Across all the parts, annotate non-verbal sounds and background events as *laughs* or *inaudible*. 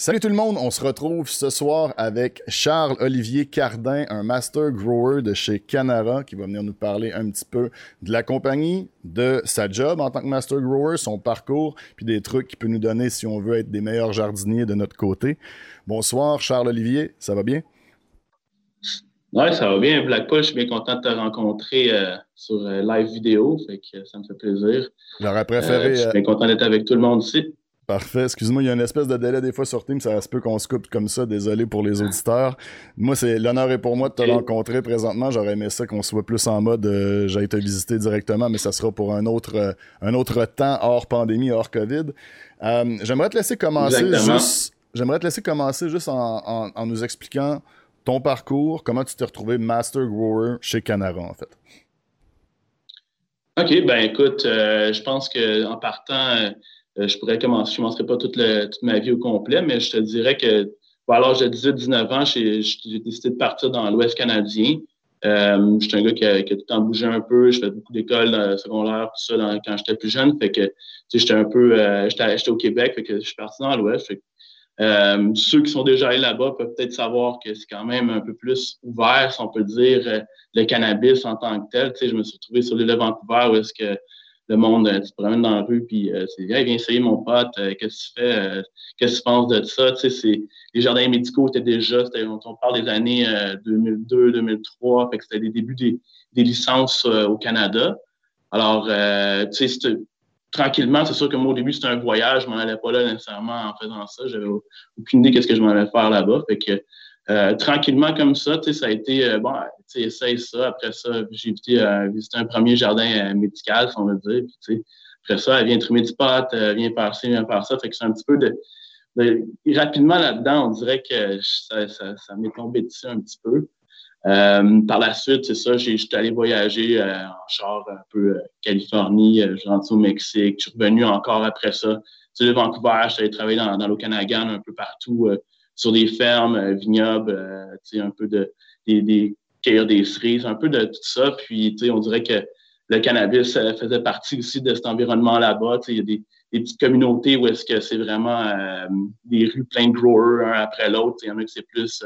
Salut tout le monde, on se retrouve ce soir avec Charles-Olivier Cardin, un master grower de chez Canara qui va venir nous parler un petit peu de la compagnie, de sa job en tant que master grower, son parcours, puis des trucs qu'il peut nous donner si on veut être des meilleurs jardiniers de notre côté. Bonsoir Charles-Olivier, ça va bien? Oui, ça va bien. Blackpool, je suis bien content de te rencontrer euh, sur euh, live vidéo, fait que ça me fait plaisir. J'aurais préféré. Euh, je suis bien content d'être avec tout le monde ici. Parfait. Excuse-moi, il y a une espèce de délai des fois sur Team, ça se peut qu'on se coupe comme ça. Désolé pour les auditeurs. Moi, c'est l'honneur est pour moi de te rencontrer présentement. J'aurais aimé ça qu'on soit plus en mode euh, j'aille te visiter directement, mais ça sera pour un autre, euh, un autre temps hors pandémie, hors COVID. Euh, j'aimerais te laisser commencer juste. J'aimerais te laisser commencer juste en, en, nous expliquant ton parcours, comment tu t'es retrouvé Master Grower chez Canara, en fait. OK, ben écoute, je pense qu'en partant, euh, je pourrais commencer, je ne commencerai pas toute, ma vie au complet, mais je te dirais que à l'âge de 18-19 ans, j'ai décidé de partir dans l'Ouest canadien. Euh, je suis un gars qui a, tout le temps bougé un peu. Je fais beaucoup d'écoles euh, secondaires, tout ça, quand j'étais plus jeune. J'étais un peu, j'étais au Québec, fait que je suis parti dans l'Ouest. ceux qui sont déjà allés là-bas peuvent peut-être savoir que c'est quand même un peu plus ouvert, si on peut dire, le cannabis en tant que tel. je me suis retrouvé sur l'île de Vancouver où est-ce que le monde, euh, tu te promènes dans la rue, puis euh, c'est viens essayer mon pote, euh, qu'est-ce que tu fais, qu'est-ce que tu penses de ça? Tu sais, les jardins médicaux étaient déjà, on, parle des années 2002, 2003, fait que c'était les débuts des, licences au Canada. Alors, tu sais, tranquillement, c'est sûr que moi, au début, c'était un voyage, je m'en allais pas là nécessairement en faisant ça. J'avais aucune idée qu'est-ce que je m'en allais faire là-bas. Fait que euh, tranquillement comme ça, ça a été, euh, bon, tu essaye ça. Après ça, j'ai euh, visité un premier jardin médical, si on veut dire. Puis, après ça, elle vient trimer du pot, elle vient par ci, vient par ça. Fait que c'est un petit peu de, rapidement là-dedans, on dirait que ça, ça, m'est tombé dessus un petit peu. par la suite, c'est ça, j'étais allé voyager en char un peu Californie, je suis au Mexique, je suis revenu encore après ça. Tu sais, Vancouver, j'étais allé travailler dans, dans l'Okanagan un peu partout sur des fermes, euh, vignobles, euh, un peu de des, des cueillir des cerises, un peu de tout ça. Puis, on dirait que le cannabis faisait partie aussi de cet environnement là-bas. Il y a des, petites communautés où est-ce que c'est vraiment euh, des rues pleines de growers un après l'autre. Il y en a que c'est plus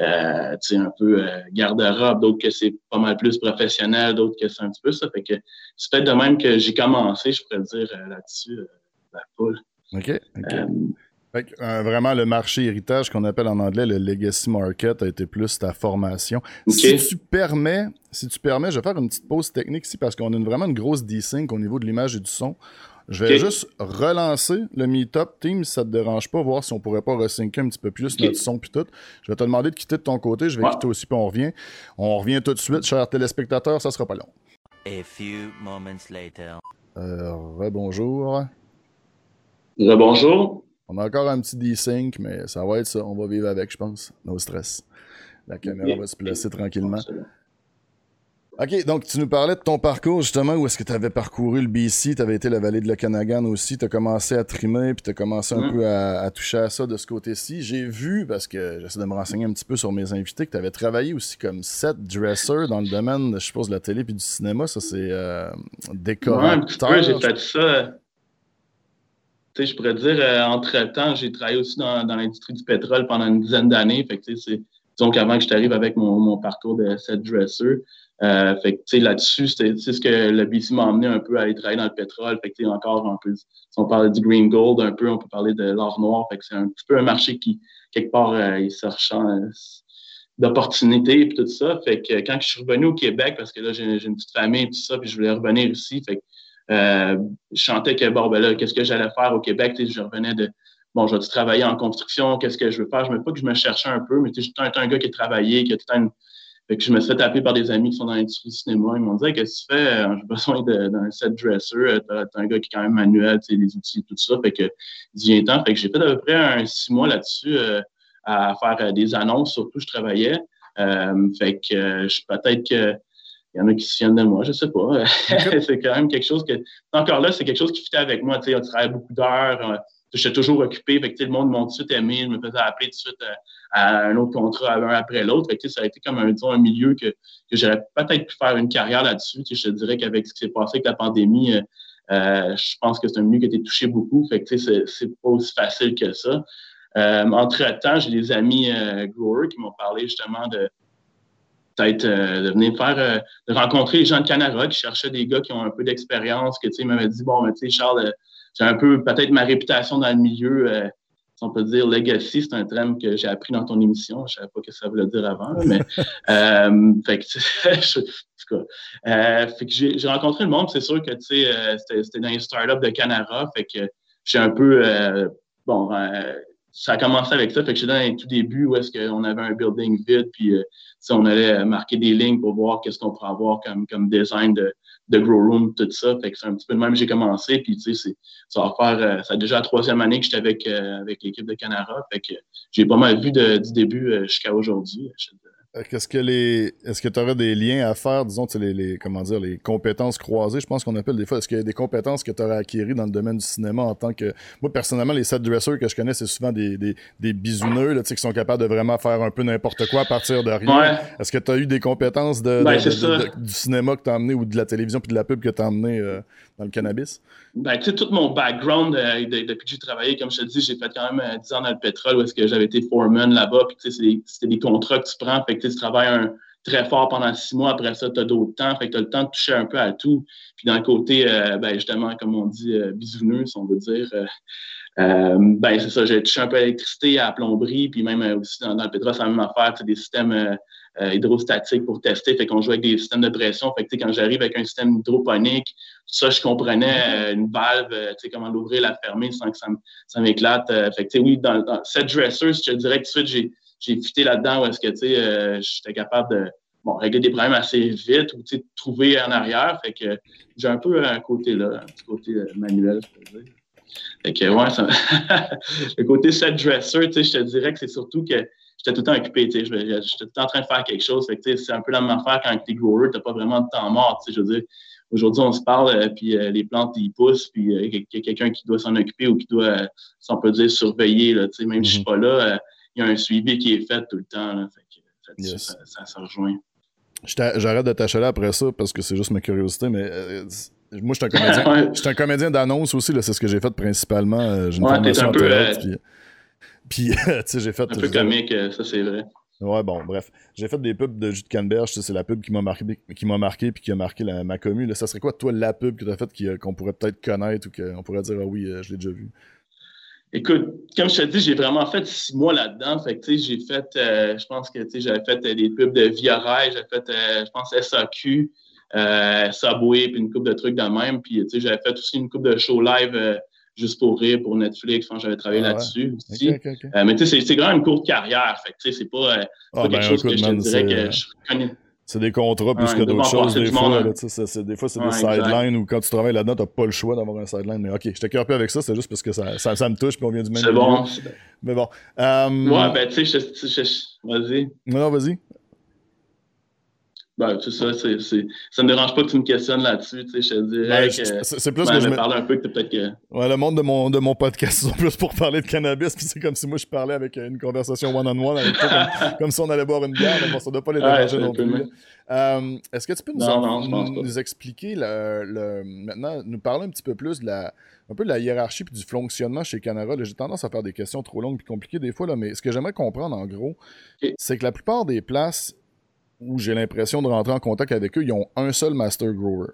euh, un peu garde-robe, d'autres que c'est pas mal plus professionnel, d'autres que c'est un petit peu ça. Fait que c'est peut-être de même que j'ai commencé, je pourrais dire, là-dessus, la poule. OK. Euh, vraiment, le marché héritage qu'on appelle en anglais le legacy market a été plus ta formation. Si tu permets, si tu permets, je vais faire une petite pause technique ici parce qu'on a vraiment une grosse desync au niveau de l'image et du son. Je vais juste relancer le Meetup Team si ça te dérange pas, voir si on pourrait pas resyncer un petit peu plus notre son puis tout. Je vais te demander de quitter de ton côté, je vais quitter aussi puis on revient. On revient tout de suite, chers téléspectateurs, ça sera pas long. A few moments later. Euh, rebonjour. Rebonjour. On a encore un petit desync, mais ça va être ça. On va vivre avec, je pense. No stress. La caméra va se placer tranquillement. OK, donc tu nous parlais de ton parcours, justement, où est-ce que tu avais parcouru le BC, tu avais été la vallée de l'Okanagan aussi, tu as commencé à trimer, puis tu as commencé un mm. peu à, toucher à ça de ce côté-ci. J'ai vu, parce que j'essaie de me renseigner un petit peu sur mes invités, que tu avais travaillé aussi comme set dresser dans le domaine, je suppose, de la télé puis du cinéma. Ça, c'est euh, décorateur. Ouais, j'ai fait ça sais, je pourrais dire, euh, entre-temps, j'ai travaillé aussi dans, l'industrie du pétrole pendant une dizaine d'années. Fait que, disons qu'avant que je t'arrive avec mon, parcours de set dresser, euh, fait que, là-dessus, c'est ce que le BC m'a emmené un peu à aller travailler dans le pétrole. Fait que, encore un peu, si on parle du green gold un peu, on peut parler de l'or noir. Fait que c'est un petit peu un marché qui, quelque part, euh, il cherche d'opportunités et tout ça. Fait que quand je suis revenu au Québec, parce que là, j'ai, une petite famille et tout ça, puis je voulais revenir ici, fait que euh, je sentais que, bon, ben là, qu'est-ce que j'allais faire au Québec? Je revenais de, bon, je vais travailler en construction, qu'est-ce que je veux faire? Je ne veux pas que je me cherchais un peu, mais j'étais un, un gars qui a travaillé, qui a tout un. Fait que je me suis fait taper par des amis qui sont dans l'industrie du cinéma. Ils m'ont dit Qu'est-ce que tu fais? Euh, J'ai besoin d'un set dresser. Euh, tu as, un gars qui est quand même manuel, les outils, tout ça. Fait que viens temps. Fait que j'ai fait à peu près un six mois là-dessus à faire des annonces. Surtout, je travaillais. fait que je peut-être que il y en a qui se souviennent de moi, je sais pas. *laughs* c'est quand même quelque chose que. Encore là, c'est quelque chose qui fitait avec moi. Tu sais, on travaillait beaucoup d'heures. Euh, j'étais toujours occupé. Fait que, le monde m'a tout de suite aimé. Je me faisais appeler tout de suite euh, à, un autre contrat, un après l'autre. Fait que, ça a été comme un, un milieu que, que j'aurais peut-être pu faire une carrière là-dessus. je te dirais qu'avec ce qui s'est passé avec la pandémie, euh, je pense que c'est un milieu qui a été touché beaucoup. Fait que, c'est pas aussi facile que ça. entre-temps, j'ai des amis growers qui m'ont parlé justement de peut-être de venir faire, de rencontrer les gens de Canara qui cherchaient des gars qui ont un peu d'expérience, que tu sais, ils m'avaient dit, bon, tu sais, Charles, j'ai un peu peut-être ma réputation dans le milieu on peut dire legacy, c'est un terme que j'ai appris dans ton émission. Je ne savais pas ce que ça voulait dire avant, mais *laughs* euh, fait que, *laughs* euh, fait que j'ai rencontré le monde. C'est sûr que euh, c'était dans les startups de Canara. Fait que j'ai un peu bon ça a commencé avec ça. Fait que j'étais dans les tout début où est-ce qu'on avait un building vide, puis on allait marquer des lignes pour voir qu'est-ce qu'on pourrait avoir comme, comme design de, de grow room, tout ça. Fait que c'est un petit peu de même j'ai commencé. Puis, tu sais, ça va faire, euh, ça a déjà la troisième année que j'étais avec, euh, avec l'équipe de Canara. Fait que j'ai pas mal vu du début euh, jusqu'à aujourd'hui. Est-ce que les est-ce que tu aurais des liens à faire, disons, les, les, comment dire, les compétences croisées, je pense qu'on appelle des fois, est-ce qu'il y a des compétences que tu aurais acquises dans le domaine du cinéma en tant que. Moi, personnellement, les set dressers que je connais, c'est souvent des, des, des bisouneux là, qui sont capables de vraiment faire un peu n'importe quoi à partir de rien. Est-ce que tu as eu des compétences de, ben, du cinéma que tu as amené ou de la télévision puis de la pub que tu as amené euh, dans le cannabis? Ben, tu sais, tout mon background, euh, depuis que j'ai travaillé, comme je te dis, j'ai fait quand même 10 euh, ans dans le pétrole où est-ce que j'avais été foreman là-bas. Puis, tu sais, c'était des contrats que tu prends. Fait tu travailles un, très fort pendant six mois. Après ça, tu as d'autres temps. Fait que tu as le temps de toucher un peu à tout. Puis, dans le côté, euh, ben, justement, comme on dit, bisouneux, si on veut dire, ben, c'est ça, j'ai touché un peu à l'électricité, à la plomberie. Puis, même aussi dans, le pétrole, c'est la même affaire. Des systèmes euh, hydrostatique pour tester. Fait qu'on jouait avec des systèmes de pression. Fait que, quand j'arrive avec un système hydroponique, ça, je comprenais euh, une valve, euh, tu sais, comment l'ouvrir, la fermer sans que ça m'éclate. fait que, oui, dans, dans cette dresser, je te dirais tout de suite, j'ai fité là-dedans où est-ce que, tu sais, j'étais capable de bon, régler des problèmes assez vite ou, tu sais, trouver en arrière. Fait que j'ai un peu un côté là, un petit côté manuel, je peux dire. Fait que, ouais, ça... *laughs* le côté set dresser, tu sais, je te dirais que c'est surtout que j'étais tout le temps occupé, tu sais, j'étais tout le temps en train de faire quelque chose. Fait que, c'est un peu la même affaire quand tu es grower, tu n'as pas vraiment de temps mort, tu sais, je veux dire. Aujourd'hui, on se parle, euh, puis euh, les plantes, ils poussent, puis euh, il y a quelqu'un qui doit s'en occuper ou qui doit, si on peut dire, surveiller, là, tu sais, même si je suis mm-hmm. pas là, y a un suivi qui est fait tout le temps, là, fait que, ça, ça, ça, rejoint. J'arrête de t'acheter après ça parce que c'est juste ma curiosité, mais moi, je suis un comédien, *laughs* un comédien d'annonce aussi, c'est ce que j'ai fait principalement. J'ai une formation en théâtre, puis, *laughs* tu sais, j'ai fait. Un peu comique, euh, ça, c'est vrai. Ouais, bon, bref. J'ai fait des pubs de jus de canneberge. C'est la pub qui m'a marqué, qui m'a marqué puis qui a marqué ma commune. Ça serait quoi, toi, la pub que tu as faite euh, qu'on pourrait peut-être connaître ou qu'on pourrait dire, ah oui, euh, je l'ai déjà vu? Écoute, comme je te dis, j'ai vraiment fait six mois là-dedans. Fait que, tu sais, j'ai fait, je pense que, tu sais, j'avais fait des pubs de Via Rail, j'ai fait, je pense, SAQ, Subway, puis une coupe de trucs de même. Puis, tu sais, j'avais fait aussi une coupe de show live juste pour rire pour Netflix. Enfin, j'avais travaillé ah là-dessus aussi. Euh, mais tu sais, c'est quand même une courte carrière. Fait tu sais, c'est pas, euh, pas ah, quelque ben, chose que je te dirais que je connais. C'est des contrats plus que d'autres choses des fois. Là, des fois, c'est des sidelines où quand tu travailles là-dedans, t'as pas le choix d'avoir un sideline. Mais ok, je t'accueille avec ça, c'est juste parce que ça, ça, ça, me touche puis on vient du même C'est bon. Mais bon. Um... Ouais, ben tu sais, vas-y. Non, vas-y. Ben, ça, c'est, ça me dérange pas que tu me questionnes là-dessus, tu sais, je te dirais ben, que... C'est plus ben, que je me... parle un peu que peut-être que... Ouais, le monde de mon, de mon podcast, c'est plus pour parler de cannabis, puis c'est comme si moi, je parlais avec une conversation one-on-one avec toi, comme, *laughs* si on allait boire une bière, mais bon, ça doit pas les déranger non plus. Euh, est-ce que tu peux nous, nous, expliquer, le, le, maintenant, nous parler un petit peu plus de la, un peu de la hiérarchie puis du fonctionnement chez Canara? J'ai tendance à faire des questions trop longues et compliquées des fois, là, mais ce que j'aimerais comprendre, en gros, c'est que la plupart des places où j'ai l'impression de rentrer en contact avec eux, ils ont un seul master grower.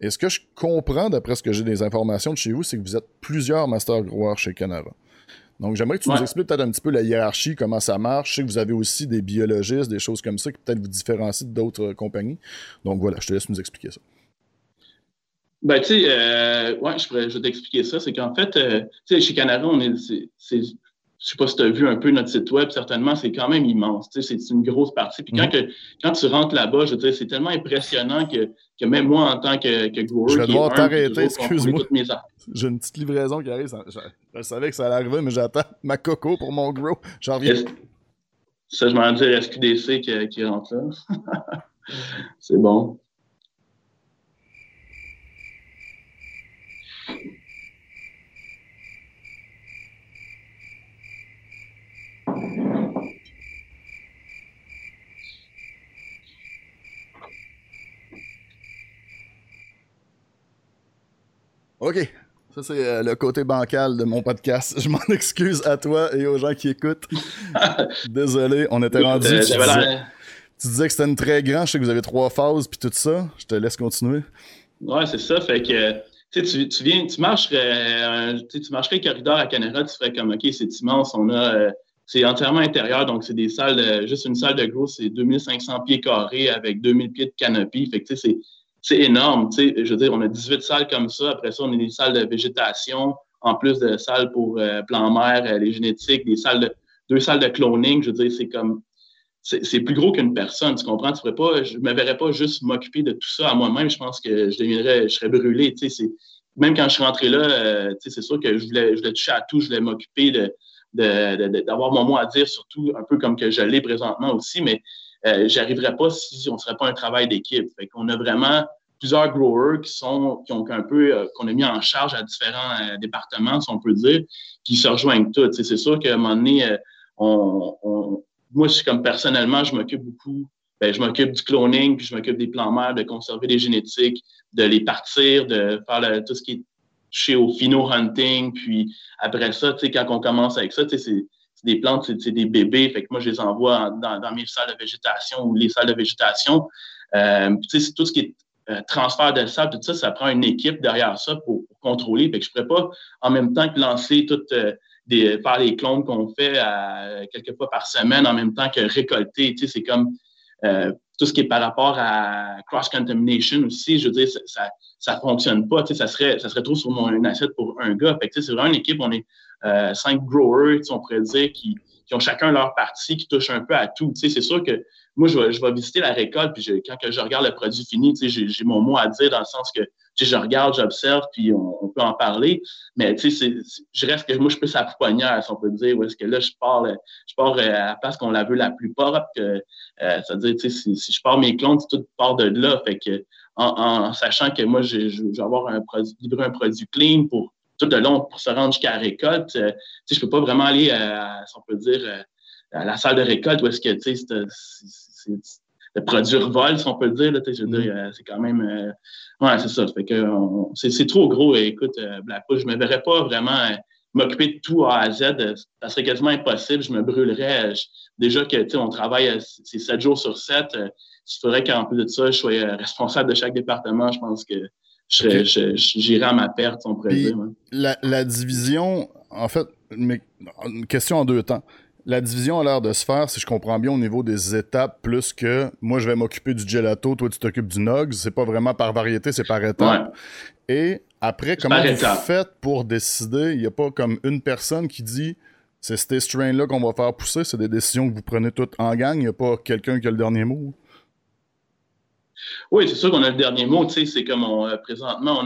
Et ce que je comprends, d'après ce que j'ai des informations de chez vous, c'est que vous êtes plusieurs master growers chez Canara. Donc, j'aimerais que tu nous expliques peut-être un petit peu la hiérarchie, comment ça marche. Je sais que vous avez aussi des biologistes, des choses comme ça, qui peut-être vous différencient d'autres compagnies. Donc, voilà, je te laisse nous expliquer ça. Ben, tu sais, euh, ouais, je, pourrais, je vais t'expliquer ça. C'est qu'en fait, euh, tu sais, chez Canara, on est, c'est, je sais pas si tu as vu un peu notre site web, certainement, c'est quand même immense. C'est une grosse partie. Puis quand, mm. que, quand tu rentres là-bas, je veux dire, c'est tellement impressionnant que, que, même moi, en tant que, que grower, je vais devoir t'arrêter, excuse-moi. J'ai une petite livraison qui arrive. Je, savais que ça allait arriver, mais j'attends ma coco pour mon grow. J'en reviens. Ça, je m'en dire SQDC qui, qui rentre là. *laughs* c'est bon. OK. Ça, c'est euh, le côté bancal de mon podcast. Je m'en *laughs* excuse à toi et aux gens qui écoutent. *laughs* Désolé, on était rendu. Tu, tu, disais que c'était une très grande. Je sais que vous avez trois phases puis tout ça. Je te laisse continuer. Ouais, c'est ça. Fait que tu, tu viens, tu marcherais, tu marcherais le corridor à Canara, tu ferais comme OK, c'est immense, on a. Euh, c'est entièrement intérieur, donc c'est des salles, juste une salle de gros, c'est 2500 pieds carrés avec 2000 pieds de canopie. Fait que c'est c'est énorme. Je veux dire, on a 18 salles comme ça. Après ça, on a des salles de végétation, en plus de salles pour euh, plan mer, euh, les génétiques, des salles de, deux salles de cloning. Je veux dire, c'est comme c'est plus gros qu'une personne, tu comprends? Tu pas, je ne me verrais pas juste m'occuper de tout ça à moi-même. Je pense que je deviendrais, je serais brûlé. Même quand je suis rentré là, euh, c'est sûr que je voulais, je voulais toucher à tout, je voulais m'occuper de, d'avoir mon mot à dire, surtout un peu comme que je l'ai présentement aussi, mais euh, j'arriverais pas si on ne serait pas un travail d'équipe. Fait qu'on a vraiment plusieurs growers qui sont qui ont un peu euh, qu'on a mis en charge à différents euh, départements, si on peut dire, qui se rejoignent tous. C'est sûr qu'à un moment donné, euh, on, moi, comme personnellement, je m'occupe beaucoup. Ben, je m'occupe du cloning, puis je m'occupe des plans mères, de conserver les génétiques, de les partir, de faire tout ce qui est chez au phino hunting. Puis après ça, tu sais, quand on commence avec ça, c'est des plantes, c'est des bébés. Fait que moi, je les envoie dans, mes salles de végétation ou les salles de végétation. Euh, c'est tout ce qui est euh, transfert de sable, tout ça, ça prend une équipe derrière ça pour, contrôler. Fait que je ne pourrais pas en même temps que lancer toutes euh, des, faire les clones qu'on fait quelques fois par semaine en même temps que récolter. C'est comme tout ce qui est par rapport à cross-contamination aussi, je veux dire, ça ça fonctionne pas. Ça, serait, ça serait trop sur mon, une assiette pour un gars. Fait que, c'est vraiment une équipe, on est euh, cinq growers, on pourrait dire, qui, qui, ont chacun leur partie, qui touchent un peu à tout. C'est sûr que moi, je vais, je vais visiter la récolte, puis quand que je regarde le produit fini, j'ai mon mot à dire dans le sens que je regarde, j'observe, puis on, peut en parler. Mais tu sais, je reste que moi, je peux sa poignard, si on peut dire, où est-ce que là, je pars, je pars euh, place qu'on la veut la plus propre. Que, euh, C'est-à-dire, tu sais, si, je pars mes clones, tout part de là. Fait que, en, sachant que moi, je, je, vais avoir un produit, livrer un produit clean pour tout le long pour se rendre jusqu'à la récolte. Euh, je peux pas vraiment aller, à, si on peut dire, à la salle de récolte où est-ce que, tu sais, le produit revole, si on peut dire. Là, je veux dire, mm. c'est quand même. Euh, ouais, c'est ça. Fait que c'est trop gros. écoute, euh, je ne me verrais pas vraiment euh, m'occuper de tout A à Z. Ça serait quasiment impossible. Je me brûlerais. déjà que, tu sais, on travaille c'est 7 jours sur 7. il faudrait qu'en plus de ça, je sois responsable de chaque département. Je pense que j'irais à ma perte, on pourrait dire. La, la, division, en fait, mais, une question en deux temps la division a l'air de se faire, si je comprends bien, au niveau des étapes, plus que moi, je vais m'occuper du gelato, toi, tu t'occupes du Nugs. C'est pas vraiment par variété, c'est par étape. Et après, comment vous faites pour décider? Il n'y a pas comme une personne qui dit c'est ces strains-là qu'on va faire pousser. C'est des décisions que vous prenez toutes en gang. Il n'y a pas quelqu'un qui a le dernier mot? Oui, c'est sûr qu'on a le dernier mot. C'est comme euh, présentement,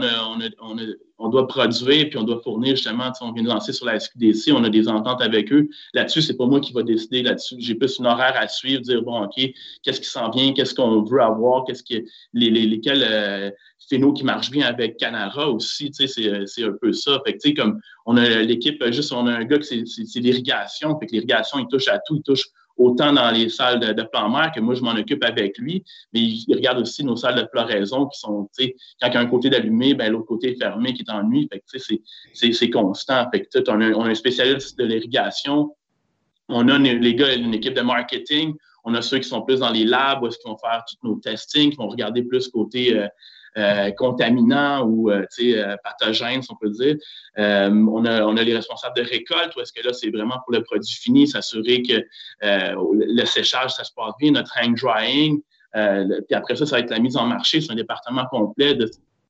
on, doit produire puis on doit fournir justement. On vient de lancer sur la SQDC, on a des ententes avec eux. Là-dessus, c'est pas moi qui va décider là-dessus. J'ai plus une horaire à suivre, dire bon, OK, qu'est-ce qui s'en vient, qu'est-ce qu'on veut avoir, qu'est-ce que les, lesquels euh, qui marchent bien avec Canara aussi, euh, c'est un peu ça. Fait comme on a l'équipe, juste on a un gars qui c'est l'irrigation, l'irrigation, il touche à tout, il touche autant dans les salles de, plan mer que moi, je m'en occupe avec lui, mais il, regarde aussi nos salles de floraison qui sont, tu sais, quand il y a un côté d'allumé, ben, l'autre côté est fermé, qui est en nuit. Fait que, tu sais, c'est constant. Fait que, on, a, on a un spécialiste de l'irrigation. On a les gars, une équipe de marketing. On a ceux qui sont plus dans les labs, où est-ce vont faire tous nos testings, qui vont regarder plus côté euh, euh, contaminants ou euh, euh, pathogènes, si on peut dire. on, a, on a les responsables de récolte, où est-ce que là, c'est vraiment pour le produit fini, s'assurer que le séchage, ça se passe bien, notre hang drying. puis après ça, ça va être la mise en marché. C'est un département complet.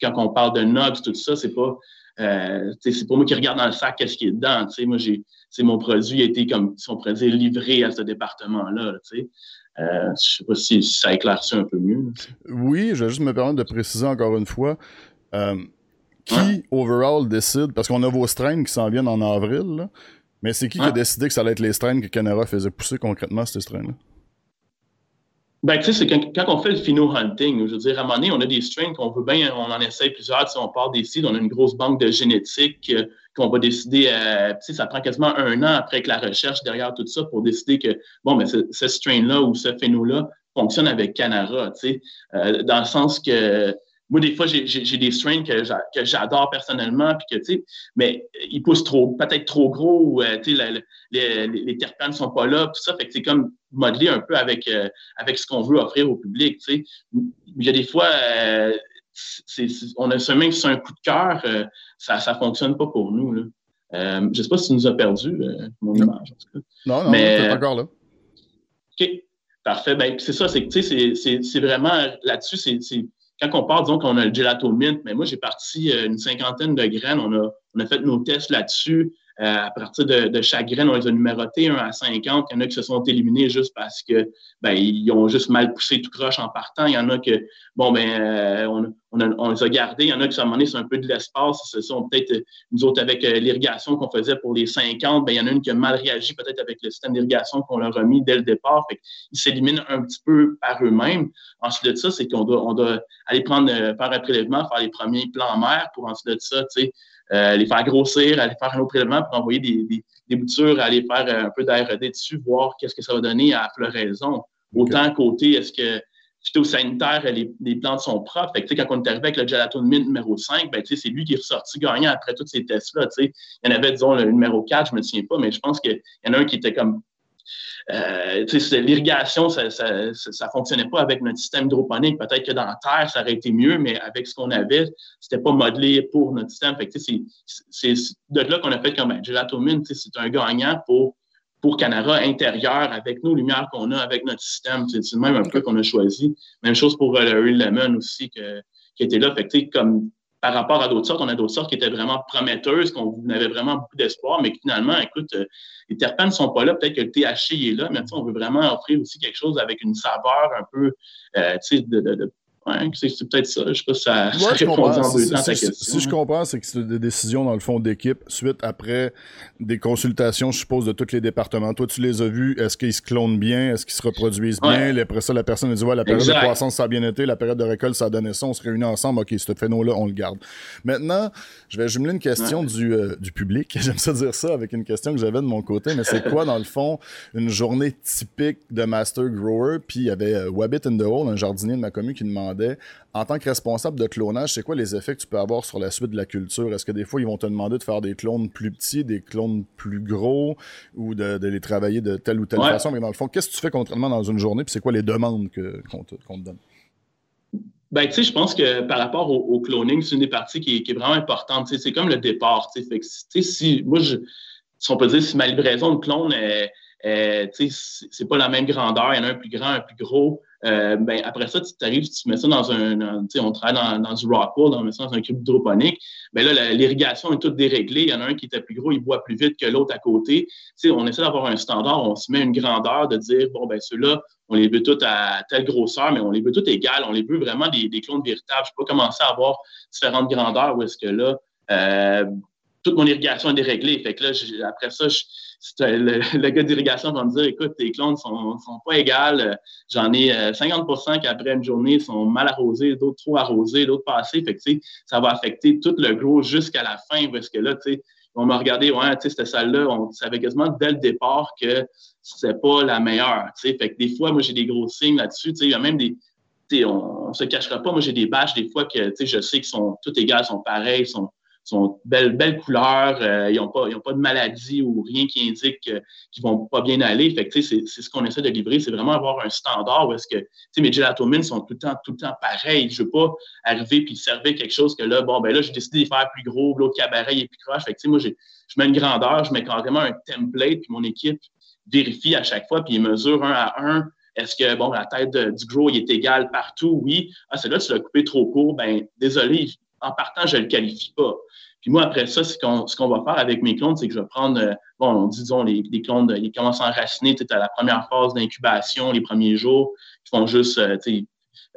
Quand on parle de NOx, tout ça, c'est pas. c'est pas moi qui regarde dans le sac qu'est-ce qui est dedans. Moi, j'ai, mon produit a été, comme livré à ce département-là. Euh, je ne sais pas si, ça éclaircit un peu mieux. Oui, je vais juste me permettre de préciser encore une fois. Euh, qui, overall, décide, parce qu'on a vos strains qui s'en viennent en avril, mais c'est qui qui a décidé que ça allait être les strains que Canara faisait pousser concrètement, ces strains-là? Ben, tu sais, c'est quand, on fait le phino hunting, je veux dire, à un moment donné, on a des strains qu'on veut bien, on en essaye plusieurs. Si on part des sites, on a une grosse banque de génétique euh, qu'on va décider, euh, tu sais, ça prend quasiment un an après que la recherche derrière tout ça pour décider que, bon, mais ce, ce strain-là ou ce phéno-là fonctionne avec Canara, tu sais, euh, dans le sens que moi, des fois, j'ai des strains que j'adore personnellement, puis que, tu sais, mais ils poussent trop, peut-être trop gros, ou, tu sais, les, les, terpènes ne sont pas là, tout ça. Fait que c'est comme modeler un peu avec, avec ce qu'on veut offrir au public, tu sais. Il y a des fois, on a seulement sur un coup de cœur, ça ne fonctionne pas pour nous, là. je ne sais pas si tu nous as perdu, mon image, en tout cas. Non, non, mais, encore là. OK. Parfait. Ben, c'est ça, c'est c'est vraiment là-dessus, c'est quand on parle, disons qu'on a le gelato mint, mais moi, j'ai parti euh, une cinquantaine de graines. On a, on a fait nos tests là-dessus. Euh, à partir de, chaque graine, on les a numérotées 1 à 50. Il y en a qui se sont éliminés juste parce que ben, ils ont juste mal poussé tout croche en partant. Il y en a que, bon, ben, euh, on, on, les a gardés. Il y en a qui, à un moment donné, un peu de l'espace. Ce sont peut-être, nous autres, avec l'irrigation qu'on faisait pour les 50, ben, il y en a une qui a mal réagi peut-être avec le système d'irrigation qu'on leur a mis dès le départ. Fait ils s'éliminent un petit peu par eux-mêmes. Ensuite de ça, c'est qu'on doit, on doit aller prendre, faire un prélèvement, faire les premiers plans mer pour ensuite de ça, tu sais, euh, les faire grossir, aller faire un autre prélèvement pour envoyer des, des, boutures, aller faire euh, un peu d'ARD dessus, voir qu'est-ce que ça va donner à la floraison. Autant côté, est-ce que sanitaire, les, les, plantes sont propres. Fait que, quand on est arrivé avec le gelato de mint numéro 5, ben, c'est lui qui est ressorti gagnant après tous ces tests-là. Il y en avait, disons, le numéro 4, je ne me souviens pas, mais je pense qu'il y en a un qui était comme euh, L'irrigation, ça ne fonctionnait pas avec notre système hydroponique. Peut-être que dans la terre, ça aurait été mieux, mais avec ce qu'on avait, c'était pas modelé pour notre système. C'est de là qu'on a fait comme ben, Gelatomine, c'est un gagnant pour, pour Canara intérieur avec nos lumières qu'on a, avec notre système. C'est le même un peu qu'on a choisi. Même chose pour euh, le Lemon aussi que, qui était là. Fait que, comme par rapport à d'autres sortes, on a d'autres sortes qui étaient vraiment prometteuses, qu'on avait vraiment beaucoup d'espoir, mais finalement, écoute, euh, les terpènes ne sont pas là. Peut-être que le THC est là, mais on veut vraiment offrir aussi quelque chose avec une saveur un peu, euh, tu sais, de, c'est peut-être ça. Je sais pas si ça, répond en deux temps ta question. Si je comprends, c'est que c'est des décisions, dans le fond, d'équipe, suite après des consultations, je suppose, de tous les départements. Toi, tu les as vus. Est-ce qu'ils se clonent bien? Est-ce qu'ils se reproduisent bien? Après ça, la personne a dit, ouais, la période de croissance, ça a bien été. La période de récolte, ça a donné ça. On se réunit ensemble. OK, ce phénomène-là, on le garde. Maintenant, je vais jumeler une question du, euh, du public. *laughs* J'aime ça dire ça avec une question que j'avais de mon côté. Mais c'est quoi, dans le fond, une journée typique de Master Grower? Puis il y avait euh, Wabbit in the Hole, un jardinier de ma commune, qui demandait en tant que responsable de clonage, c'est quoi les effets que tu peux avoir sur la suite de la culture? Est-ce que des fois, ils vont te demander de faire des clones plus petits, des clones plus gros, ou de, les travailler de telle ou telle façon? Mais dans le fond, qu'est-ce que tu fais concrètement dans une journée, puis c'est quoi les demandes qu'on te, donne? Ben, tu sais, je pense que par rapport au, cloning, c'est une des parties qui est, vraiment importante. C'est comme le départ. Fait que, si, moi, je, si on peut dire, si ma livraison de clones est, c'est pas la même grandeur, il y en a un plus grand, un plus gros. Euh, ben, après ça, tu arrives, tu mets ça dans un, on travaille dans, dans du rockwool, on met ça dans un cube hydroponique. Ben là, l'irrigation est toute déréglée. Il y en a un qui était plus gros, il boit plus vite que l'autre à côté. on essaie d'avoir un standard, on se met une grandeur de dire, bon, ben ceux-là, on les veut tous à telle grosseur, mais on les veut tous égales. On les veut vraiment des, clones véritables. Je peux pas commencer à avoir différentes grandeurs où est-ce que là, euh, toute mon irrigation est déréglée. Fait que là, après ça, *laughs* le, gars d'irrigation va me dire écoute, tes clones sont, sont pas égales. J'en ai 50% euh, qui, après une journée, sont mal arrosés, d'autres trop arrosés, d'autres pas assez. Fait que, ça va affecter tout le gros jusqu'à la fin parce que là, tu sais, on m'a regardé, ouais, tu sais, cette salle-là, on savait quasiment dès le départ que c'est pas la meilleure. Fait que des fois, moi, j'ai des gros signes là-dessus. Il y a même des, on, ne se cachera pas. Moi, j'ai des bâches des fois que, je sais qu'ils sont toutes égales, sont pareilles, sont, sont belles, belles couleurs, euh, ils n'ont pas, pas de maladie ou rien qui indique qu'ils ne vont pas bien aller. Fait c'est, ce qu'on essaie de livrer, c'est vraiment avoir un standard où est-ce que mes gelatomines sont tout le temps, tout le temps pareils. Je ne veux pas arriver puis servir quelque chose que là, bon, ben là, j'ai décidé de faire plus gros, l'autre cabaret est plus croche. Fait moi, je mets une grandeur, je mets carrément un template, puis mon équipe vérifie à chaque fois, puis il mesure un à un est-ce que, bon, la tête du grow est égale partout? Oui. Ah, c'est là tu l'as coupé trop court. Ben, désolé, en partant, je ne le qualifie pas. Puis moi, après ça, ce qu'on va faire avec mes clones, c'est que je vais prendre, euh, bon, disons, les, clones, ils commencent à enraciner à la première phase d'incubation, les premiers jours. Ils font juste, euh, tu sais,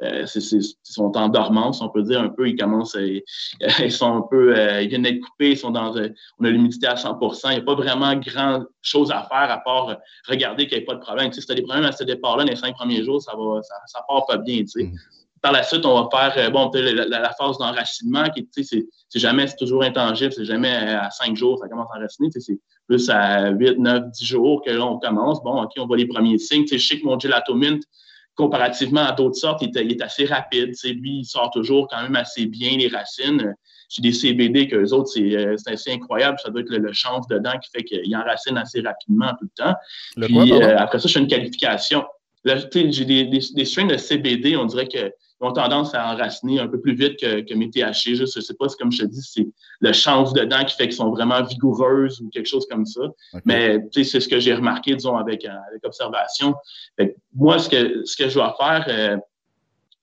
euh, ils sont en dormance, on peut dire un peu. Ils commencent, *laughs* ils sont un peu, ils viennent d'être coupés, ils sont dans, on a l'humidité à 100% Il n'y a pas vraiment grand chose à faire à part regarder qu'il n'y a pas de problème. Tu sais, si tu as des problèmes à ce départ-là, les cinq premiers jours, ça va, ça, ça part pas bien, tu sais. Mm. Par la suite, on va faire euh, bon, la, phase d'enracinement, qui c'est jamais, c'est toujours intangible, c'est jamais à cinq jours, ça commence à enraciner. C'est plus à 8, 9, 10 jours que là, on commence. Bon, OK, on voit les premiers signes. Je sais que mon gelato mint comparativement à d'autres sortes, il est, assez rapide. Lui, il sort toujours quand même assez bien les racines. J'ai des CBD qu'eux autres, c'est assez incroyable. Ça doit être le, change dedans qui fait qu'il enracine assez rapidement tout le temps. Puis après ça, je fais une qualification. J'ai des, des, strains de CBD, on dirait que ont tendance à enraciner un peu plus vite que, que mes THC. Je ne sais pas, comme je te dis, c'est le change dedans qui fait qu'elles sont vraiment vigoureuses ou quelque chose comme ça. Mais c'est ce que j'ai remarqué, disons, avec, euh, avec observation. moi, ce que, ce que je dois faire, euh,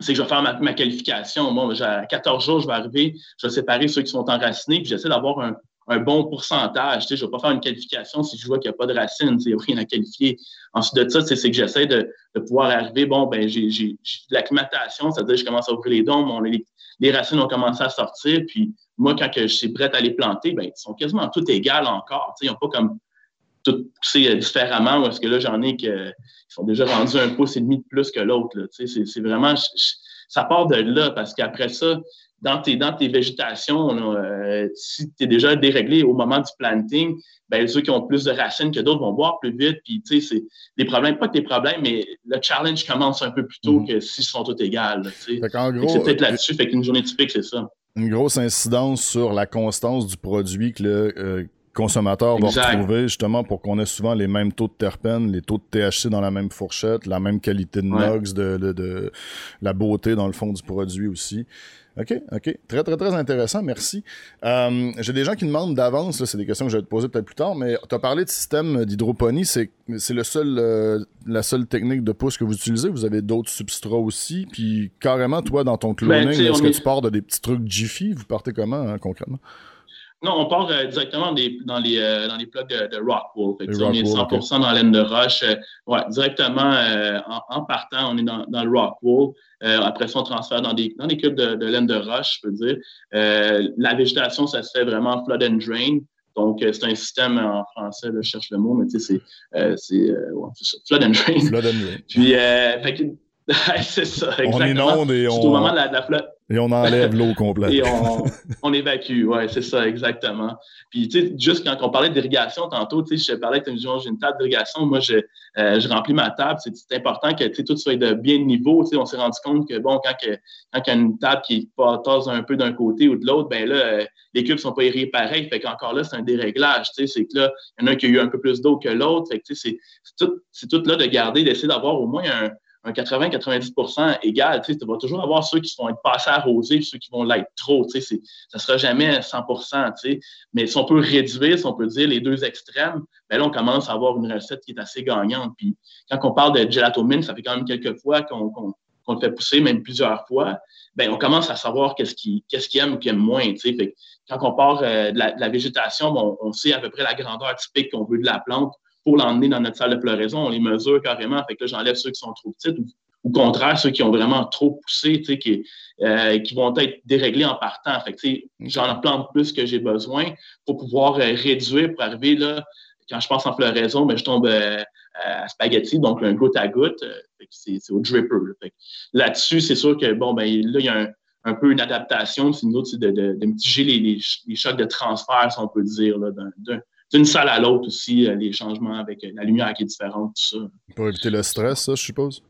c'est que je vais faire ma, qualification. Moi, à 14 jours, je vais arriver, je vais séparer ceux qui sont enracinés, puis j'essaie d'avoir un, un bon pourcentage. Je ne vais pas faire une qualification si je vois qu'il n'y a pas de racines, il n'y a rien à qualifier. Ensuite de ça, c'est que j'essaie de, de, pouvoir arriver, bon, ben j'ai de l'acclimatation, c'est-à-dire que je commence à ouvrir les dents, les, les, racines ont commencé à sortir, puis moi, quand je suis prête à les planter, ben, ils sont quasiment tous égales encore. Ils n'ont pas comme tout poussé différemment, parce que là, j'en ai qui sont déjà rendus un pouce et demi de plus que l'autre. C'est vraiment, ça part de là, parce qu'après ça, dans tes, dans tes végétations, euh, si tu es déjà déréglé au moment du planting, ben, ceux qui ont plus de racines que d'autres vont boire plus vite. Puis, tu sais, c'est des problèmes, pas que des problèmes, mais le challenge commence un peu plus tôt mm-hmm. que s'ils sont tous égales. C'est peut-être là-dessus. Fait qu'une journée typique, c'est ça. Une grosse incidence sur la constance du produit que le euh, consommateur va retrouver, justement, pour qu'on ait souvent les mêmes taux de terpènes, les taux de THC dans la même fourchette, la même qualité de NOx, de, de, de la beauté dans le fond du produit aussi. OK, OK. Très, très, très intéressant. Merci. Euh, J'ai des gens qui demandent d'avance, c'est des questions que je vais te poser peut-être plus tard, mais tu as parlé de système d'hydroponie. C'est le seul, euh, la seule technique de pousse que vous utilisez. Vous avez d'autres substrats aussi. Puis carrément, toi, dans ton ben, cloning, est-ce que tu pars de des petits trucs Jiffy? Vous partez comment, hein, concrètement? Non, on part euh, directement des, dans, les, euh, dans les plugs de, de Rockwool. Fait on est 100% dans la laine de roche. Euh, ouais, directement en, partant, on est dans, dans le Rockwool. après ça, on transfère dans des, dans des cubes de, de, laine de roche, je peux dire. la végétation, ça se fait vraiment flood and drain. Donc, c'est un système en français, je cherche le mot, mais tu sais, c'est ouais, flood and drain. Flood and drain. *laughs* Puis, fait *laughs* c'est ça, exactement. On inonde et on... au moment de la, de la flotte. Et on enlève l'eau complète. Et on, on évacue, oui, c'est ça, exactement. Puis, tu sais, juste quand on parlait d'irrigation tantôt, tu sais, je parlais que j'ai une table d'irrigation, moi, je, euh, je remplis ma table. C'est important que, tu sais, tout soit de bien niveau. Tu sais, on s'est rendu compte que, bon, quand, que, quand il y a une table qui tasse un peu d'un côté ou de l'autre, ben là, euh, les cubes sont pas irrigués pareil. Fait qu'encore là, c'est un déréglage, tu sais, c'est que là, il y en a un qui a eu un peu plus d'eau que l'autre. Fait que, tu sais, c'est tout, tout là de garder, d'essayer d'avoir au moins un un 80-90% égal. Tu vas toujours avoir ceux qui vont être passés arrosés et ceux qui vont l'être trop. Ça ne sera jamais 100% Mais si on peut réduire, si on peut dire les deux extrêmes, ben là, on commence à avoir une recette qui est assez gagnante. Puis quand on parle de gelatomine, ça fait quand même quelques fois qu'on le fait pousser, même plusieurs fois. Ben, on commence à savoir qu'est-ce qu'il qu aime ou qu'il aime moins. quand on part euh, de, la, végétation, on sait à peu près la grandeur typique qu'on veut de la plante pour l'emmener dans notre salle de floraison. On les mesure carrément. Fait que là, j'enlève ceux qui sont trop petits ou, au contraire, ceux qui ont vraiment trop poussé, qui, euh, qui vont être déréglés en partant. Fait que, j'en plante plus que j'ai besoin pour pouvoir euh, réduire, pour arriver là, quand je passe en floraison, ben, je tombe euh, à spaghetti, donc un goutte à goutte. c'est au dripper. Là-dessus, c'est sûr que bon, ben, là, il y a un, peu une adaptation. C'est une autre, c'est de, de, mitiger les, les, chocs de transfert, si on peut dire, d'un d'une salle à l'autre aussi, euh, les changements avec euh, la lumière qui est différente, tout ça. Pour éviter le stress, ça, je suppose?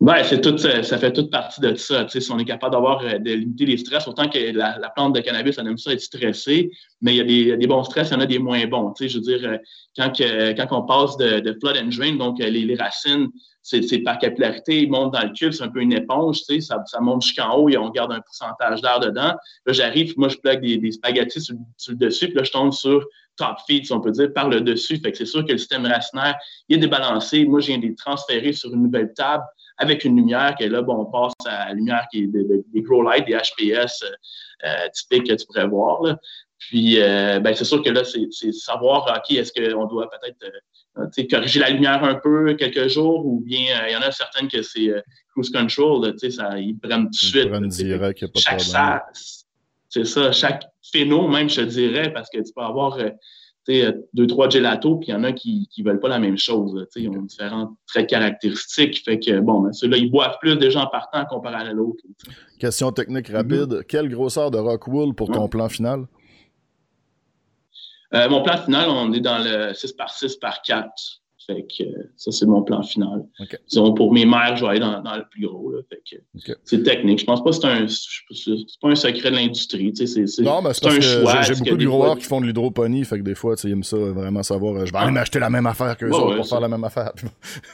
Oui, c'est tout, ça fait toute partie de ça. Si on est capable d'avoir euh, de limiter les stress, autant que la, plante de cannabis, elle aime ça être stressée, mais il y a des, bons stress, il y en a des moins bons. Je veux dire, quand, que, quand on passe de, flood and drain, donc les, les racines c'est par capillarité, il monte dans le cube, c'est un peu une éponge, ça, ça monte jusqu'en haut et on garde un pourcentage d'air dedans. Là, j'arrive, moi, je plaque des, des spaghettis sur, le dessus, puis là, je tombe sur top feed, si on peut dire, par le dessus. Fait que c'est sûr que le système racinaire, il est débalancé. Moi, je viens de les transférer sur une nouvelle table avec une lumière que là, bon, on passe à la lumière qui est des grow lights, des HPS euh, euh, typiques que tu pourrais voir. Là. Puis, euh, ben, c'est sûr que là, c'est savoir, OK, est-ce qu'on doit peut-être euh, corriger la lumière un peu quelques jours ou bien euh, il y en a certaines que c'est cruise control, ça, ils prennent tout de suite. Direct, a pas de problème. C'est ça, chaque phéno, même, je te dirais, parce que tu peux avoir deux, trois gelatos, puis il y en a qui ne veulent pas la même chose. Ils ont différents traits caractéristiques. Fait que, bon, ben, ceux-là, ils boivent plus déjà en partant comparé à l'autre. Question technique rapide. Mm-hmm. Quelle grosseur de Rockwool pour ton plan final? Euh, mon plan final, on est dans le 6 par 6 par 4. Fait que ça, c'est mon plan final. pour mes mères, je vais aller dans, le plus gros. C'est technique. Je pense pas que c'est un, pas un secret de l'industrie. Non, mais c'est un choix. J'ai beaucoup de growers qui font de l'hydroponie. Fait que des fois, ils aiment ça vraiment savoir. Euh, je vais aller m'acheter la même affaire que autres pour faire la même affaire.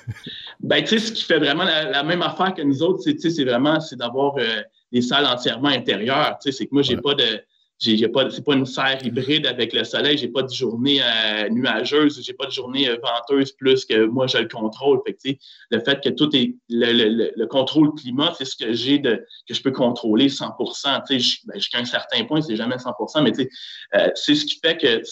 *laughs* ben, tu sais, ce qui fait vraiment la, même affaire que nous autres, c'est vraiment d'avoir euh, des salles entièrement intérieures. C'est que moi, j'ai pas de j'ai pas, c'est pas une serre hybride avec le soleil, j'ai pas de journée euh, nuageuse, j'ai pas de journée euh, venteuse plus que moi je le contrôle. Fait le fait que tout est le, le, contrôle climat, c'est ce que j'ai de que je peux contrôler 100% ben, Jusqu'à un certain point, c'est jamais 100% mais euh, c'est ce qui fait que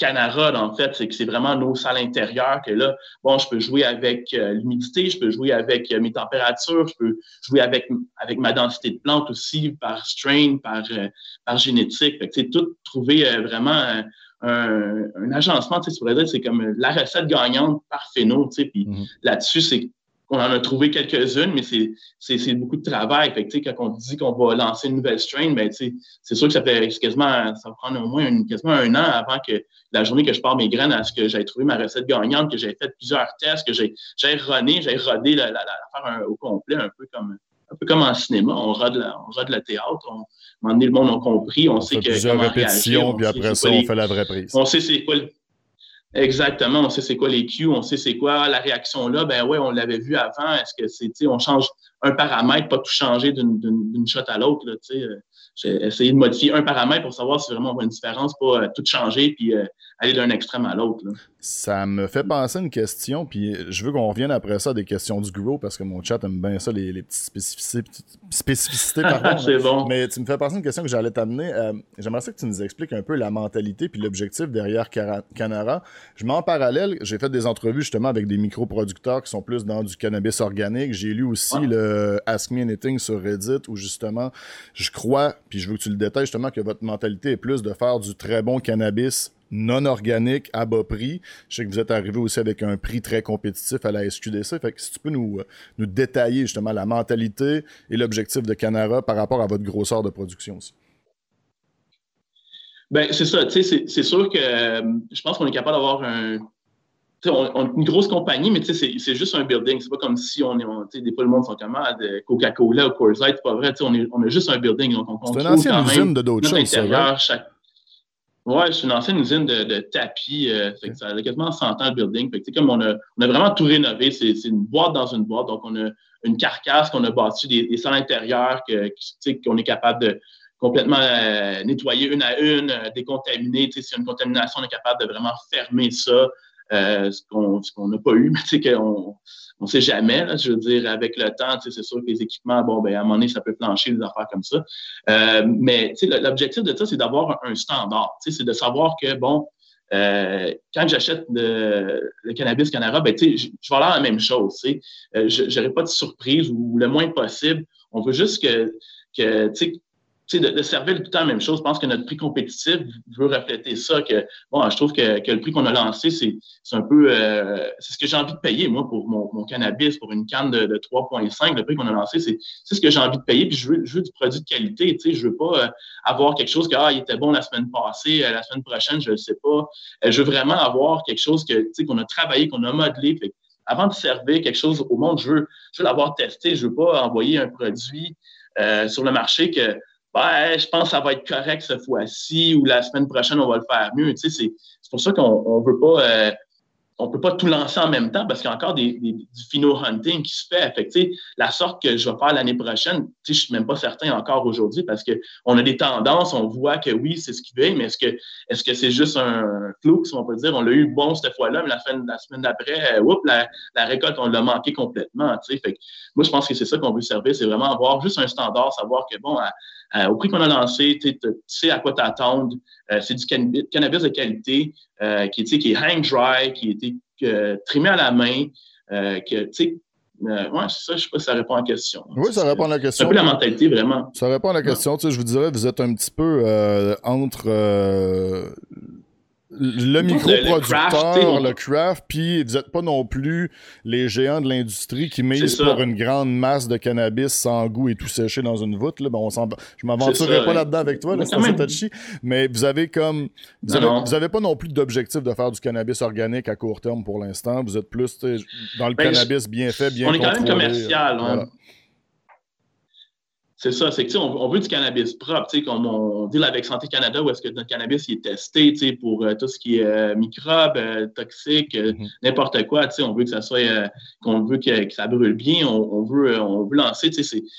Canara, en fait, c'est que c'est vraiment nos salles intérieures que là, bon, je peux jouer avec euh, l'humidité, je peux jouer avec euh, mes températures, je peux jouer avec, avec ma densité de plantes aussi par strain, par, euh, par génétique. Fait tout trouver vraiment un, un, agencement, tu sais, c'est comme la recette gagnante par phéno, tu sais, puis mm-hmm. là-dessus, c'est on en a trouvé quelques-unes, mais c'est beaucoup de travail. Fait que, quand on dit qu'on va lancer une nouvelle strain, ben, c'est sûr que ça fait quasiment, ça va prendre au moins quasiment un an avant que la journée que je pars mes graines à ce que j'ai trouvé ma recette gagnante, que j'ai fait plusieurs tests, que j'ai runné, j'ai rodé l'affaire au complet, un peu comme un peu comme en cinéma, on rode, on rode le théâtre, on, on le monde a compris, on, sait que plusieurs répétitions, puis après ça, on fait la vraie prise. On sait c'est quoi le, Exactement, on sait c'est quoi les cues, on sait c'est quoi la réaction là. Ben ouais, on l'avait vu avant. Est-ce que c'est, on change un paramètre, pas tout changer d'une shot à l'autre. J'ai essayé de modifier un paramètre pour savoir si vraiment on voit une différence, pas euh, tout changer puis euh, aller d'un extrême à l'autre. Ça me fait penser à une question, puis je veux qu'on revienne après ça à des questions du grow parce que mon chat aime bien ça, les, petites spécificités. spécificités *laughs* C'est bon. Mais tu me fais penser à une question que j'allais t'amener. Euh, j'aimerais ça que tu nous expliques un peu la mentalité puis l'objectif derrière Canara. Je mets en parallèle, j'ai fait des entrevues justement avec des microproducteurs qui sont plus dans du cannabis organique. J'ai lu aussi le Ask Me Anything sur Reddit où justement, je crois, puis je veux que tu le détailles justement, que votre mentalité est plus de faire du très bon cannabis non organique à bas prix. Je sais que vous êtes arrivé aussi avec un prix très compétitif à la SQDC. Fait que si tu peux nous, euh, nous détailler justement la mentalité et l'objectif de Canara par rapport à votre grosseur de production aussi. Ben, c'est ça. C'est sûr que euh, je pense qu'on est capable d'avoir un, on, une grosse compagnie, mais c'est juste un building. C'est pas comme si on est. On, des fois, le monde sont comme ah, Coca-Cola ou Coors Light. C'est pas vrai. On, est, on a juste un building. Donc, on une ancienne usine de d'autres choses. Chaque... Ouais, c'est une ancienne usine de, tapis. Euh, fait ça a quasiment 100 ans le building. Comme on a, vraiment tout rénové. C'est une boîte dans une boîte. Donc, on a une carcasse qu'on a bâtie, des, salles intérieures qu'on est capable de complètement euh, nettoyer une à une, euh, décontaminer. S'il y a une contamination, on est capable de vraiment fermer ça. Euh, ce qu'on n'a pas eu, *laughs* mais qu'on on sait jamais, là, je veux dire, avec le temps, c'est sûr que les équipements, bon, ben, à un moment donné, ça peut plancher des affaires comme ça. Euh, mais l'objectif de ça, c'est d'avoir un standard. C'est de savoir que, bon, euh, quand j'achète le, cannabis Canara, ben, je vais avoir la même chose. Euh, je n'aurai pas de surprise ou le moins possible. On veut juste que, que de, de servir tout le temps la même chose. Je pense que notre prix compétitif veut refléter ça. Que, bon, je trouve que, que le prix qu'on a lancé, c'est un peu. Euh, c'est ce que j'ai envie de payer, moi, pour mon, mon cannabis, pour une canne de, de 3,5. Le prix qu'on a lancé, c'est ce que j'ai envie de payer. Puis je veux, je veux du produit de qualité. Je veux pas euh, avoir quelque chose que, ah, il était bon la semaine passée, euh, la semaine prochaine, je ne sais pas. je veux vraiment avoir quelque chose qu'on a travaillé, qu'on a modelé. avant de servir quelque chose au monde, je veux, je veux l'avoir testé. Je veux pas envoyer un produit sur le marché que ben, je pense que ça va être correct cette fois-ci ou la semaine prochaine, on va le faire mieux. Tu sais, c'est pour ça qu'on ne veut pas. Euh, on peut pas tout lancer en même temps parce qu'il y a encore des, du phino hunting qui se fait. fait la sorte que je vais faire l'année prochaine, je suis même pas certain encore aujourd'hui parce qu'on a des tendances, on voit que oui, c'est ce qui veut, mais est-ce que est-ce que c'est juste un flou, si on peut dire, on l'a eu bon cette fois-là, mais la, fin, la semaine d'après, euh, la, la, récolte, on l'a manqué complètement. Moi, je pense que c'est ça qu'on veut servir, c'est vraiment avoir juste un standard, savoir que bon, au prix qu'on a lancé, tu sais à quoi t'attendre. Euh, c'est du cannabis de qualité euh, qui, qui est hang dry, qui a été trimé à la main, euh, que, tu sais, ouais, c'est ça, je sais pas si ça répond à la question. Oui, ça répond à la question. C'est un peu la mentalité, vraiment. Ça répond à la question. Tu sais, je vous dirais, vous êtes un petit peu entre le microproducteur, le, craft, puis vous n'êtes pas non plus les géants de l'industrie qui misent pour une grande masse de cannabis sans goût et tout séché dans une voûte. Là. Bon, on je m'aventurerai pas là-dedans avec toi, là, c'est touchy, mais vous avez comme vous avez, pas non plus d'objectif de faire du cannabis organique à court terme pour l'instant. Vous êtes plus dans le ben, cannabis bien fait, bien On est quand même commercial. Hein. C'est ça, c'est que on, on veut du cannabis propre, comme on, dit avec Santé Canada, où est-ce que notre cannabis est testé pour euh, tout ce qui est euh, microbes, euh, toxiques, mm-hmm. n'importe quoi. On veut que ça soit qu'on veut que, ça brûle bien. On, veut, on veut lancer.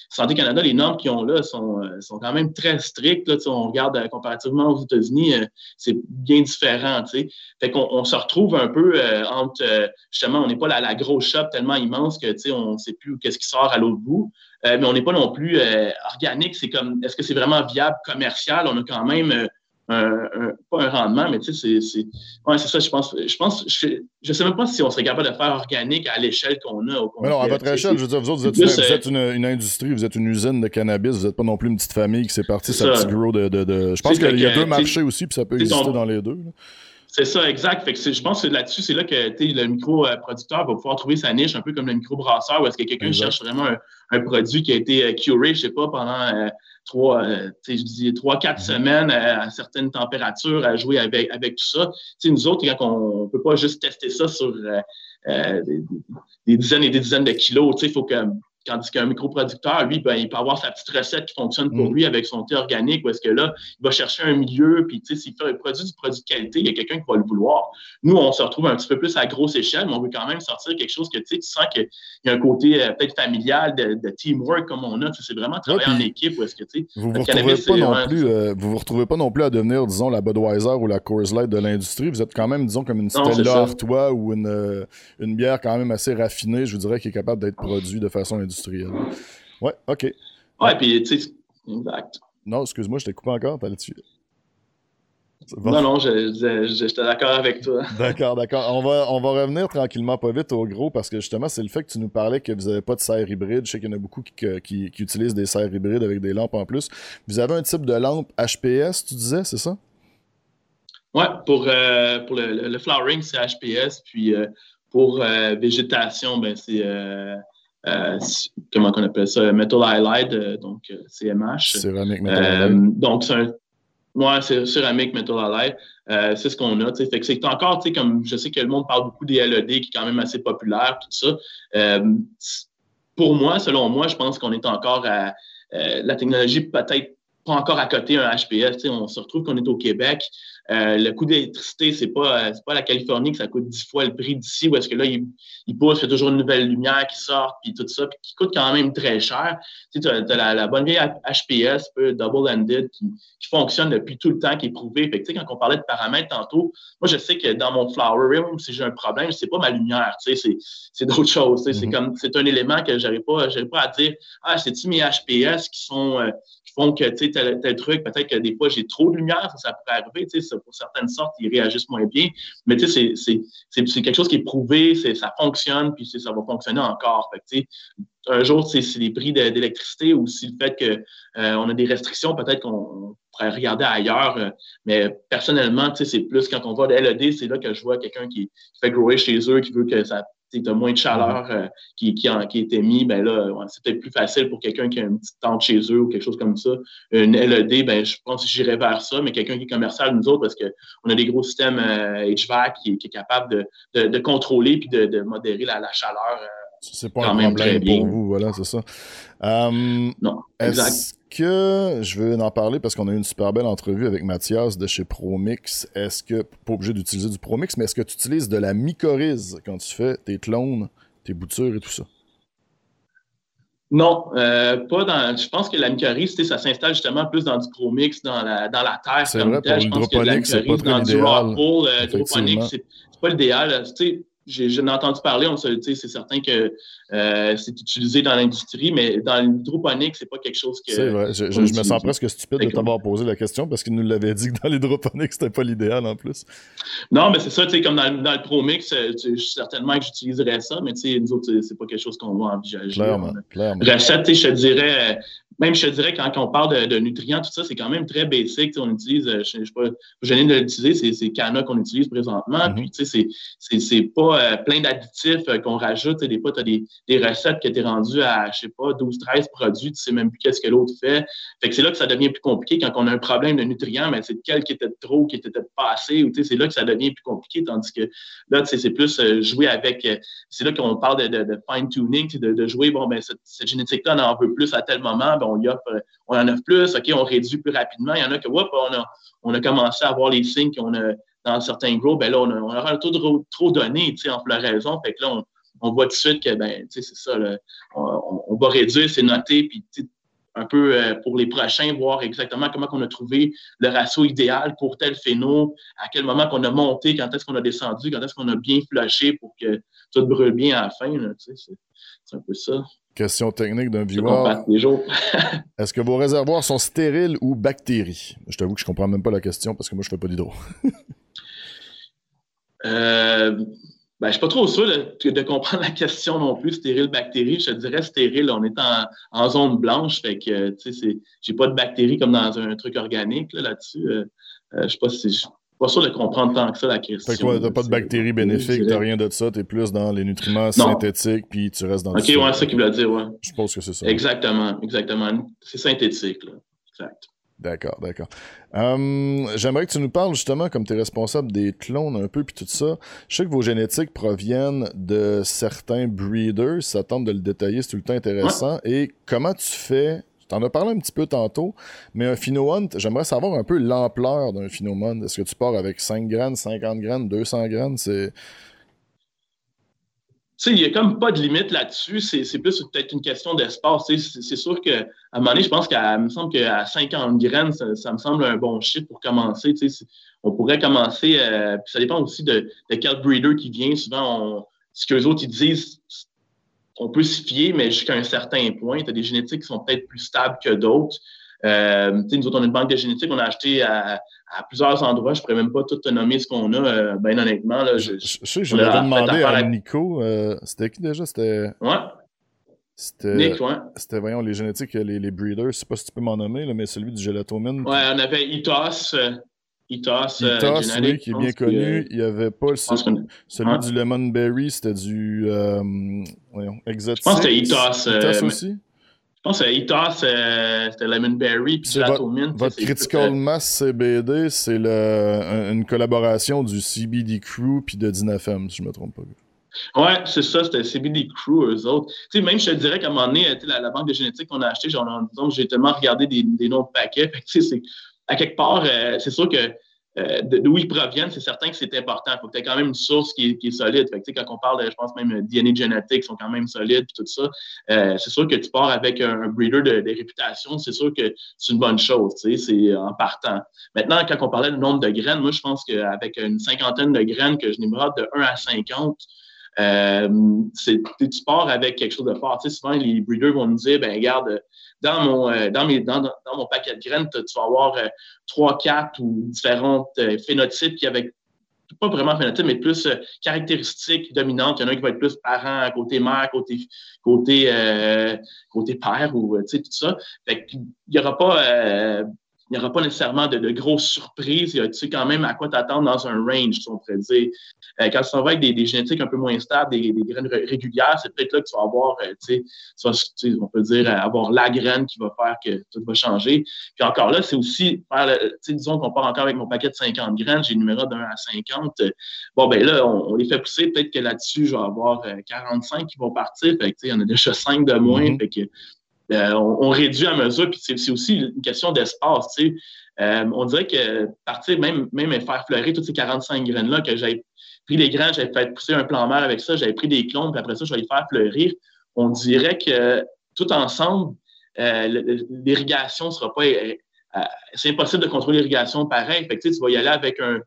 Santé Canada, les normes qu'ils ont là sont, sont quand même très strictes. Là, on regarde comparativement aux États-Unis, c'est bien différent. Fait qu'on on se retrouve un peu entre justement, on n'est pas la, la grosse shop tellement immense que on ne sait plus qu'est-ce qui sort à l'autre bout. Euh, mais on n'est pas non plus euh, organique. C'est comme, est-ce que c'est vraiment viable commercial? On a quand même euh, un, pas un rendement, mais tu sais, c'est, ouais, c'est ça, je pense. Je pense, je, sais même pas si on serait capable de faire organique à l'échelle qu'on a. mais non, à votre échelle, je veux dire, vous autres, vous êtes, une, une, industrie, vous êtes une usine de cannabis, vous n'êtes pas non plus une petite famille qui s'est partie sa petite grow de, de, Je pense qu'il y a deux marchés aussi, puis ça peut exister dans les deux. C'est ça, exact. Fait que je pense que là-dessus, c'est là que le micro-producteur va pouvoir trouver sa niche, un peu comme le micro-brasseur, où est-ce que quelqu'un cherche vraiment un, produit qui a été euh, curé, je sais pas, pendant euh, trois, euh, je dis trois, quatre mm-hmm. semaines à, certaines températures, à jouer avec, avec tout ça. sais, nous autres, quand on ne peut pas juste tester ça sur des, dizaines et des dizaines de kilos, il faut que Tandis qu'un microproducteur, lui, ben, il peut avoir sa petite recette qui fonctionne pour mm. lui avec son thé organique, où est-ce que là, il va chercher un milieu, puis s'il fait un produit du produit de qualité, il y a quelqu'un qui va le vouloir. Nous, on se retrouve un petit peu plus à grosse échelle, mais on veut quand même sortir quelque chose que tu sens qu'il y a un côté euh, peut-être familial, de, teamwork comme on a. C'est vraiment travailler en équipe, est-ce que tu vous vous retrouvez pas non plus, euh, vous vous retrouvez pas non plus à devenir, disons, la Budweiser ou la Coors Light de l'industrie. Vous êtes quand même, disons, comme une Stella Artois ou une, euh, une bière quand même assez raffinée, je vous dirais, qui est capable d'être produite de façon industrielle. Ouais, OK. Ouais, puis tu sais, exact. Non, excuse-moi, je t'ai coupé encore, t'as là-dessus. Non, non, j'étais d'accord avec toi. *laughs* D'accord, d'accord. On va, on va revenir tranquillement, pas vite au gros, parce que justement, c'est le fait que tu nous parlais que vous n'avez pas de serre hybride. Je sais qu'il y en a beaucoup qui, qui, utilisent des serres hybrides avec des lampes en plus. Vous avez un type de lampe HPS, tu disais, c'est ça? Oui, pour, euh, pour le, flowering, c'est HPS, puis euh, pour euh, végétation, ben, c'est euh, comment on appelle ça, Metal Halide, euh, donc euh, CMH. Céramique Metal Halide. donc, c'est un. Ouais, c'est céramique Metal Halide. c'est ce qu'on a. Fait que c'est encore, comme je sais que le monde parle beaucoup des LED qui est quand même assez populaire, tout ça. pour moi, selon moi, je pense qu'on est encore à la technologie peut-être pas encore à côté un HPS. On se retrouve qu'on est au Québec. Euh, le coût d'électricité, c'est pas, euh, pas la Californie que ça coûte dix fois le prix d'ici, où est-ce que là, il, il pousse, il y a toujours une nouvelle lumière qui sort, puis tout ça, puis qui coûte quand même très cher. Tu as, la, bonne vieille HPS, double-ended, qui, qui, fonctionne depuis tout le temps, qui est prouvé. Fait que, quand on parlait de paramètres tantôt, moi, je sais que dans mon flower room, si j'ai un problème, c'est pas ma lumière, c'est d'autres choses. C'est mm-hmm. comme c'est un élément que j'arrive pas, pas à dire Ah, c'est-tu mes HPS qui sont euh, font que, tu sais, tel, tel, truc, peut-être que des fois, j'ai trop de lumière, ça, pourrait arriver, tu sais, pour certaines sortes, ils réagissent moins bien. Mais, tu sais, c'est quelque chose qui est prouvé, ça fonctionne, puis ça va fonctionner encore. Un jour, c'est les prix d'électricité ou si le fait qu'on euh, a des restrictions, peut-être qu'on pourrait regarder ailleurs. Euh, mais personnellement, c'est plus quand on voit de LED, c'est là que je vois quelqu'un qui, qui fait grower chez eux, qui veut que ça tu as moins de chaleur euh, qui, qui, a été mis, ben là, c'est peut-être plus facile pour quelqu'un qui a une petite tente chez eux ou quelque chose comme ça. Une LED, ben, je pense que j'irais vers ça, mais quelqu'un qui est commercial, nous autres, parce qu'on a des gros systèmes HVAC qui, qui, est capable de, de, contrôler puis de, de modérer la, la chaleur. Euh, c'est pas un problème pour vous, voilà, c'est ça. Euh, non, exact que je veux en parler parce qu'on a eu une super belle entrevue avec Mathias de chez Promix. Est-ce que, pas obligé d'utiliser du Promix, mais est-ce que tu utilises de la mycorhize quand tu fais tes clones, tes boutures et tout ça? Non, euh, pas dans. Je pense que la mycorhize, ça s'installe justement plus dans du Promix, dans la, dans la terre. C'est vrai, pour je pense que la très dans du rock pool, euh, c'est pas l'idéal. Tu sais, j'ai entendu parler, on c'est certain que euh, c'est utilisé dans l'industrie, mais dans l'hydroponique, c'est pas quelque chose que. C'est vrai. Je, me sens presque stupide de t'avoir posé la question parce qu'il nous l'avait dit que dans l'hydroponique, c'était pas l'idéal en plus. Non, mais c'est ça, tu sais, comme dans, le ProMix, euh, certainement que j'utiliserais ça, mais tu sais, nous autres, c'est pas quelque chose qu'on va envisager. Clairement, clairement. Recette, je te dirais, même, je te dirais, quand, on parle de, nutriments, tout ça, c'est quand même très basic. On utilise, euh, je ne sais pas, je viens de l'utiliser, c'est Cana qu'on utilise présentement. Mm-hmm. Puis, tu sais, c'est pas euh, plein d'additifs euh, qu'on rajoute. Des fois, tu as des, des, recettes qui étaient rendues à, je sais pas, 12, 13 produits, tu sais même plus qu'est-ce que l'autre fait. Fait que c'est là que ça devient plus compliqué quand on a un problème de nutriments, mais c'est quel qui était trop, qui était pas assez, ou c'est là que ça devient plus compliqué, tandis que là, c'est plus jouer avec, c'est là qu'on parle de, fine-tuning, de, jouer, bon, ben, cette, génétique-là, on en veut plus à tel moment, ben, on y offre, on en offre plus, OK, on réduit plus rapidement. Il y en a que, whoop, on a, on a commencé à voir les signes qu'on a dans certains grows, ben là, on, a, on aura trop, trop donné, tu sais, en floraison. Fait que là, on, on voit tout de suite que, ben, c'est ça, on, on, va réduire, c'est noté, puis un peu euh, pour les prochains, voir exactement comment on a trouvé le ratio idéal pour tel phéno, à quel moment qu'on a monté, quand est-ce qu'on a descendu, quand est-ce qu'on a bien flushé pour que tout brûle bien à la fin. C'est un peu ça. Question technique d'un viewer. *laughs* Est-ce que vos réservoirs sont stériles ou bactéries? Je t'avoue que je comprends même pas la question parce que moi, je fais pas d'hydro. *laughs* euh, ben, je suis pas trop sûr de, comprendre *laughs* la question non plus, stérile, bactérie. Je te dirais stérile, on est en, zone blanche, fait que, tu sais, j'ai pas de bactéries comme dans un truc organique là-dessus. Là euh, euh, je sais pas si pas sûr de comprendre tant que ça la question. Fait que t'as pas de bactéries bénéfiques, t'as rien de ça, t'es plus dans les nutriments synthétiques, puis tu restes dans Ok, ouais, c'est ça qu'il veut dire, ouais. Je pense que c'est ça. Exactement, exactement. C'est synthétique, là. Exact. D'accord, d'accord. Hum, j'aimerais que tu nous parles justement, comme tu es responsable des clones un peu, puis tout ça. Je sais que vos génétiques proviennent de certains breeders. Ça tente de le détailler, c'est tout le temps intéressant. Et comment tu fais? T'en as parlé un petit peu tantôt, mais un Hunt, j'aimerais savoir un peu l'ampleur d'un Hunt. Est-ce que tu pars avec 5 graines, 50 graines, 200 graines? C'est. Il n'y a comme pas de limite là-dessus. C'est plus peut-être une question d'espace. C'est sûr qu'à un moment donné, je pense qu'à me semble qu'à 50 graines, ça, me semble un bon chiffre pour commencer. On pourrait commencer, euh, puis ça dépend aussi de, quel breeder qui vient. Souvent, on, ce qu'eux autres disent, on peut s'y fier, mais jusqu'à un certain point. Tu as des génétiques qui sont peut-être plus stables que d'autres. Euh, nous autres, on a une banque de génétique, on a acheté à, plusieurs endroits. Je ne pourrais même pas tout te nommer ce qu'on a, euh, bien honnêtement. Là, je, je, sais, je l'avais demandé à, Nico. Euh, c'était qui déjà? C'était. Ouais. C'était, Nick, ouais. C'était, voyons, les génétiques, les, les breeders. Je ne sais pas si tu peux m'en nommer, mais celui du Gelatomine. Ouais, on avait Itos. Itos, euh, Itos oui, qui est bien connu. Il n'y avait pas le, celui du Lemon Berry, c'était du euh, voyons, exotique. Je pense que c'était Itos. Itos aussi? Je pense que euh, c'était Lemon Berry puis Votre, votre Critical Mass CBD, c'est une collaboration du CBD Crew puis de Dinafem, si je ne me trompe pas. Ouais, c'est ça, c'était CBD Crew, eux autres. Tu sais, même je te dirais qu'à un moment donné, la, la banque de génétique qu'on a acheté, genre, j'ai tellement regardé des, des noms de paquets. *laughs* tu sais, c'est à quelque part, euh, c'est sûr que euh, d'où ils proviennent, c'est certain que c'est important. Il faut que tu aies quand même une source qui est, solide. quand on parle, de, je pense même DNA génétique sont quand même solides et tout ça, euh, c'est sûr que tu pars avec un, breeder de, réputation, c'est sûr que c'est une bonne chose, c'est en partant. Maintenant, quand on parlait du nombre de graines, moi, je pense qu'avec une cinquantaine de graines que je n'émeraude de 1 à 50, euh, tu pars avec quelque chose de fort. Souvent, les breeders vont nous dire, ben regarde, dans mon, euh, dans, mes, dans, dans, mon paquet de graines, tu, vas avoir euh, trois, quatre ou différentes euh, phénotypes qui avec pas vraiment phénotypes, mais plus caractéristiques dominantes. Il y en a qui vont être plus parents, côté mère, côté, côté, côté père ou tout ça. Fait qu'il n'y aura pas il n'y aura pas nécessairement de, grosses surprises. Tu sais quand même à quoi t'attendre dans un range, si on pourrait dire. Euh, quand tu vas avec des, génétiques un peu moins stables, des, graines régulières, c'est peut-être là que tu vas avoir, euh, tu sais, on peut dire, euh, avoir la graine qui va faire que tout va changer. Puis encore là, c'est aussi, faire, disons qu'on part encore avec mon paquet de 50 graines, j'ai le numéro de 1 à 50. bon, ben là, on, les fait pousser. Peut-être que là-dessus, je vais avoir 45 qui vont partir. Fait que, il y en a déjà 5 de moins. Mm-hmm. Fait que, euh, on, réduit à mesure, puis c'est aussi une question d'espace. Euh, on dirait que partir, même, même faire fleurir toutes ces 45 graines-là, que j'avais pris les graines, j'avais fait pousser un plan mer avec ça, j'avais pris des clones, puis après ça, je vais les faire fleurir. On dirait que tout ensemble, euh, l'irrigation sera pas. c'est impossible de contrôler l'irrigation pareil. Fait que, tu vas y aller avec un,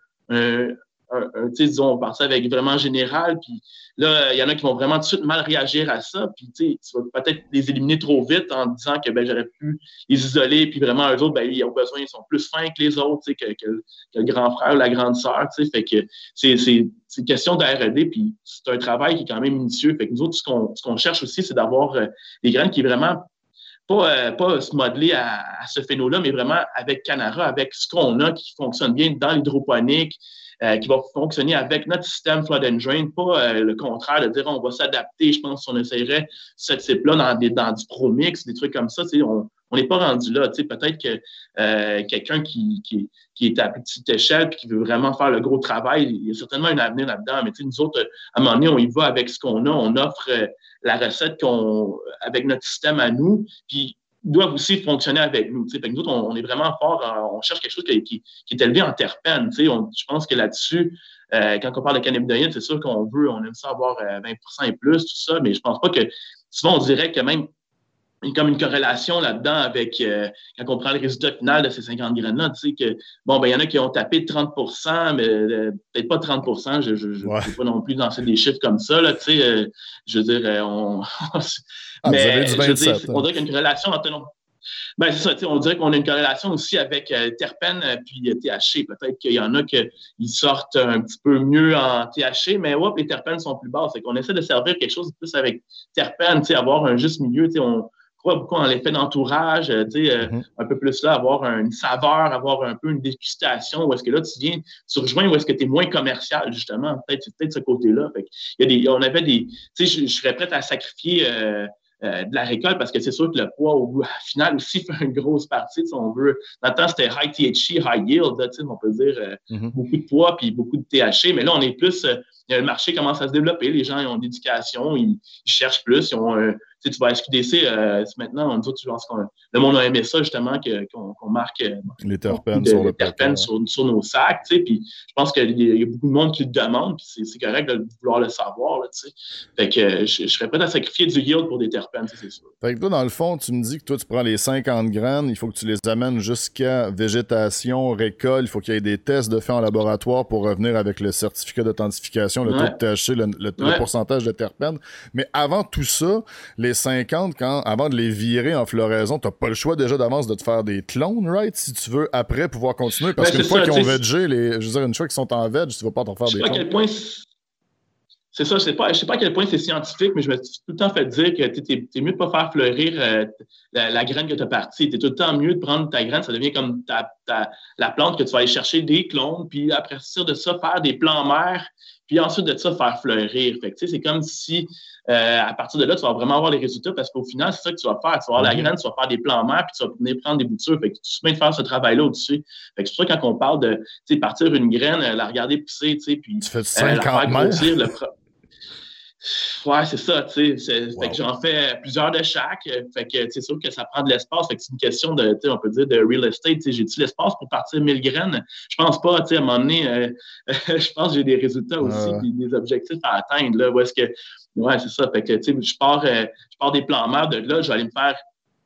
disons, on partait avec vraiment général, puis là, il y en a qui vont vraiment tout de suite mal réagir à ça, puis tu vas peut-être les éliminer trop vite en disant que ben, j'aurais pu les isoler, puis vraiment, eux autres, ben, ils ont besoin, ils sont plus fins que les autres, que, que, le grand frère ou la grande sœur, fait que c'est une question d'R&D, puis c'est un travail qui est quand même minutieux, fait que nous autres, ce qu'on cherche aussi, c'est d'avoir euh, des graines qui vraiment pas, pas se modeler à, ce phénomène-là, mais vraiment avec Canara, avec ce qu'on a qui fonctionne bien dans l'hydroponique, euh, qui va fonctionner avec notre système flood and drain, pas euh, le contraire de dire on va s'adapter. Je pense qu'on essaierait ce type-là dans, des, dans du des trucs comme ça. On n'est pas rendu là. Peut-être que euh, quelqu'un qui, est à petite échelle et qui veut vraiment faire le gros travail, il y a certainement un avenir là-dedans. Mais nous autres, à un moment donné, on y va avec ce qu'on a. On offre la recette qu'on avec notre système à nous. Doivent aussi fonctionner avec nous. Que nous autres, on, est vraiment fort, on cherche quelque chose qui, est élevé en terpène. je pense que là-dessus, euh, quand on parle de cannabinoïdes, c'est sûr qu'on veut, on aime ça avoir 20% euh, et plus, tout ça, mais je pense pas que souvent on dirait que même il y a comme une corrélation là-dedans avec euh, quand on prend le résultat final de ces 50 graines-là, tu sais que bon, ben il y en a qui ont tapé 30% mais peut-être pas 30% je ne vais pas non plus lancer des chiffres comme ça, là, tu sais, je veux dire, on, *laughs* Ah, mais je veux dire, on dirait qu'il y a une corrélation entre ben, c'est ça, on dirait qu'on a une corrélation aussi avec euh, terpène euh, puis euh, THC. Peut-être qu'il y en a qui sortent un petit peu mieux en THC, mais ouais, les terpènes sont plus bas. C'est qu'on essaie de servir quelque chose de plus avec terpène, avoir un juste milieu. On croit beaucoup en l'effet d'entourage, mm-hmm. un peu plus là, avoir une saveur, avoir un peu une dégustation, où est-ce que là, tu viens, tu rejoins où est-ce que tu es moins commercial, justement. Peut-être peut ce côté-là. Il y a des, on avait des. Tu sais, je, je, serais prêt à sacrifier. Euh, de la récolte parce que c'est sûr que le poids au *laughs* final aussi fait une grosse partie. Si on veut. Dans le temps, c'était high THC, high yield, on peut dire euh, mm-hmm. beaucoup de poids puis beaucoup de THC, mais là, on est plus. Euh, le marché commence à se développer, les gens ils ont d'éducation, ils, ils, cherchent plus, ils ont tu, sais, tu vas à SQDC, euh, maintenant, on dit, tu penses qu'on, le monde a aimé ça, justement, qu'on, marque euh, les terpènes, sur, terpènes sur, sur, nos sacs. Tu sais, puis je pense qu'il y, a beaucoup de monde qui le demande, puis c'est, correct de vouloir le savoir. Là, tu sais. Fait que euh, je, serais prêt à sacrifier du yield pour des terpènes, c'est sûr. Fait que toi, dans le fond, tu me dis que toi, tu prends les 50 graines, il faut que tu les amènes jusqu'à végétation, récolte, il faut qu'il y ait des tests de fait en laboratoire pour revenir avec le certificat d'authentification, le taux de THC, le, le pourcentage de terpènes. Mais avant tout ça, les 50, quand, avant de les virer en floraison, t'as pas le choix déjà d'avance de te faire des clones, right? Si tu veux après pouvoir continuer? Parce ben, qu'une fois qu'ils ont végé, les, je veux dire, une fois qu'ils sont en veg, tu vas pas t'en faire des clones. C'est ça, je sais pas, je sais pas à quel point c'est scientifique, mais je me suis tout le temps fait dire que tu es, mieux de pas faire fleurir euh, la, graine que tu as partie. Tu es tout le temps mieux de prendre ta graine, ça devient comme ta, la plante que tu vas aller chercher des clones, puis après ça, de ça, faire des plants mères, puis ensuite de ça, faire fleurir. Fait c'est comme si euh, à partir de là, tu vas vraiment avoir les résultats parce qu'au final, c'est ça que tu vas faire. Tu vas avoir la mhm. graine, tu vas faire des plants mères, puis tu vas venir prendre des boutures. Fait que tu te mets de faire ce travail-là au-dessus. Fait que c'est pour ça quand on parle de partir une graine, la regarder pousser, puis tu fais 50 euh, la faire le Ouais, c'est ça, tu sais. Fait que j'en fais plusieurs de chaque. Fait que c'est sûr que ça prend de l'espace. Fait que c'est une question de, on peut dire, de real estate. J'ai-tu l'espace pour partir 1000 graines? Je pense pas, tu sais, à un moment donné, euh, *laughs* je pense que j'ai des résultats aussi, des, objectifs à atteindre, là. Où est-ce que, ouais, c'est ça. Fait que, tu sais, je pars, euh, je pars des plans mers de là, je vais aller me faire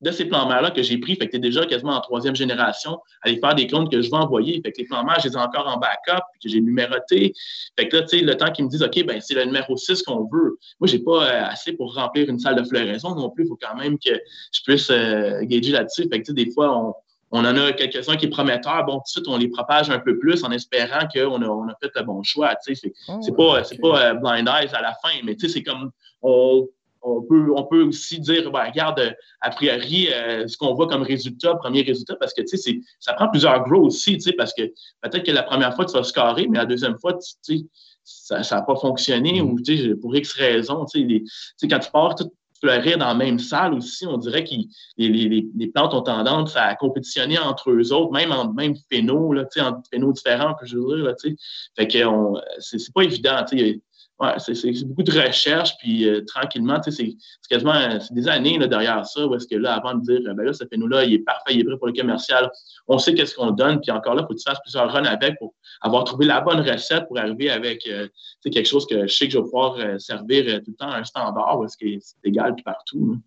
de ces plans mères-là que j'ai pris, fait que tu es déjà quasiment en troisième génération, aller faire des clones que je vais envoyer. Fait que les plans mères, je les ai encore en backup, que j'ai numéroté. Fait que là, tu sais, le temps qu'ils me disent, OK, ben c'est le numéro 6 qu'on veut. Moi, j'ai pas euh, assez pour remplir une salle de floraison non plus. Il faut quand même que je puisse euh, gager là-dessus. Fait que, tu sais, des fois, on, on en a quelques-uns qui est prometteurs. Bon, tout de suite, on les propage un peu plus en espérant qu'on a, on a fait le bon choix. Tu sais, c'est oh, pas, c'est pas euh, blind eyes à la fin, mais tu sais, c'est comme on, on peut, on peut aussi dire, ben, regarde, a priori, euh, ce qu'on voit comme résultat, premier résultat, parce que, tu sais, ça prend plusieurs grows aussi, tu sais, parce que peut-être que la première fois, tu vas scorer, mais la deuxième fois, tu sais, ça n'a pas fonctionné ou, tu sais, pour X sais, quand tu pars tout fleurir dans la même salle aussi, on dirait que les, les, les, plantes ont tendance à compétitionner entre eux autres, même en même phéno, là, tu sais, en phénos différents, que je veux dire, là, tu sais. Fait que c'est pas évident, tu sais ouais, c'est beaucoup de recherche, puis euh, tranquillement, c'est quasiment des années là, derrière ça, où est-ce que là, avant de dire, ben là, ce nous-là, il est parfait, il est prêt pour le commercial, on sait qu'est-ce qu'on donne, puis encore là, il faut que tu fasses plusieurs runs avec pour avoir trouvé la bonne recette pour arriver avec euh, quelque chose que je sais que je vais pouvoir euh, servir tout le temps un standard, où est-ce que c'est égal partout.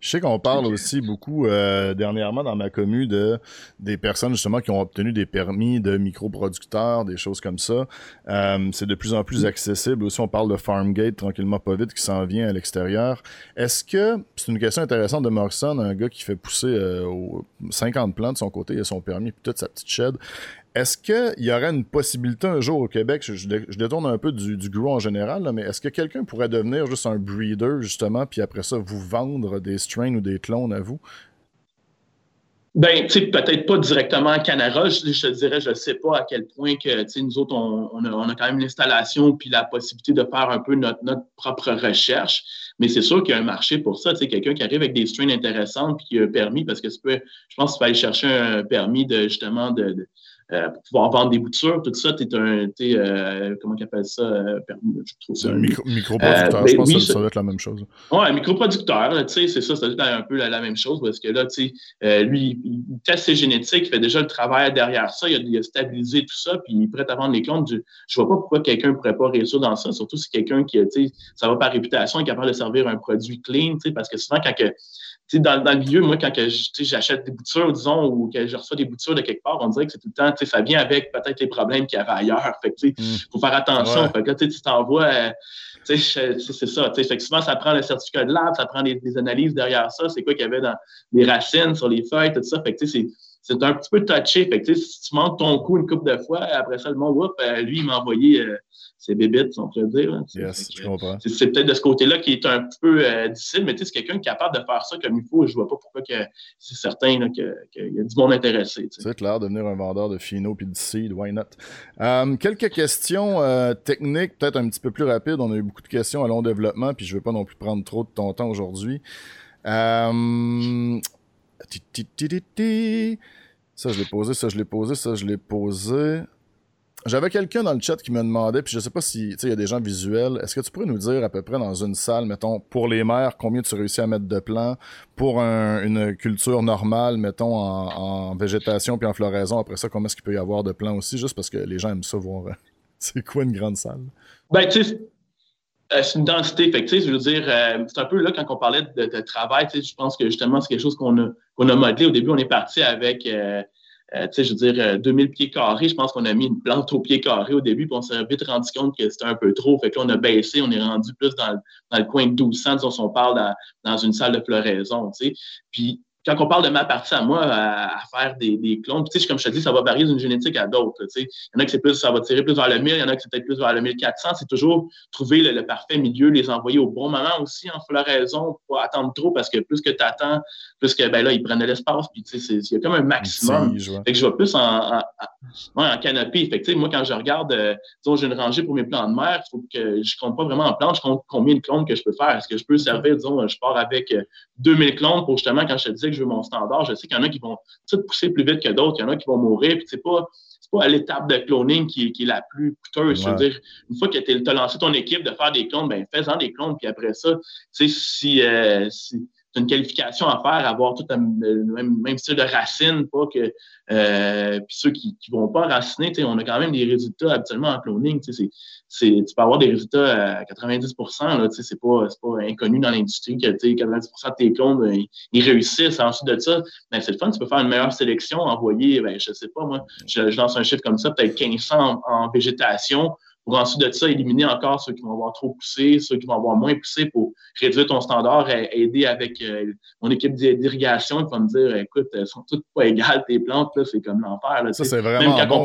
Je sais qu'on parle aussi beaucoup euh, dernièrement dans ma commune de des personnes justement qui ont obtenu des permis de microproducteurs, des choses comme ça. Euh, c'est de plus en plus accessible aussi. On parle de Farmgate tranquillement pas vite qui s'en vient à l'extérieur. Est-ce que c'est une question intéressante de Morrison, un gars qui fait pousser euh, 50 plantes de son côté, il a son permis puis toute sa petite shed. Est-ce qu'il y aurait une possibilité un jour au Québec, je, détourne un peu du, du grow en général, mais est-ce que quelqu'un pourrait devenir juste un breeder, justement, puis après ça, vous vendre des strains ou des clones à vous? Ben, tu sais, peut-être pas directement Canara. Je, je te dirais, je sais pas à quel point que, tu sais, nous autres, on, a, quand même l'installation puis la possibilité de faire un peu notre, notre propre recherche. Mais c'est sûr qu'il y a un marché pour ça. Tu sais, quelqu'un qui arrive avec des strains intéressantes puis qui a un permis, parce que tu peux, je pense qu'il faut aller chercher un permis de, justement, de euh, pour pouvoir vendre des boutures, tout ça, tu es un, euh, comment on appelle ça? Euh, je trouve ça. Micro, microproducteur, je pense que ça, doit être la même chose. Oui, un microproducteur, tu sais, c'est ça, ça doit être un peu la, même chose parce que là, tu sais, lui, il teste ses génétiques, il fait déjà le travail derrière ça, il a, stabilisé tout ça, puis il est prêt à vendre les clones. Je, ne vois pas pourquoi quelqu'un ne pourrait pas réussir dans ça, surtout si quelqu'un qui, tu sais, ça va par réputation, est capable de servir un produit clean, tu sais, parce que souvent, quand que, dans, dans, le milieu, moi, quand j'achète des boutures, disons, ou que je reçois des boutures de quelque part, on dirait que c'est tout le temps, ça vient avec peut-être les problèmes qu'il y avait ailleurs. Fait que, mm. faut faire attention. Fait que tu t'envoies, euh, c'est ça. Fait que souvent, ça prend le certificat de lab, ça prend des, analyses derrière ça. C'est quoi qu'il y avait dans les racines, sur les feuilles, tout ça. Fait que, c'est c'est un petit peu touché. Fait que, si tu montes ton coup une couple de fois, après ça, le monde, whoop, euh, lui, il m'a envoyé euh, ses bébites, on peut dire. Yes, je comprends. C'est peut-être de ce côté-là qui est un petit peu euh, difficile, mais c'est quelqu'un qui est capable de faire ça comme il faut. Je vois pas pourquoi que c'est certain qu'il y a du monde intéressé. C'est clair, devenir un vendeur de Fino puis de seed, why not? quelques questions techniques, peut-être un petit peu plus rapides. On a eu beaucoup de questions à long développement, puis je ne veux pas non plus prendre trop de ton temps aujourd'hui. Ça, je l'ai posé, ça, je l'ai posé, ça, je l'ai posé. J'avais quelqu'un dans le chat qui me demandait, puis je sais pas si, tu sais, il y a des gens visuels. Est-ce que tu pourrais nous dire à peu près dans une salle, mettons, pour les mères, combien tu réussis à mettre de plants pour une culture normale, mettons, en, végétation puis en floraison? Après ça, combien est-ce qu'il peut y avoir de plants aussi, juste parce que les gens aiment ça voir. *laughs* c'est quoi une grande salle? Ben, tu sais, euh, c'est une densité effective. Je veux dire, euh, c'est un peu là, quand on parlait de, travail, je pense que justement, c'est quelque chose qu'on a, qu'on a modelé. Au début, on est parti avec, euh, je veux dire, 2000 pieds carrés. Je pense qu'on a mis une plante au pied carré au début, puis on s'est vite rendu compte que c'était un peu trop. Fait que là, on a baissé, on est rendu plus dans, le coin de 1200, disons, si on parle dans, dans une salle de floraison. Puis quand on parle de ma partie à moi, à, faire des, des clones, puis, comme je te dis, ça va varier d'une génétique à d'autres. Il y en a qui c'est plus, ça va tirer plus vers le 1000, il y en a qui c'est peut-être plus vers le 1400. C'est toujours trouver le, parfait milieu, les envoyer au bon moment aussi en floraison, pas attendre trop, parce que plus que tu attends, plus que ben là, ils prennent de l'espace, puis il y a comme un maximum. Fait que je vais plus en, en, canopée. Fait que, moi, quand je regarde, euh, disons, j'ai une rangée pour mes plants de mer, il faut que je compte pas vraiment en plantes, je compte combien de clones que je peux faire. Est-ce que je peux servir, disons, je pars avec 2000 euh, clones pour justement, quand je te disais je veux mon standard. Je sais qu'il y en a qui vont pousser plus vite que d'autres, il y en a qui vont mourir, puis c'est pas pas à l'étape de cloning qui, qui, est la plus coûteuse. Une fois que tu as lancé ton équipe de faire des clones, ben fais-en des clones, puis après ça, si, euh, si une qualification à faire, avoir tout le même, même, style de racine, pas que euh, puis ceux qui ne vont pas raciner, on a quand même des résultats habituellement en cloning. C'est, tu peux avoir des résultats à 90 là, c'est pas, pas inconnu dans l'industrie que 90% de tes clones, ben, ils réussissent. Ensuite de ça, ben, c'est le fun, tu peux faire une meilleure sélection, envoyer, ben, je sais pas, moi, je, lance un chiffre comme ça, peut-être 1500 en végétation, pour ensuite de ça, éliminer encore ceux qui vont avoir trop poussé, ceux qui vont avoir moins poussé pour réduire ton standard, aider avec euh, mon équipe d'irrigation qui va me dire écoute, elles sont toutes pas égales tes plantes, c'est comme l'enfer. Ça, c'est vraiment bon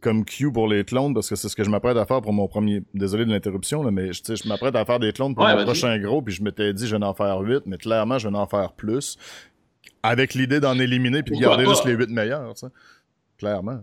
comme Q pour les clones, parce que c'est ce que je m'apprête à faire pour mon premier. Désolé de l'interruption, mais je, je m'apprête à faire des clones pour mon prochain gros, puis je m'étais dit je vais en faire 8, mais clairement, je vais en faire plus. Avec l'idée d'en éliminer puis de garder juste les 8 meilleurs, clairement.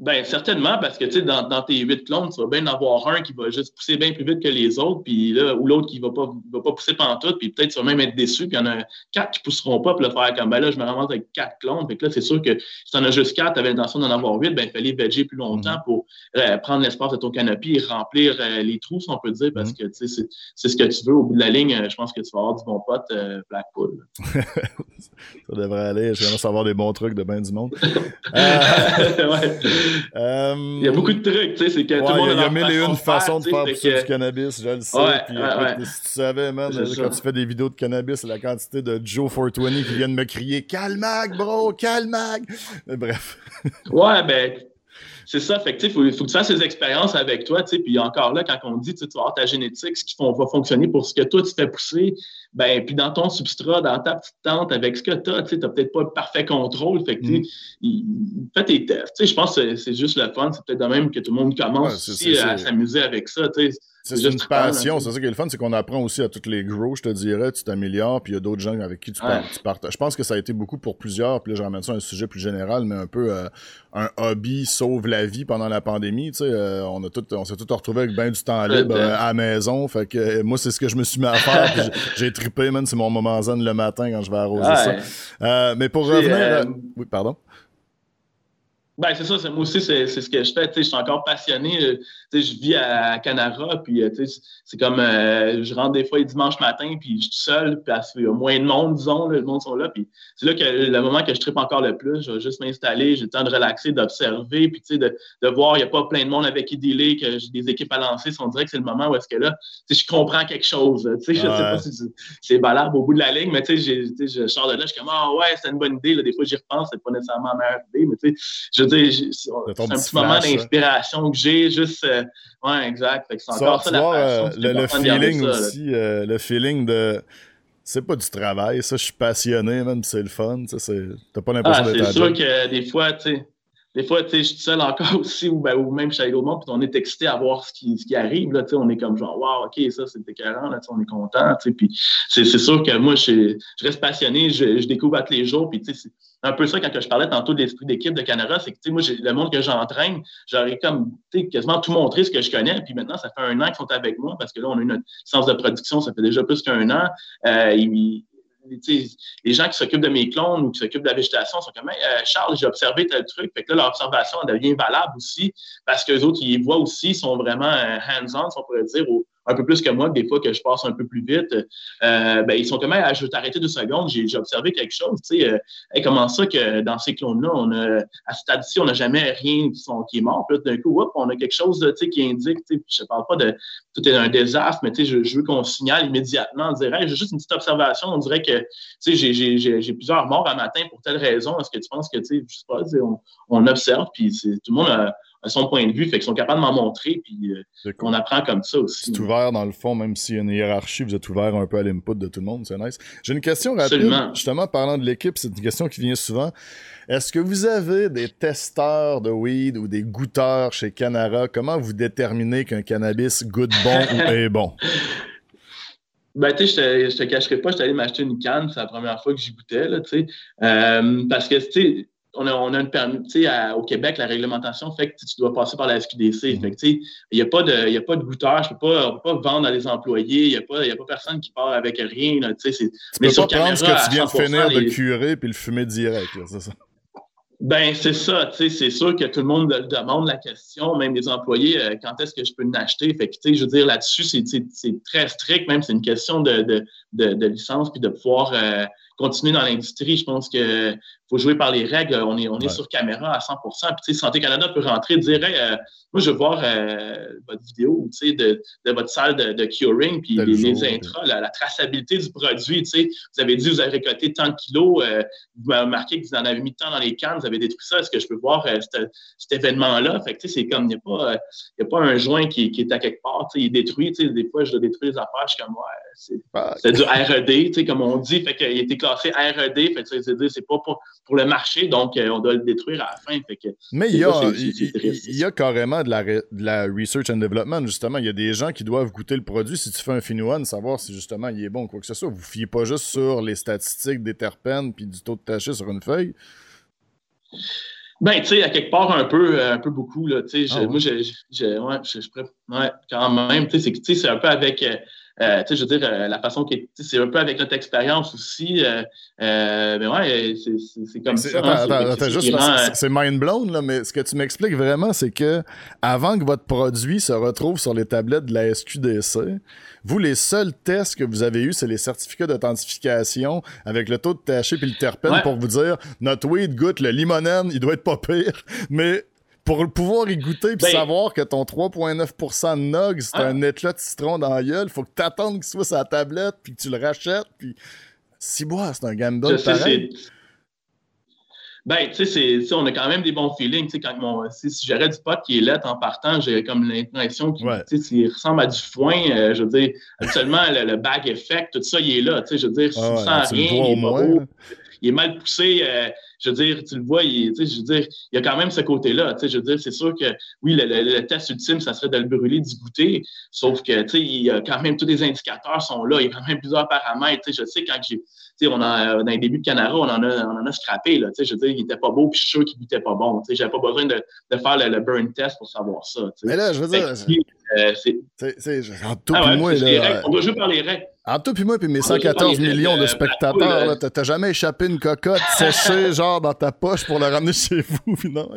Ben certainement, parce que tu sais, dans, dans, tes huit clones, tu vas bien en avoir un qui va juste pousser bien plus vite que les autres, puis là, ou l'autre qui va pas, va pas pousser tout, puis peut-être tu vas même être déçu, puis il y en a quatre qui pousseront pas, puis le faire comme ben là, je me ramasse avec quatre clones. Fait que là, c'est sûr que si tu en as juste quatre, tu avais l'intention d'en avoir huit, ben il fallait veger plus longtemps mm-hmm. pour euh, prendre l'espace de ton canopy et remplir euh, les trous, si on peut dire, parce mm-hmm. que tu sais, c'est ce que tu veux. Au bout de la ligne, euh, je pense que tu vas avoir du bon pote Blackpool. *laughs* ça devrait aller, je vais avoir des bons trucs de bien du monde. *laughs* ouais. Il y a beaucoup de trucs, tu sais, c'est que tout le monde Il y a mille et une façons de faire pousser du cannabis, je le sais. puis, si tu savais, man, quand tu fais des vidéos de cannabis, la quantité de Joe 420 qui viennent me crier Calmag, bro, Calmag. Mais bref. ouais, ben. c'est ça. Fait que, il faut, faut, que tu fasses ces expériences avec toi. Puis encore là, quand on dit tu vas avoir ta génétique, ce qui va fonctionner pour ce que toi, tu fais pousser, ben, puis dans ton substrat, dans ta petite tente, avec ce que tu as, tu n'as peut-être pas le parfait contrôle. Fait que, mm. fais tes tests. Je pense que c'est juste le fun. C'est peut-être de même que tout le monde commence aussi à s'amuser avec ça. C'est une passion, c'est ça qui est le fun, c'est qu'on apprend aussi à tous les gros, je te dirais, tu t'améliores, puis il y a d'autres gens avec qui tu, partages. Je pense que ça a été beaucoup pour plusieurs, puis là, je ramène ça à un sujet plus général, mais un peu euh, un hobby sauve la vie pendant la pandémie, tu sais, euh, on a tout, on s'est tous retrouvés avec bien du temps libre euh, à la maison, fait que moi, c'est ce que je me suis mis à faire, j'ai man, c'est mon moment zen le matin quand je vais arroser ça. mais pour revenir... Oui, pardon? Ben, c'est ça, moi aussi, c'est ce que je fais. Je suis encore passionné. Je vis à Canara, puis euh, c'est comme euh, je rentre des fois le dimanche matin, puis je suis seul, parce qu'il y a moins de monde, disons, le monde sont là. Puis c'est là que le moment que je tripe encore le plus, je vais juste m'installer, j'ai le temps de relaxer, d'observer, puis de, de voir, il n'y a pas plein de monde avec qui dealer, que j'ai des équipes à lancer. On dirait que c'est le moment où est-ce que là, je comprends quelque chose. Je ne sais pas si c'est valable au bout de la ligne, mais je sors de là, je suis comme Ah ouais, c'est une bonne idée. Là. Des fois, j'y repense, c'est pas nécessairement la meilleure idée, mais je c'est un petit moment d'inspiration que j'ai, juste. Euh, ouais, exact. c'est encore ça, la passion, euh, le, feeling aussi, euh, le feeling de. C'est pas du travail, ça, je suis passionné, même, c'est le fun. T'as pas l'impression ah, d'être C'est sûr que des fois, tu sais des fois, tu sais, je suis seul encore *laughs* aussi, ou, ben, ou même chez monde, puis on est excité à voir ce qui, ce qui arrive, là, tu sais, on est comme genre, wow, OK, ça, c'est écœurant, là, tu sais, on est content, puis c'est sûr que moi, je, je reste passionné, je, je, découvre à tous les jours, puis tu sais, c'est un peu ça quand je parlais tantôt de l'esprit d'équipe de Canada, c'est que, tu sais, moi, le monde que j'entraîne, j'aurais comme, tu sais, quasiment tout montré ce que je connais, puis maintenant, ça fait un an qu'ils sont avec moi, parce que là, on a une licence de production, ça fait déjà plus qu'un an, euh, les gens qui s'occupent de mes clones ou qui s'occupent de la végétation sont comme euh, Charles, j'ai observé tel truc. Fait que là, leur observation devient valable aussi parce que les autres, ils voient aussi, sont vraiment euh, hands-on, si on pourrait dire, au, un peu plus que moi, des fois que je passe un peu plus vite, euh, ben, ils sont même, à, je vais t'arrêter deux secondes, j'ai observé quelque chose, tu sais, euh, comment ça que dans ces clones-là, on a, à ce stade-ci, on n'a jamais rien qui est mort, puis d'un coup, hop, on a quelque chose, tu sais, qui indique, tu sais, je ne parle pas de tout est un désastre, mais tu sais, je, veux qu'on signale immédiatement, on dirait, j'ai juste une petite observation, on dirait que, tu sais, j'ai plusieurs morts à matin pour telle raison, est-ce que tu penses que, tu sais, je sais pas, on, on observe, puis tout le monde a, son point de vue, fait qu'ils sont capables de m'en montrer, puis euh, on apprend comme ça aussi. C'est ouvert dans le fond, même s'il y a une hiérarchie, vous êtes ouvert un peu à l'input de tout le monde, c'est nice. J'ai une question rapide, justement, parlant de l'équipe, c'est une question qui vient souvent. Est-ce que vous avez des testeurs de weed ou des goûteurs chez Canara? Comment vous déterminez qu'un cannabis goûte bon ou *laughs* est bon? Ben, tu sais, je te, te cacherai pas, je suis allé m'acheter une canne, c'est la première fois que j'y goûtais, là, tu sais. Euh, parce que, tu sais, on a, on a une permis, au Québec, la réglementation fait que tu dois passer par la SQDC. Mhm. il n'y a, pas de, y a pas de goûteur, je peux pas, peux pas vendre à les employés, il n'y a, pas, a pas personne qui part avec rien. Là, tu mais peux pas prendre ce que tu viens de finir de curer puis le fumer direct, c'est ça? Ben, c'est ça, tu sais, c'est sûr que tout le monde demande la question, même les employés, euh, quand est-ce que je peux l'acheter? Fait que, tu sais, je veux dire, là-dessus, c'est très strict, même c'est une question de, de, de, licence puis de pouvoir euh, continuer dans l'industrie. Je pense qu'il faut jouer par les règles. On est, on est sur caméra à 100 Puis, Santé Canada peut rentrer et dire euh, Moi, je veux voir euh, votre vidéo de, de votre salle de, curing, puis les, intras, la, traçabilité du produit. Vous avez dit vous avez récolté tant de kilos, euh, vous m'avez marqué que vous en avez mis tant dans les cannes, vous avez détruit ça. Est-ce que je peux voir cet, événement-là? Fait que c'est comme il n'y a, pas, a pas un joint qui, qui, est à quelque part. Il est détruit. Des fois, je dois détruire les affaires. Je suis comme ouais, c'est du RED, comme on dit. Fait qu'il a été classé RED. Fait que c'est pas pour, pour, le marché, donc euh, on doit le détruire à la fin. Fait que, Mais il y, a, il, y a carrément de la, de la research and development, justement. Il y a des gens qui doivent goûter le produit. Si tu fais un Finoine, savoir si justement il est bon ou quoi que ce soit. Vous ne fiez pas juste sur les statistiques des terpènes puis du taux de taché sur une feuille. Ben, tu sais, à quelque part, un peu, un peu beaucoup, là, tu sais, ah moi, je, ouais, je, je, ouais, quand même, tu sais, c'est un peu avec, euh, euh, je veux dire, euh, la façon qui c'est un peu avec notre expérience aussi. Euh, mais ouais, c'est comme ça. Hein, c'est mind blown, là, mais ce que tu m'expliques vraiment, c'est que avant que votre produit se retrouve sur les tablettes de la SQDC, vous, les seuls tests que vous avez eus, c'est les certificats d'authentification avec le taux de THC et le terpène pour vous dire notre weed goûte le limonène, il doit être pas pire, *laughs* mais pour pouvoir y goûter et ben, savoir que ton 3,9% de Nog, c'est un éclat de citron dans la gueule, faut que tu attendes qu'il soit sur la tablette puis que tu le rachètes. Puis si bois, c'est un gamble pareil. Ben, tu sais, on a quand même des bons feelings. Quand mon, si, j'aurais du pot qui est là en partant, j'ai comme l'impression qu'il ressemble à du foin. Euh, je veux dire, actuellement, le, bag effect, tout ça, il est là. Je veux dire, ah, sens rien, il est, beau, il est mal poussé. Euh, je veux dire, tu le vois, il, je veux dire, il y a quand même ce côté-là. Je veux dire, c'est sûr que oui, le, test ultime, ça serait de le brûler, d'y goûter. Sauf que, tu sais, il y a quand même tous les indicateurs sont là. Il y a quand même plusieurs paramètres. Je sais, quand j'ai on a, dans les débuts de Canara, on en a, on en a scrappé. Là, je veux dire, il n'était pas beau, puis je suis sûr qu'il n'était pas bon. Je n'avais pas besoin de, de faire le, burn test pour savoir ça. Mais là, je veux dire. Euh, c'est. Ah moi, on doit jouer par les règles. Entre toi puis moi, puis mes 114 millions de spectateurs, t'as jamais échappé une cocotte *laughs* séchée, genre, dans ta poche pour la ramener chez vous, *laughs* non?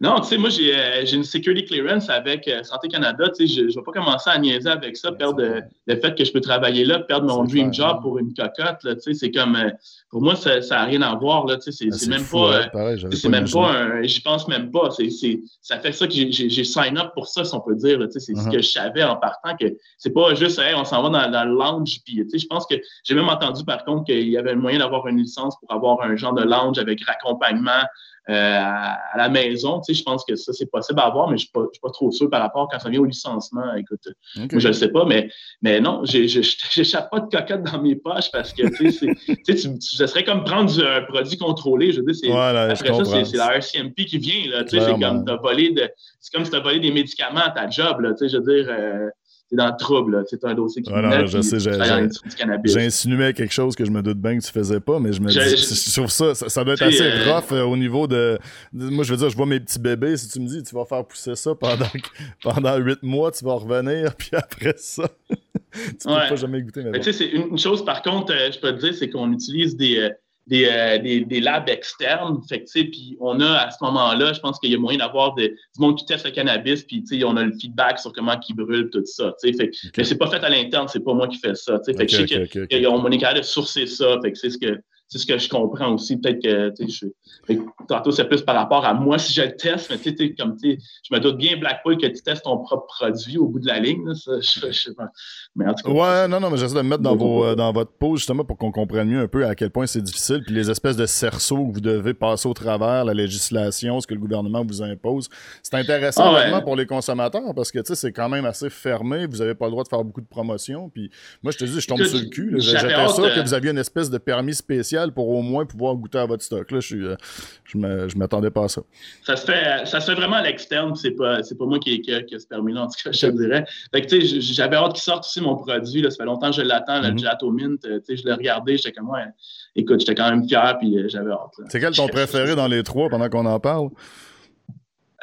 Non, tu sais, moi, euh, j'ai une security clearance avec euh, Santé Canada. Tu sais, je ne vais pas commencer à niaiser avec ça, perdre le fait que je peux travailler là, perdre mon dream job pour une cocotte. Tu sais, c'est comme, euh, pour moi, ça n'a rien à voir. Tu sais, c'est même pas, c'est même pas un, j'y pense même pas. Ça fait ça que j'ai sign up pour ça, si on peut dire. tu sais, c'est ce uh-huh. que je savais en partant, que c'est pas juste, hey, on s'en va dans, le lounge. Puis, tu sais, je pense que j'ai même entendu, par contre, qu'il y avait moyen d'avoir une licence pour avoir un genre de lounge avec raccompagnement, euh, à, la maison. Tu sais, je pense que ça, c'est possible à avoir, mais je ne suis, pas trop sûr par rapport quand ça vient au licenciement. Écoute, moi, je ne le sais pas, mais, mais non, je n'échappe *laughs* pas de cocotte dans mes poches parce que tu sais, ce serait comme prendre un produit contrôlé. Je veux dire, après ça, c'est la RCMP qui vient. Là, tu sais, c'est comme, c'est comme si tu as volé des médicaments à ta job. Là, tu sais, je veux dire, euh, dans le trouble. C'est un dossier qui ouais, je sais, j'ai insinué quelque chose que je me doute bien que tu faisais pas, mais je me dis, sur ça, ça, doit être assez euh, rough euh, au niveau de, Moi, je veux dire, je vois mes petits bébés. Si tu me dis, tu vas faire pousser ça pendant, pendant 8 mois, tu vas revenir, *laughs* puis après ça, tu peux pas jamais goûter. Mais Tu sais, c'est une, chose, par contre, euh, je peux te dire, c'est qu'on utilise des euh, des, des, labs externes. Fait puis on a à ce moment-là, je pense qu'il y a moyen d'avoir du monde qui teste le cannabis, puis on a le feedback sur comment il brûle, tout ça. Fait, Mais c'est pas fait à l'interne, c'est pas moi qui fais ça. Fait que je sais qu'on est capable de sourcer ça. Fait que c'est ce que c'est ce que je comprends aussi. Peut-être que je, tantôt, c'est plus par rapport à moi si je le teste, mais tu sais, comme tu je me doute bien, Blackpool, que tu testes ton propre produit au bout de la ligne. ça, je, je, sais pas. Mais en tout cas, ouais, non, non, mais j'essaie de me mettre dans, vos, euh, dans votre pause justement pour qu'on comprenne mieux un peu à quel point c'est difficile, puis les espèces de cerceaux que vous devez passer au travers, la législation, ce que le gouvernement vous impose. C'est intéressant ah vraiment pour les consommateurs parce que tu sais, c'est quand même assez fermé, vous n'avez pas le droit de faire beaucoup de promotions. Puis moi, je te dis, je tombe sur le cul. J'étais sûr que vous aviez une espèce de permis spécial pour au moins pouvoir goûter à votre stock. Là, je suis. Euh, je m'attendais pas à ça. Ça se fait, ça se fait vraiment à l'externe, c'est pas, c'est pas moi qui, qui, qui a ce permis-là, en tout cas, je te dirais. Fait que, j'avais hâte qu'il sorte aussi mon produit, là, ça fait longtemps que je l'attends, le mm-hmm. Gelato Mint, euh, je l'ai regardé, j'étais comme, ouais, écoute, j'étais quand même fier, puis euh, j'avais hâte. C'est quel ton préféré dans les trois pendant qu'on en parle?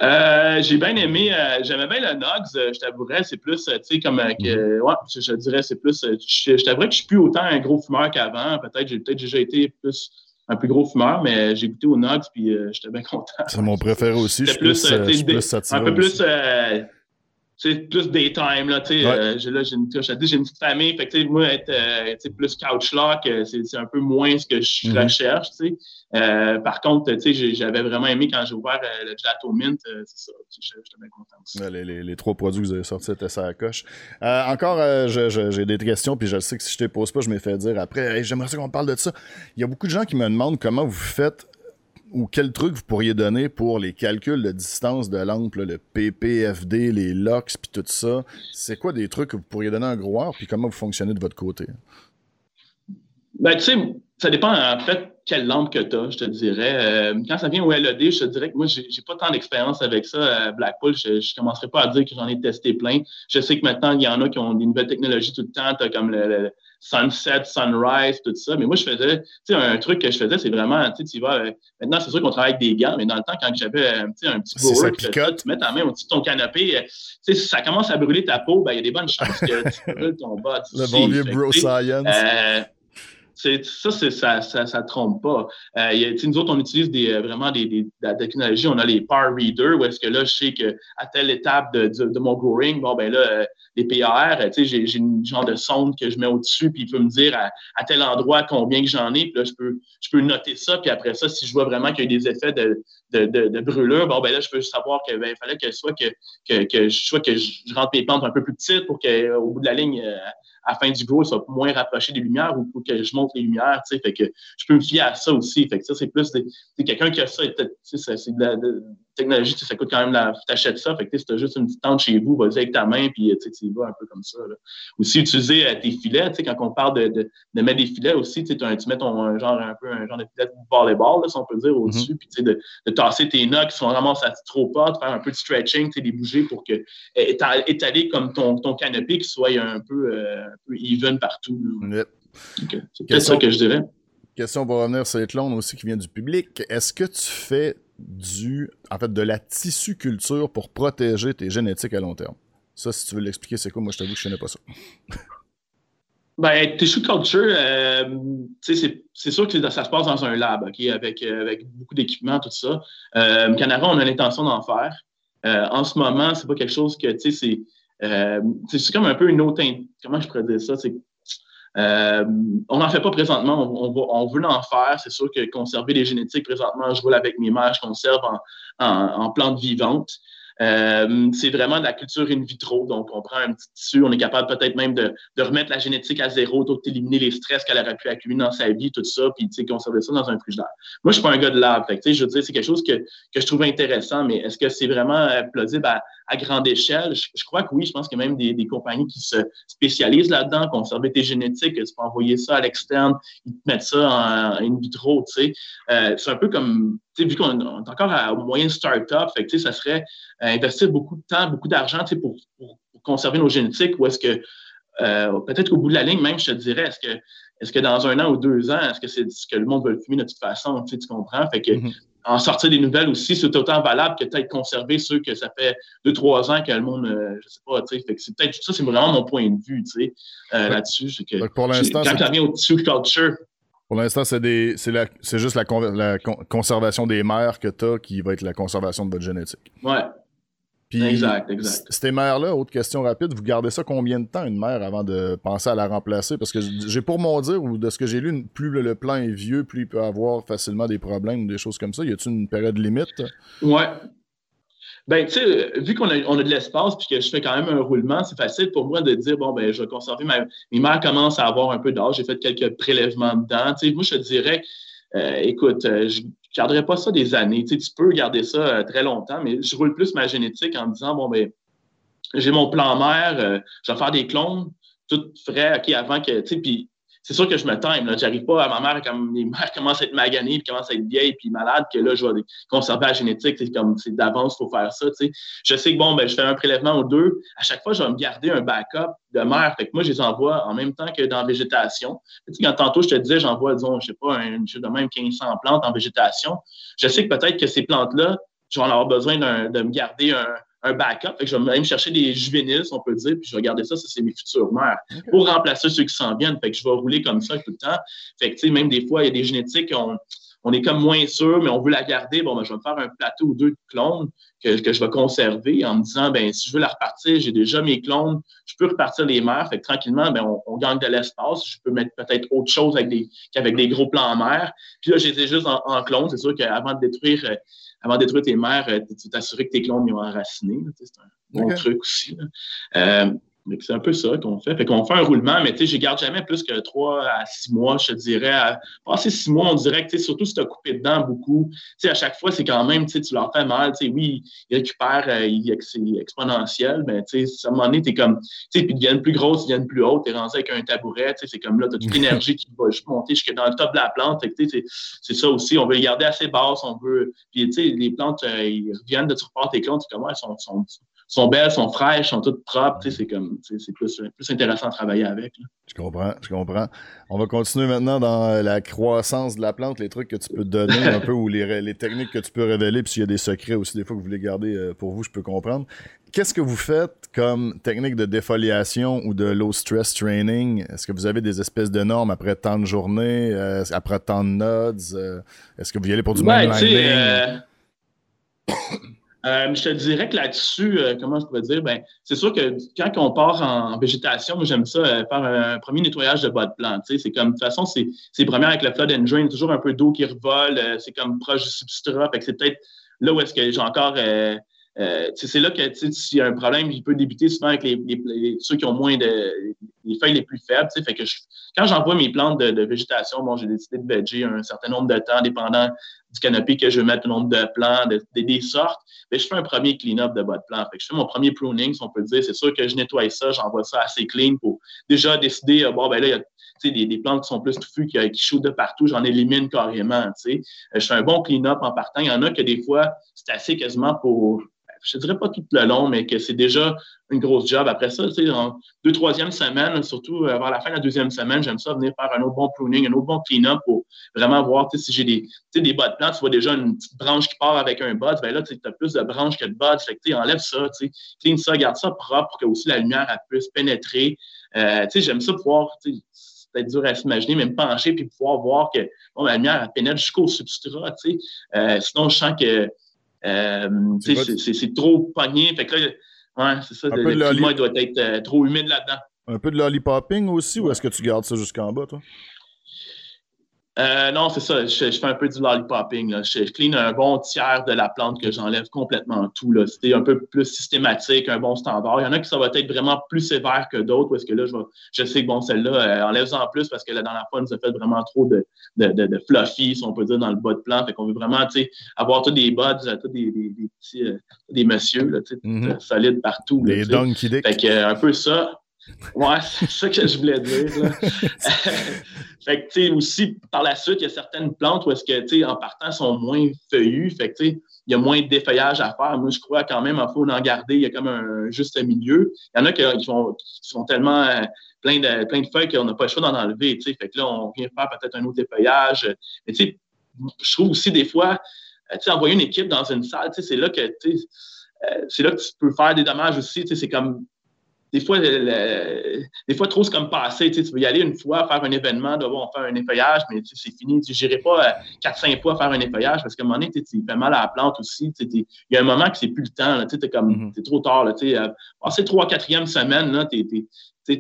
Euh, j'ai bien aimé, j'aimais bien le Nox, je t'avouerais, c'est plus, tu sais, comme, que, mm-hmm. ouais, je, dirais, c'est plus, je, je t'avouerais que je suis plus autant un gros fumeur qu'avant, peut-être, j'ai peut-être déjà été plus un plus gros fumeur, mais j'ai goûté au Nox puis euh, j'étais bien content. C'est mon préféré aussi. Je suis plus, plus, euh, plus Un peu plus euh, c'est plus daytime, là, tu sais, euh, j'ai, là, j'ai une, j'ai une petite famille, fait que, moi, être, euh, plus couch lock, euh, c'est, c'est un peu moins ce que je mm-hmm. recherche, tu sais. par contre, tu sais, j'avais vraiment aimé quand j'ai ouvert le Gelato Mint, c'est ça, j'étais bien content aussi. Les, les, les, trois produits que vous avez sortis étaient ça à coche. encore, j'ai des questions, puis je sais que si je ne te pose pas, je m'ai fait dire après, j'aimerais ça qu'on parle de ça. Il y a beaucoup de gens qui me demandent comment vous faites ou quel truc vous pourriez donner pour les calculs de distance de lampe, le PPFD, les LOX, puis tout ça? C'est quoi des trucs que vous pourriez donner à un groueur, puis comment vous fonctionnez de votre côté? Ben, tu sais, ça dépend en fait quelle lampe que tu as, je te dirais. Euh, quand ça vient au LED, je te dirais que moi, j'ai pas tant d'expérience avec ça à Blackpool. Je ne commencerai pas à dire que j'en ai testé plein. Je sais que maintenant, il y en a qui ont des nouvelles technologies tout le temps. Tu as comme le sunset, sunrise, tout ça. Mais moi, je faisais, tu sais, un truc que je faisais, c'est vraiment, tu sais, tu vas, euh, maintenant, c'est sûr qu'on travaille avec des gants, mais dans le temps, quand j'avais, euh, tu sais, un petit blower, tu mets ta main au-dessus de ton canapé, euh, tu sais, si ça commence à brûler ta peau, ben, il y a des bonnes chances que tu brûles ton bas. Le bon vieux bro science. Ça, ça, ça, trompe pas. Euh, y a, nous autres, on utilise des, vraiment des, des, de technologie. On a les PAR Reader, où est-ce que là, je sais qu'à telle étape de, de, mon growing, bon, ben là, les PAR, j'ai, j'ai une genre de sonde que je mets au-dessus, puis il peut me dire à, tel endroit combien que j'en ai, puis là, je peux, je peux noter ça, puis après ça, si je vois vraiment qu'il y a des effets de, de, de, brûlure, bon, ben là, je peux savoir qu'il ben, fallait que soit que, que, que, soit que je rentre mes plantes un peu plus petites pour qu'au bout de la ligne, à la fin du ça va moins rapprocher des lumières ou pour que je monte les lumières, tu sais, fait que je peux me fier à ça aussi. Fait que ça, c'est plus quelqu'un qui a ça, c'est de la technologie, ça coûte quand même la. T'achètes ça, fait que si t'as juste une petite tente chez vous, vas-y avec ta main, puis tu y vas un peu comme ça. Là. Aussi, utiliser euh, tes filets, tu sais, quand on parle de, de, de, mettre des filets aussi, tu, tu mets ton un genre un peu un genre de filet de volleyball, là, si on peut dire, au-dessus, mm-hmm. puis de, de tasser tes noix qui sont vraiment ça trop pas, de faire un peu de stretching, tu les bouger pour que étaler comme ton, ton canopé qui soit un peu, euh, un peu even partout. C'est peut-être ça que je dirais. Question pour revenir sur clones aussi qui vient du public. Est-ce que tu fais du, en fait, de la tissu culture pour protéger tes génétiques à long terme? Ça, si tu veux l'expliquer, c'est quoi? Moi, je t'avoue que je ne connais pas ça. *laughs* Ben, tissue culture, euh, c'est sûr que ça se passe dans un lab, OK, avec, euh, avec beaucoup d'équipements, tout ça. Euh, Canada, on a l'intention d'en faire. Euh, en ce moment, c'est pas quelque chose que, tu sais, c'est c'est comme un peu une autre. Comment je pourrais dire ça? Euh, on n'en fait pas présentement, on, veut en faire. C'est sûr que conserver les génétiques présentement, je roule avec mes mères, je conserve en, en plantes vivantes. Euh, c'est vraiment de la culture in vitro. Donc, on prend un petit tissu, on est capable peut-être même de, de, remettre la génétique à zéro, d'éliminer les stress qu'elle aurait pu accumuler dans sa vie, tout ça, puis conserver ça dans un frigidaire. Moi, je suis pas un gars de lab. Fait je veux dire, c'est quelque chose que, que je trouve intéressant, mais est-ce que c'est vraiment euh, plausible à, à grande échelle? Je, crois que oui. Je pense qu'il y a même des, compagnies qui se spécialisent là-dedans, conserver tes génétiques, tu peux envoyer ça à l'externe, ils te mettent ça en, in vitro, tu sais. Euh, c'est un peu comme vu qu'on est encore à moyen start-up, fait ça serait euh, investir beaucoup de temps, beaucoup d'argent pour, pour, conserver nos génétiques ou est-ce que euh, peut-être qu'au bout de la ligne, même, je te dirais, est-ce que, est que dans un an ou deux ans, est-ce que c'est ce que le monde veut le fumer de toute façon? Tu, comprends? Fait que mm-hmm. En sortir des nouvelles aussi, c'est autant valable que peut-être conserver ceux que ça fait deux, trois ans que le monde, euh, je sais pas, tu sais. C'est peut-être ça, c'est vraiment mon point de vue, tu sais, là-dessus. C'est que, pour l'instant, quand ça vient au tissue culture, pour l'instant, c'est juste la, conservation des mères que tu as qui va être la conservation de votre génétique. Ouais. Puis, exact, exact. Ces mères-là, autre question rapide, vous gardez ça combien de temps, une mère, avant de penser à la remplacer? Parce que j'ai pour mon dire, ou de ce que j'ai lu, plus le, plan est vieux, plus il peut avoir facilement des problèmes ou des choses comme ça. Y a-t-il une période limite? Ouais. Ben, tu sais, vu qu'on a, on a de l'espace puis que je fais quand même un roulement, c'est facile pour moi de dire, bon, ben, je vais conserver ma. Mes mères commencent à avoir un peu d'âge, j'ai fait quelques prélèvements dedans. Tu sais, moi, je te dirais, euh, écoute, euh, je garderai pas ça des années. Tu, sais, tu peux garder ça euh, très longtemps, mais je roule plus ma génétique en me disant, bon, ben, j'ai mon plan mère, je vais faire des clones, tout frais, OK, avant que, tu sais, puis c'est sûr que je me time. J'arrive pas à ma mère, comme mes mères *laughs* commencent à être maganées, puis commencent à être vieilles, puis malades, que là, je vais conserver la génétique. C'est comme c'est d'avance, il faut faire ça. sais. Je sais que bon, ben, je fais un prélèvement ou deux. À chaque fois, je vais me garder un backup de mère. Fait que moi, je les envoie en même temps que dans la végétation. sais, quand tantôt, je te disais, j'envoie, disons, je sais pas, un, de même 1500 plantes en végétation. Je sais que peut-être que ces plantes-là, je vais en avoir besoin de me garder un, un backup. Fait que je vais même chercher des juvéniles, on peut dire, puis je vais garder ça, ça c'est mes futures mères, pour remplacer ceux qui s'en viennent. Fait que je vais rouler comme ça tout le temps. Fait que, tu sais, même des fois, il y a des génétiques, on, on est comme moins sûr, mais on veut la garder. Bon, ben, je vais me faire un plateau ou deux de clones que, que je vais conserver en me disant, ben, si je veux la repartir, j'ai déjà mes clones, je peux repartir les mères. Fait que tranquillement, ben, on, gagne de l'espace. Je peux mettre peut-être autre chose avec des, qu'avec des gros plans en mer. Puis là, j'étais juste en, en clone. C'est sûr qu'avant de détruire euh, avant de détruire tes mères, euh, tu t'assurer que tes clones ils ont enraciné. C'est un bon truc aussi. Euh, c'est un peu ça qu'on fait. Fait qu'on fait un roulement, mais tu sais, je garde jamais plus que trois à six mois, je te dirais. À passer six mois, on dirait que, surtout si tu as coupé dedans beaucoup, tu sais, à chaque fois, c'est quand même, tu sais, tu leur fais mal. Tu sais, oui, ils récupèrent, euh, c'est exponentiel, mais tu sais, à un moment donné, t'es comme, tu sais, puis ils deviennent plus grosses, ils deviennent plus hautes, t'es rendu avec un tabouret, tu sais, c'est comme là, t'as toute l'énergie qui va juste monter jusqu'à dans le top de la plante. tu sais, c'est ça aussi, on veut les garder assez basses, on veut, puis tu sais, les plantes, euh, ils reviennent de tu repars tes clones, comment elles sont, sont sont belles, sont fraîches, sont toutes propres. C'est comme c'est plus, plus intéressant à travailler avec. Je comprends, je comprends. On va continuer maintenant dans la croissance de la plante, les trucs que tu peux donner un peu *laughs* ou les, les, techniques que tu peux révéler. Puis s'il y a des secrets aussi, des fois que vous voulez garder euh, pour vous, je peux comprendre. Qu'est-ce que vous faites comme technique de défoliation ou de low stress training? Est-ce que vous avez des espèces de normes après tant de journées, euh, après tant de nodes? Euh, est-ce que vous y allez pour du ouais? *coughs* Euh, je te dirais que là-dessus, euh, comment je pourrais dire, ben, c'est sûr que quand on part en, végétation, moi j'aime ça euh, faire un, premier nettoyage de bas de plante. C'est comme de toute façon, c'est premier avec le flood and drain, toujours un peu d'eau qui revole, c'est comme proche du substrat. Fait que c'est peut-être là où est-ce que j'ai encore c'est là que s'il y a un problème, il peut débuter souvent avec les, ceux qui ont moins de les feuilles les plus faibles. Fait que quand j'envoie mes plantes de, végétation, bon, j'ai décidé de veger un certain nombre de temps, dépendant du canopy que je veux mettre, le nombre de plants, des sortes. Mais je fais un premier clean-up de bas de plants. je fais mon premier pruning, si on peut dire. C'est sûr que je nettoie ça, j'envoie ça assez clean pour déjà décider, euh, bon, ben là, il y a des, des, plantes qui sont plus touffues, qui, qui de partout, j'en élimine carrément. Euh, je fais un bon clean-up en partant. Il y en a que des fois, c'est assez quasiment pour je ne dirais pas tout le long, mais que c'est déjà une grosse job. Après ça, en deux, troisième semaine, surtout vers la fin de la deuxième semaine, j'aime ça venir faire un autre bon pruning, un autre bon clean-up pour vraiment voir si j'ai des, des bas de plants, tu vois déjà une petite branche qui part avec un bud, ben là, tu as plus de branches que de buds. Fait enlève ça, clean ça, garde ça propre pour que aussi la lumière puisse pénétrer. Euh, j'aime ça pouvoir, c'est peut-être dur à s'imaginer, mais me pencher puis pouvoir voir que bon, la lumière elle pénètre jusqu'au substrat. Euh, sinon, je sens que c'est trop pogné. Fait que là, ouais, c'est ça. Le, le climat doit être euh, trop humide là-dedans. Un peu de lollipopping aussi, ou est-ce que tu gardes ça jusqu'en bas, toi? Euh, non, c'est ça. Je, fais un peu du lollipopping. Là. Je, clean un bon tiers de la plante que j'enlève complètement tout. C'était un peu plus systématique, un bon standard. Il y en a qui ça va être vraiment plus sévère que d'autres parce que là, je, je sais que bon, celle-là, euh, enlève-en plus parce que là, dans la fois, nous a fait vraiment trop de, de, de, fluffy, si on peut dire, dans le bas de plante. Fait qu'on veut vraiment avoir tous des buds, tous des, des, des petits euh, des messieurs là, mm-hmm. solides partout. Les donkey Fait que, un peu ça. Ouais, *laughs* c'est ça que je voulais dire. *laughs* fait que, tu sais, aussi, par la suite, il y a certaines plantes où est-ce que, tu en partant, sont moins feuillues. Fait que, tu sais, il y a moins de défeuillage à faire. Moi, je crois quand même, il faut en garder. Il y a comme un juste milieu. Il y en a qui, sont tellement euh, plein, de, plein de feuilles qu'on n'a pas le choix d'en enlever. Fait que là, on vient faire peut-être un autre défeuillage. Mais, tu sais, je trouve aussi des fois, euh, tu sais, envoyer une équipe dans une salle, tu sais, c'est là que, tu euh, c'est là que tu peux faire des dommages aussi. Tu sais, c'est comme des fois, des fois, trop, c'est comme passer. Tu, veux y aller une fois, faire un événement, devoir faire un effeuillage, mais c'est fini. Tu n'irai pas 4-5 euh, fois faire un effeuillage parce qu'à un moment donné, tu fais mal à la plante aussi. Il y a un moment que c'est plus le temps. Tu es comme, mm-hmm. trop tard. Là, euh, passer 3-4e semaine,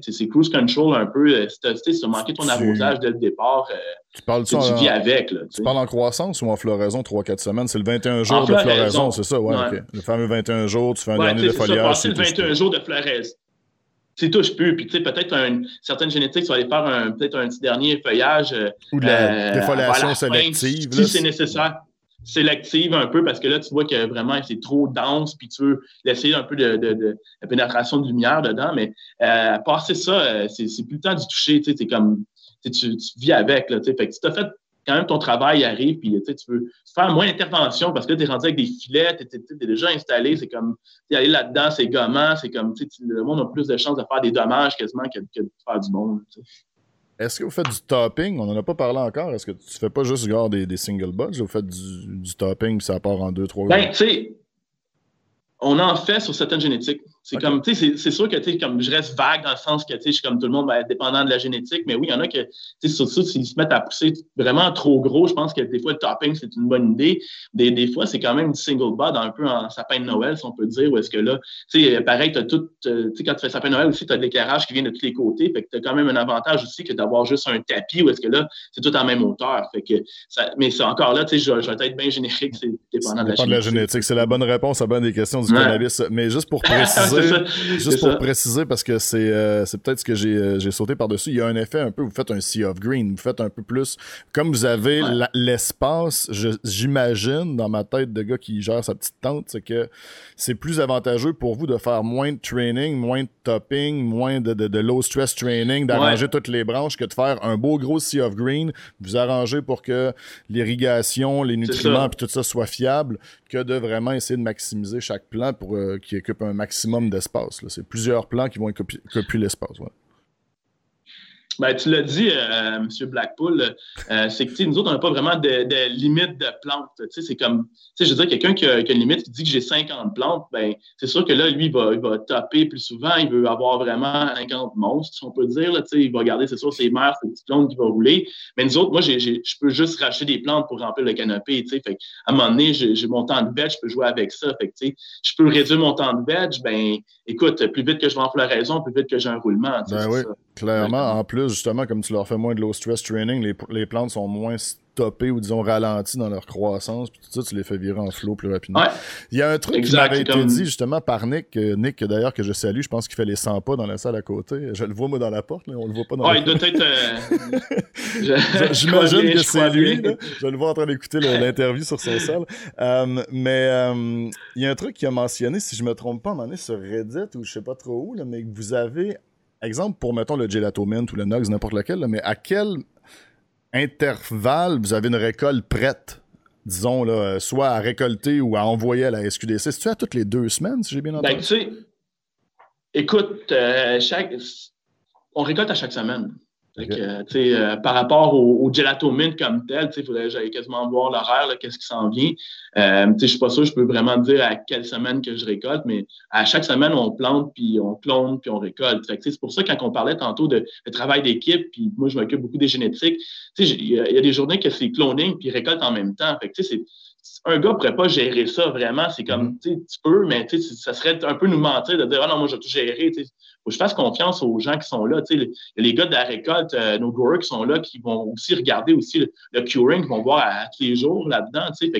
c'est cruise control un peu. Euh, si tu as manqué ton arrosage dès le départ, tu, parles tu vis avec. Là, tu parles en croissance ou en floraison 3-4 semaines? C'est le 21 jours de floraison, c'est ça? Ouais, Le fameux 21 jours, tu fais un dernier de foliage. C'est le 21 jours de floraison tu touches plus. Puis, tu sais, peut-être une certaine génétique, tu vas aller faire un, peut-être un petit dernier feuillage. Euh, Ou de la euh, défoliation sélective. si c'est nécessaire. Sélective un peu parce que là, tu vois que vraiment c'est trop dense, puis tu veux laisser un peu de, de, de, pénétration de lumière dedans. Mais euh, passer ça, euh, c'est plus le temps d'y toucher. Tu sais, comme tu, tu, vis avec. Là, fait que tu t'as fait quand même ton travail arrive, puis tu veux faire moins d'intervention parce que tu es rendu avec des filets, tu es, déjà installé, c'est comme aller là-dedans, c'est gommant, c'est comme le monde a plus de chances de faire des dommages quasiment que, de faire du bon. Est-ce que vous faites du topping? On n'en a pas parlé encore. Est-ce que tu fais pas juste des, des single buds? Vous faites du, du topping puis ça part en deux, trois ben, tu sais, on en fait sur certaines génétiques. C'est comme, tu sais, c'est sûr que, tu sais, comme je reste vague dans le sens que, tu sais, je suis comme tout le monde, ben, dépendant de la génétique, mais oui, il y en a que, tu sais, surtout s'ils se mettent à pousser vraiment trop gros, je pense que des fois, le topping, c'est une bonne idée. Des, des fois, c'est quand même du single bud, un peu en sapin de Noël, si on peut dire, où est-ce que là, tu sais, pareil, tu as tout, euh, tu sais, quand tu fais sapin de Noël aussi, tu as de l'éclairage qui vient de tous les côtés, fait que tu as quand même un avantage aussi que d'avoir juste un tapis, où est-ce que là, c'est tout en même hauteur. Fait que, ça, mais c'est encore là, tu sais, je, je vais être bien générique, c'est dépendant de la, de la génétique. C'est la bonne réponse à bonne des questions du cannabis. Mais juste pour *laughs* préciser, juste pour préciser, parce que c'est euh, peut-être ce que euh, j'ai sauté par-dessus, il y a un effet un peu, vous faites un sea of green, vous faites un peu plus, comme vous avez l'espace, j'imagine, dans ma tête de gars qui gère sa petite tente, c'est que c'est plus avantageux pour vous de faire moins de training, moins de topping, moins de, de, low stress training, d'arranger toutes les branches que de faire un beau gros sea of green, vous arranger pour que l'irrigation, les nutriments, puis tout ça soit fiable, que de vraiment essayer de maximiser chaque plant pour euh, qu'il occupe un maximum d'espace. C'est plusieurs plans qui vont occuper, l'espace. Ben, tu l'as dit, euh, M. Blackpool, euh, c'est que nous autres, on n'a pas vraiment de, de, limite de plantes. C'est comme, je veux dire, quelqu'un qui, a, une limite qui dit que j'ai 50 plantes, ben, c'est sûr que là, lui, il va, il va taper plus souvent, il veut avoir vraiment 50 monstres, si on peut dire. Là, il va garder, c'est sûr, ses mères, ses petites plantes qui vont rouler. Mais nous autres, moi, je peux juste racheter des plantes pour remplir le canopé. Fait, à un moment donné, j'ai mon temps de veg, je peux jouer avec ça. Fait, je peux réduire mon temps de veg, ben, écoute, plus vite que je vais en floraison, plus vite que j'ai un roulement. Ben oui, clairement. En plus, justement, comme tu leur fais moins de low stress training, les, les plantes sont moins stoppé ou disons ralenti dans leur croissance, puis tout ça, tu les fais virer en flot plus rapidement. Il y a un truc qui m'avait été dit justement par Nick, euh, Nick d'ailleurs que je salue, je pense qu'il fait les 100 pas dans la salle à côté. Je le vois moi dans la porte, mais on le voit pas dans ouais, doit être. Euh, *laughs* j'imagine que c'est lui. Je le vois en train d'écouter l'interview sur son salle. Euh, mais il y a un truc qui a mentionné, si je me trompe pas, à un moment donné, sur Reddit ou je sais pas trop où, là, mais que vous avez exemple pour, mettons, le Gelato Mint ou le Nox, n'importe lequel, mais à quel intervalle vous avez une récolte prête, disons, là, soit à récolter ou à envoyer à la SQDC? C'est-tu à toutes les deux semaines, si j'ai bien entendu? Ben, tu sais, écoute, euh, chaque... on récolte à chaque semaine. Euh, par rapport au, gelato mint comme tel, il faudrait j'aille quasiment voir l'horaire, qu'est-ce qui s'en vient. Euh, je ne suis pas sûr, je peux vraiment dire à quelle semaine que je récolte, mais à chaque semaine, on plante, puis on clone, puis on récolte. C'est pour ça, quand on parlait tantôt de, travail d'équipe, puis moi, je m'occupe beaucoup des génétiques, il y, a des journées que c'est cloning, puis récolte en même temps. Fait un gars ne pourrait pas gérer ça vraiment. C'est comme, mm-hmm. tu peux, mais ça serait un peu nous mentir de dire, ah non, moi, je vais tout gérer. Il faut que je fasse confiance aux gens qui sont là. Les, les gars de la récolte, euh, nos growers qui sont là, qui vont aussi regarder aussi le, curing, qui vont voir à, tous les jours là-dedans. je ne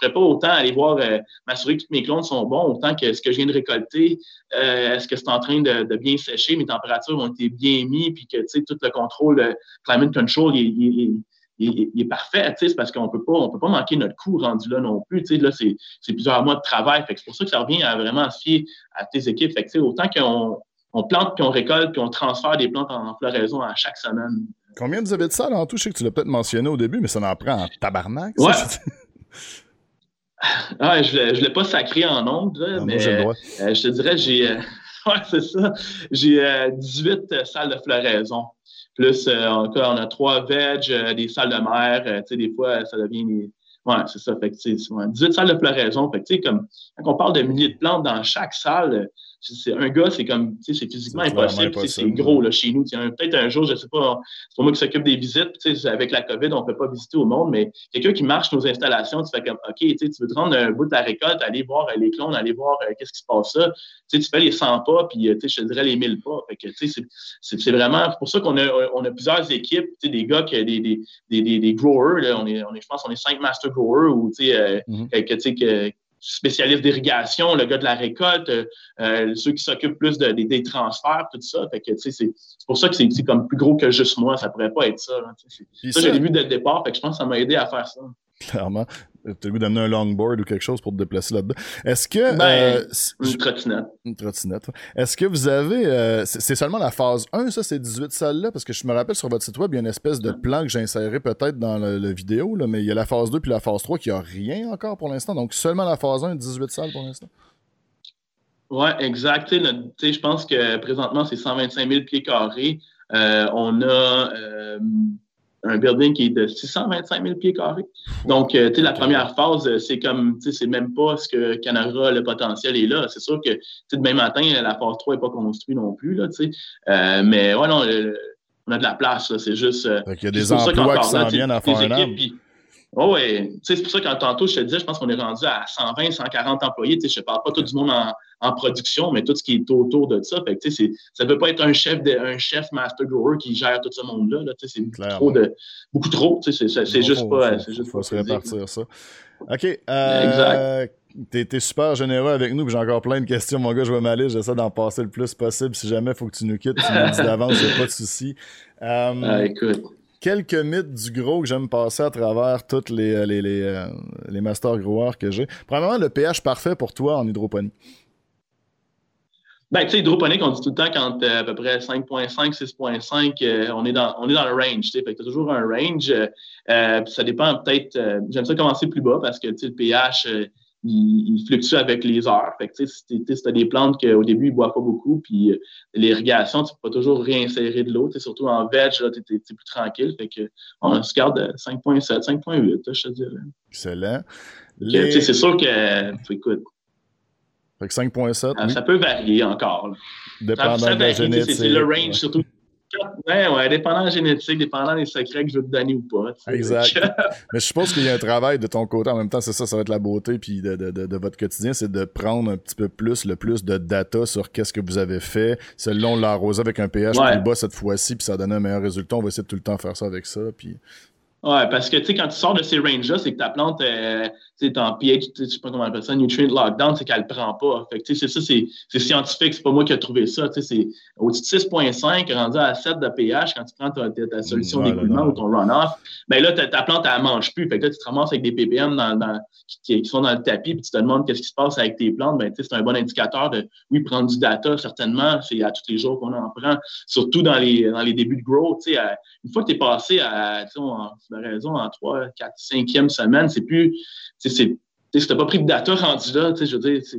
ferais pas autant aller voir, euh, m'assurer que tous mes clones sont bons, autant que ce que je viens de récolter, euh, est-ce que c'est en train de, bien sécher, mes températures ont été bien mises, puis que tout le contrôle, climate control, il, il, est parfait, c'est parce qu'on peut pas, on peut pas manquer notre coup rendu là non plus. Là, c'est, plusieurs mois de travail. c'est pour ça que ça revient à vraiment se fier à tes équipes. Fait autant qu'on on plante, puis on récolte, puis on transfère des plantes en floraison à chaque semaine. Combien vous avez de ça en tout? Je sais que tu l'as peut-être mentionné au début, mais ça en prend en tabarnak. Ouais. *laughs* ah, je ne l'ai pas sacré en nombre, mais euh, je te dirais, j'ai. Euh, *laughs* ouais, c'est ça. J'ai 18 euh, salles de floraison. Plus, euh, on a trois veg, euh, des salles de mer. Euh, tu sais, des fois, ça devient des. Ouais, c'est ça. Fait que, 18 salles de floraison. Fait comme, quand on parle de milliers de plantes dans chaque salle, c'est un gars, c'est comme, tu sais, c'est physiquement impossible. C'est gros, là, chez nous. Peut-être un jour, je sais pas, c'est pour moi qui s'occupe des visites. Tu sais, avec la COVID, on peut pas visiter au monde, mais quelqu'un qui marche nos installations, tu fais comme, OK, tu veux te rendre un bout de la récolte, aller voir les clones, aller voir qu'est-ce qui se passe là. Tu sais, tu fais les 100 pas, puis, tu sais, je te dirais les 1000 pas. Fait que, tu sais, c'est vraiment, pour ça qu'on a, on a plusieurs équipes, tu sais, des gars, qui, des, des, des, des, growers, là, on est, on est, je pense, on est cinq master growers ou, tu sais, mm-hmm. que, tu sais, que, spécialiste d'irrigation, le gars de la récolte, euh, euh, ceux qui s'occupent plus de, des, transferts, tout ça. Fait que, c'est, pour ça que c'est, comme plus gros que juste moi. Ça pourrait pas être ça. ça, j'ai vu dès le départ. Fait que je pense que ça m'a aidé à faire ça. Clairement. Tu as le goût d'amener un longboard ou quelque chose pour te déplacer là-dedans. Est-ce que. Ben, euh, une trottinette. Une trottinette. Est-ce que vous avez. Euh, c'est seulement la phase 1, ça, ces 18 salles-là? Parce que je me rappelle sur votre site web, il y a une espèce de plan que j'ai peut-être dans la vidéo, là, mais il y a la phase 2 puis la phase 3 qui a rien encore pour l'instant. Donc seulement la phase 1, 18 salles pour l'instant. Oui, exact. Je pense que présentement, c'est 125 000 pieds carrés. Euh, on a un building qui est de 625 000 pieds carrés. Donc, euh, tu sais, la première phase, euh, c'est comme, tu sais, c'est même pas ce que Canara, le potentiel est là. C'est sûr que, tu sais, demain matin, la phase 3 n'est pas construite non plus, là, tu sais. Euh, mais, ouais, non, on a de la place, C'est juste. il y a des emplois qui s'en viennent à faire Oh oui, c'est pour ça que tantôt, je te disais, je pense qu'on est rendu à 120, 140 employés. Je ne parle pas tout du monde en, production, mais tout ce qui est autour de ça. Fait ça ne peut pas être un chef, de, un chef master grower qui gère tout ce monde-là. -là, c'est trop de, beaucoup trop. C'est juste pas. Il faut, se répartir ça. OK. Euh, T'es es super généreux avec nous, j'ai encore plein de questions, mon gars. Je vais m'aller, j'essaie d'en passer le plus possible. Si jamais il faut que tu nous quittes, tu nous dis d'avance, il pas de souci. Euh, ah, écoute quelques mythes du gros que j'aime passer à travers tous les, euh, les, les, euh, les master growers que j'ai. Premièrement, le pH parfait pour toi en hydroponie. Ben, tu sais, hydroponique, on dit tout le temps quand à peu près 5.5, 6.5, on, est dans, on est dans le range. Tu que toujours un range. Euh, ça dépend peut-être. J'aime ça commencer plus bas parce que le pH, il, fluctue avec les heures. Fait que, si tu as des plantes qu'au début, ils ne boivent pas beaucoup, puis euh, l'irrigation, tu ne peux pas toujours réinsérer de l'eau. Surtout en veg, tu es, plus tranquille. Fait que, on se garde 5.7, 5.8, je te dirais. Excellent. C'est sûr que, écoute, fait que 5.7. Ah, ça peut varier encore. Dépendant de la génétique. C'est le range, surtout Ouais, ouais, dépendant de la génétique, dépendant des secrets que je veux te donner ou pas. Exact. *laughs* Mais je suppose qu'il y a un travail de ton côté. En même temps, c'est ça, ça va être la beauté puis de, de, de, votre quotidien, c'est de prendre un petit peu plus, le plus de data sur qu'est-ce que vous avez fait, selon l'arroser avec un pH plus bas cette fois-ci, puis ça donne un meilleur résultat. On va essayer de tout le temps faire ça avec ça. Puis Ouais, parce que tu sais, quand tu sors de ces ranges-là, c'est que ta plante euh, est en pH, je sais pas comment on appelle ça, nutrient lockdown, c'est qu'elle ne prend pas. Fait que c'est ça, c'est scientifique, c'est pas moi qui ai trouvé ça. C'est au-dessus de 6.5, rendu à 7 de pH, quand tu prends ta, ta solution d'écoulement ou ton runoff, ben là, ta, ta plante, elle ne mange plus. Fait que là, tu te ramasses avec des ppm dans, dans, qui, sont dans le tapis, puis tu te demandes qu'est-ce qui se passe avec tes plantes. Ben, c'est un bon indicateur de, oui, prendre du data, certainement. C'est à tous les jours qu'on en prend, surtout dans les, dans les débuts de grow. À, une fois que tu es passé à, raison, en 3, 4, 5e semaine, c'est plus. Si tu n'as pas pris de data rendu là, je veux dire, c'est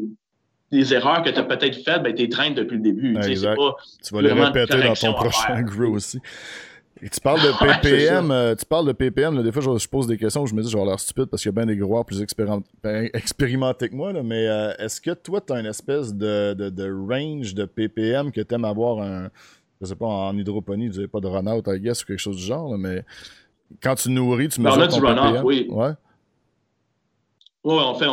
des erreurs que tu as peut-être faites, ben, tu es traînes depuis le début. Pas tu vas les répéter dans ton prochain *laughs* grow aussi. tu parles de *laughs* PPM, euh, tu parles de PPM, des fois je, pose des questions où je me dis, je vais l'air stupide parce qu'il y a bien des growers plus ben, expérimentés que moi, mais euh, est-ce que toi, tu as une espèce de, de, range de PPM que tu aimes avoir un, je sais pas, en hydroponie, vous n'avez pas de run-out, I guess, ou quelque chose du genre, mais quand tu nourris, tu mesures on ton du run-out, oui. Ouais. Oui, en fait,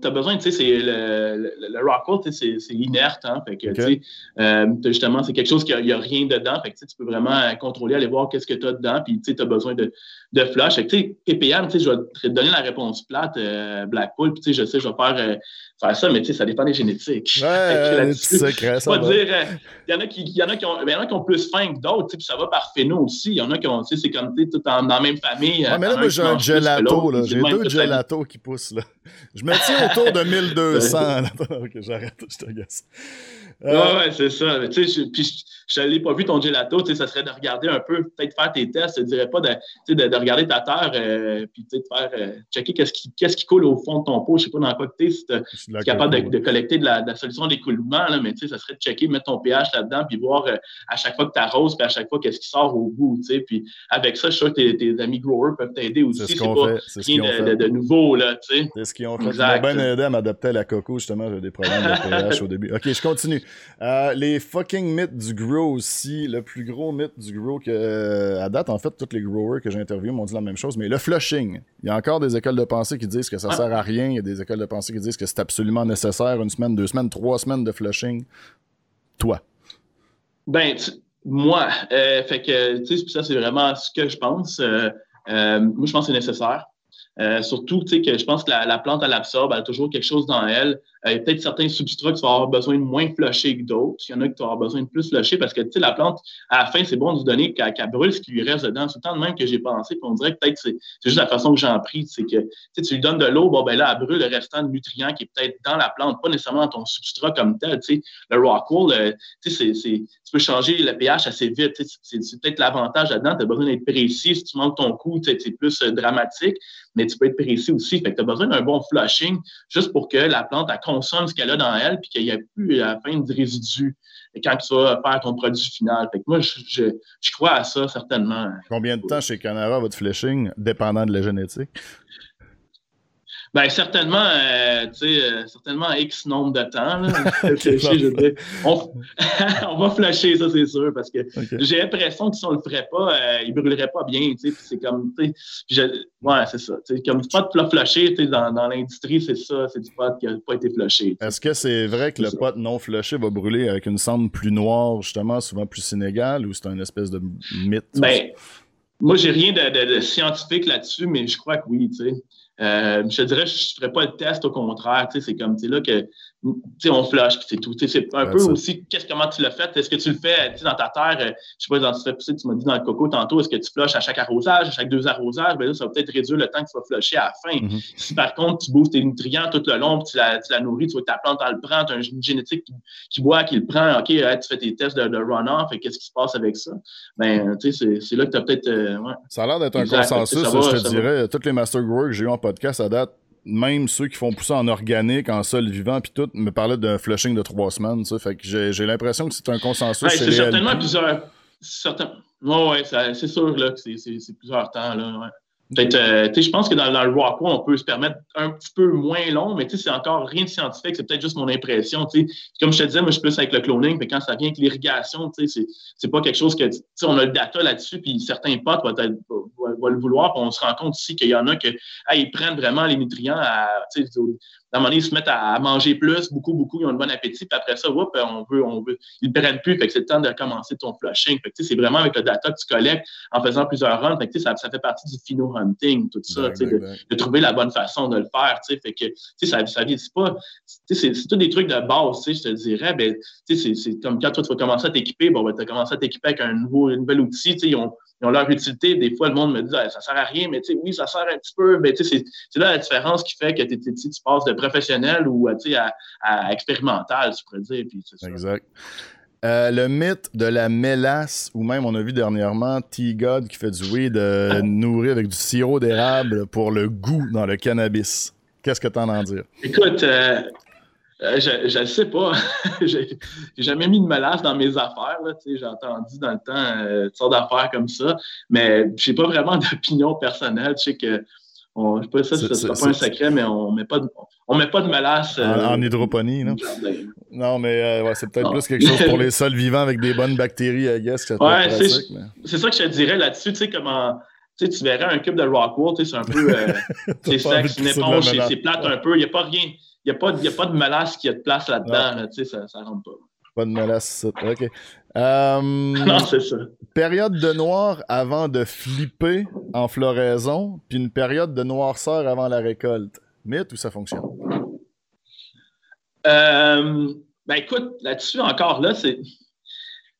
tu as besoin, tu sais, c'est le, le, le rockwool, c'est inerte, hein, fait que, tu sais, euh, justement, c'est quelque chose qu'il n'y a, rien dedans, fait que, tu peux vraiment contrôler, aller voir qu'est-ce que tu as dedans, puis, tu sais, as besoin de, de flush. Fait que, tu sais, PPM, tu sais, je vais te donner la réponse plate, euh, Blackpool, puis, tu sais, je sais, je vais faire, euh, faire ça, mais, tu sais, ça dépend des génétiques. Ouais, *laughs* ça dire, il y en a qui, y en a qui ont, y en a qui ont plus faim que d'autres, tu sais, puis ça va par phéno aussi. Il y en a qui ont, tu sais, c'est comme, tu sais, tout dans la même famille. Ouais, mais là, moi, j'ai un gelato, là. J'ai deux gelatos qui poussent, là. Je me tiens autour de *laughs* 1200. *laughs* ok, j'arrête, je te gasse. Euh... Ouais, c'est ça. Tu sais, puis je n'ai pas vu ton gelato, tu sais, ça serait de regarder un peu, peut-être faire tes tests, je ne dirais pas de, de, de, regarder ta terre, euh, puis de faire, euh, checker qu'est-ce qui, qu'est-ce qui coule au fond de ton pot, je ne sais pas dans quoi tu es, si tu es capable de, de, collecter de la, de la solution d'écoulement, là, mais tu sais, ça serait de checker, mettre ton pH là-dedans, puis voir euh, à chaque fois que tu arroses, puis à chaque fois qu'est-ce qui sort au bout, tu sais, puis avec ça, je suis sûr que tes, tes amis growers peuvent t'aider aussi, c'est, pas c'est rien de, de, nouveau, là, tu sais. C'est ce qu'ils ont fait. Ils m'ont bien aidé à m'adapter à la coco, justement, j'ai des problèmes de pH au début. Ok, je continue. Euh, les fucking mythes du grow aussi, le plus gros mythe du grow que, euh, à date, en fait, tous les growers que j'ai interviewés m'ont dit la même chose, mais le flushing. Il y a encore des écoles de pensée qui disent que ça sert à rien. Il y a des écoles de pensée qui disent que c'est absolument nécessaire une semaine, deux semaines, trois semaines de flushing. Toi. Ben, moi, euh, fait que, tu sais, ça, c'est vraiment ce que je pense. Moi, je pense que c'est nécessaire. Euh, surtout, tu sais, que je pense que la, la, plante, elle absorbe, elle a toujours quelque chose dans elle. Euh, il y a peut-être certains substrats qui vont avoir besoin de moins flusher que d'autres. Il y en a qui vont avoir besoin de plus flusher parce que, tu sais, la plante, à la fin, c'est bon de lui donner qu'elle brûle ce qui lui reste dedans. C'est le temps de même que j'ai pensé. Puis on dirait que peut-être c'est juste la façon que j'en prie. C'est que, tu lui donnes de l'eau, bon, ben là, elle brûle le restant de nutriments qui est peut-être dans la plante, pas nécessairement dans ton substrat comme tel. Tu sais, le rockwool, euh, tu tu peux changer le pH assez vite. C'est peut-être l'avantage là-dedans. Tu as besoin d'être précis. Si tu manques ton coup, c'est plus dramatique mais tu peux être précis aussi. Fait que tu as besoin d'un bon flushing juste pour que la plante consomme ce qu'elle a dans elle puis qu'il n'y ait plus à la fin de résidus quand tu vas faire ton produit final. Moi, je, je, crois à ça, certainement. Combien de temps chez Canara votre flushing, dépendant de la génétique? Ben certainement, euh, tu sais, euh, certainement X nombre de temps. Là. *laughs* *laughs* on, va flasher, ça c'est sûr, parce que j'ai l'impression que si on le ferait pas, euh, il brûlerait pas bien. Tu sais, c'est comme, tu sais, ouais, c'est ça. Tu sais, comme du pot flasher, tu sais, dans, dans l'industrie, c'est ça, c'est du pot qui n'a pas été flashé. Est-ce que c'est vrai que le pot non flashé va brûler avec une cendre plus noire, justement, souvent plus inégale, ou c'est un espèce de mythe? Ben, moi, j'ai rien de, de, de scientifique là-dessus, mais je crois que oui, tu sais. Euh, je te dirais, je ne ferais pas le test, au contraire. C'est comme, tu là que on flush, puis c'est tout. C'est un peu aussi, qu'est-ce comment tu l'as fait? Est-ce que tu le fais dans ta terre? Euh, je sais pas, dans, tu, m'as dit dans le coco tantôt, est-ce que tu flushes à chaque arrosage, à chaque deux arrosages? Ben là, ça va peut-être réduire le temps que tu vas flusher à la fin. Mm-hmm. Si par contre, tu boostes tes nutriments tout le long, puis tu la, tu la nourris, tu vois que ta plante, elle le prend, tu as une génétique qui, boit, qui le prend, OK, tu fais tes tests de, de runoff, et qu'est-ce qui se passe avec ça? Ben, tu sais, c'est là que tu as peut-être. Euh, ouais. Ça a l'air d'être un consensus, je te dirais. Toutes les master growers que j'ai eu en podcast à date, même ceux qui font pousser en organique, en sol vivant, puis tout, me parlaient d'un flushing de trois semaines. Ça. Fait que j'ai l'impression que c'est un consensus. c'est certainement plusieurs. Certain... Oui, ouais, c'est sûr là, que c'est plusieurs temps. Là, ouais. Euh, je pense que dans, le Rockwell, on peut se permettre un petit peu moins long, mais c'est encore rien de scientifique, c'est peut-être juste mon impression. Comme je te disais, moi, je suis plus avec le cloning, mais quand ça vient avec l'irrigation, c'est pas quelque chose que. On a le data là-dessus, puis certains potes vont, le vouloir, puis on se rend compte aussi qu'il y en a qui ils prennent vraiment les nutriments à, à un moment donné, ils se mettent à, manger plus, beaucoup, beaucoup, ils ont un bon appétit, puis après ça, on veut, on veut, ils ne prennent plus, fait que c'est le temps de commencer ton flushing. Fait que c'est vraiment avec le data que tu collectes en faisant plusieurs runs, fait que ça, ça fait partie du pheno hunting, tout ça, de, trouver la bonne façon de le faire, fait que ça, ça c'est pas, c'est tous des trucs de base, je te dirais, ben, c'est comme quand toi, tu vas commencer à t'équiper, bon, ben, tu as commencé à t'équiper avec un nouveau, un nouvel outil, ils ont, ils ont leur utilité. Des fois, le monde me dit ça ça sert à rien, mais oui, ça sert un petit peu. Mais c'est là la différence qui fait que tu passes de professionnel ou à, à, expérimental, tu pourrais dire. Puis, exact. Euh, le mythe de la mélasse, ou même on a vu dernièrement T-God qui fait du weed *laughs* de nourrir avec du sirop d'érable pour le goût dans le cannabis. Qu'est-ce que tu en as à dire? Écoute, euh, euh, je ne sais pas. *laughs* j'ai jamais mis de mélasse dans mes affaires. J'ai entendu dans le temps euh, toutes sortes d'affaires comme ça, mais je n'ai pas vraiment *laughs* d'opinion personnelle. Je sais que on, je sais pas ça, c'est pas un secret, mais on met pas de, on met pas de mélasse. en, euh, hydroponie, non? Non, mais c'est peut-être plus quelque chose pour *laughs* les sols vivants avec des bonnes bactéries, I guess. Ouais, c'est ça que je te dirais là-dessus. Tu sais, comment. Tu, tu verrais un cube de Rockwool, c'est un peu. c'est sec, c'est une éponge, c'est plate un peu. Il n'y a pas rien n'y a, pas, a pas de mélasse qui a de place là-dedans. tu sais, ça rentre pas. Pas de mélasse, OK. Euh, *laughs* non, c'est ça. Période de noir avant de flipper en floraison, puis une période de noirceur avant la récolte. Mythe ou ça fonctionne? Euh, ben écoute, là-dessus, encore là, c'est.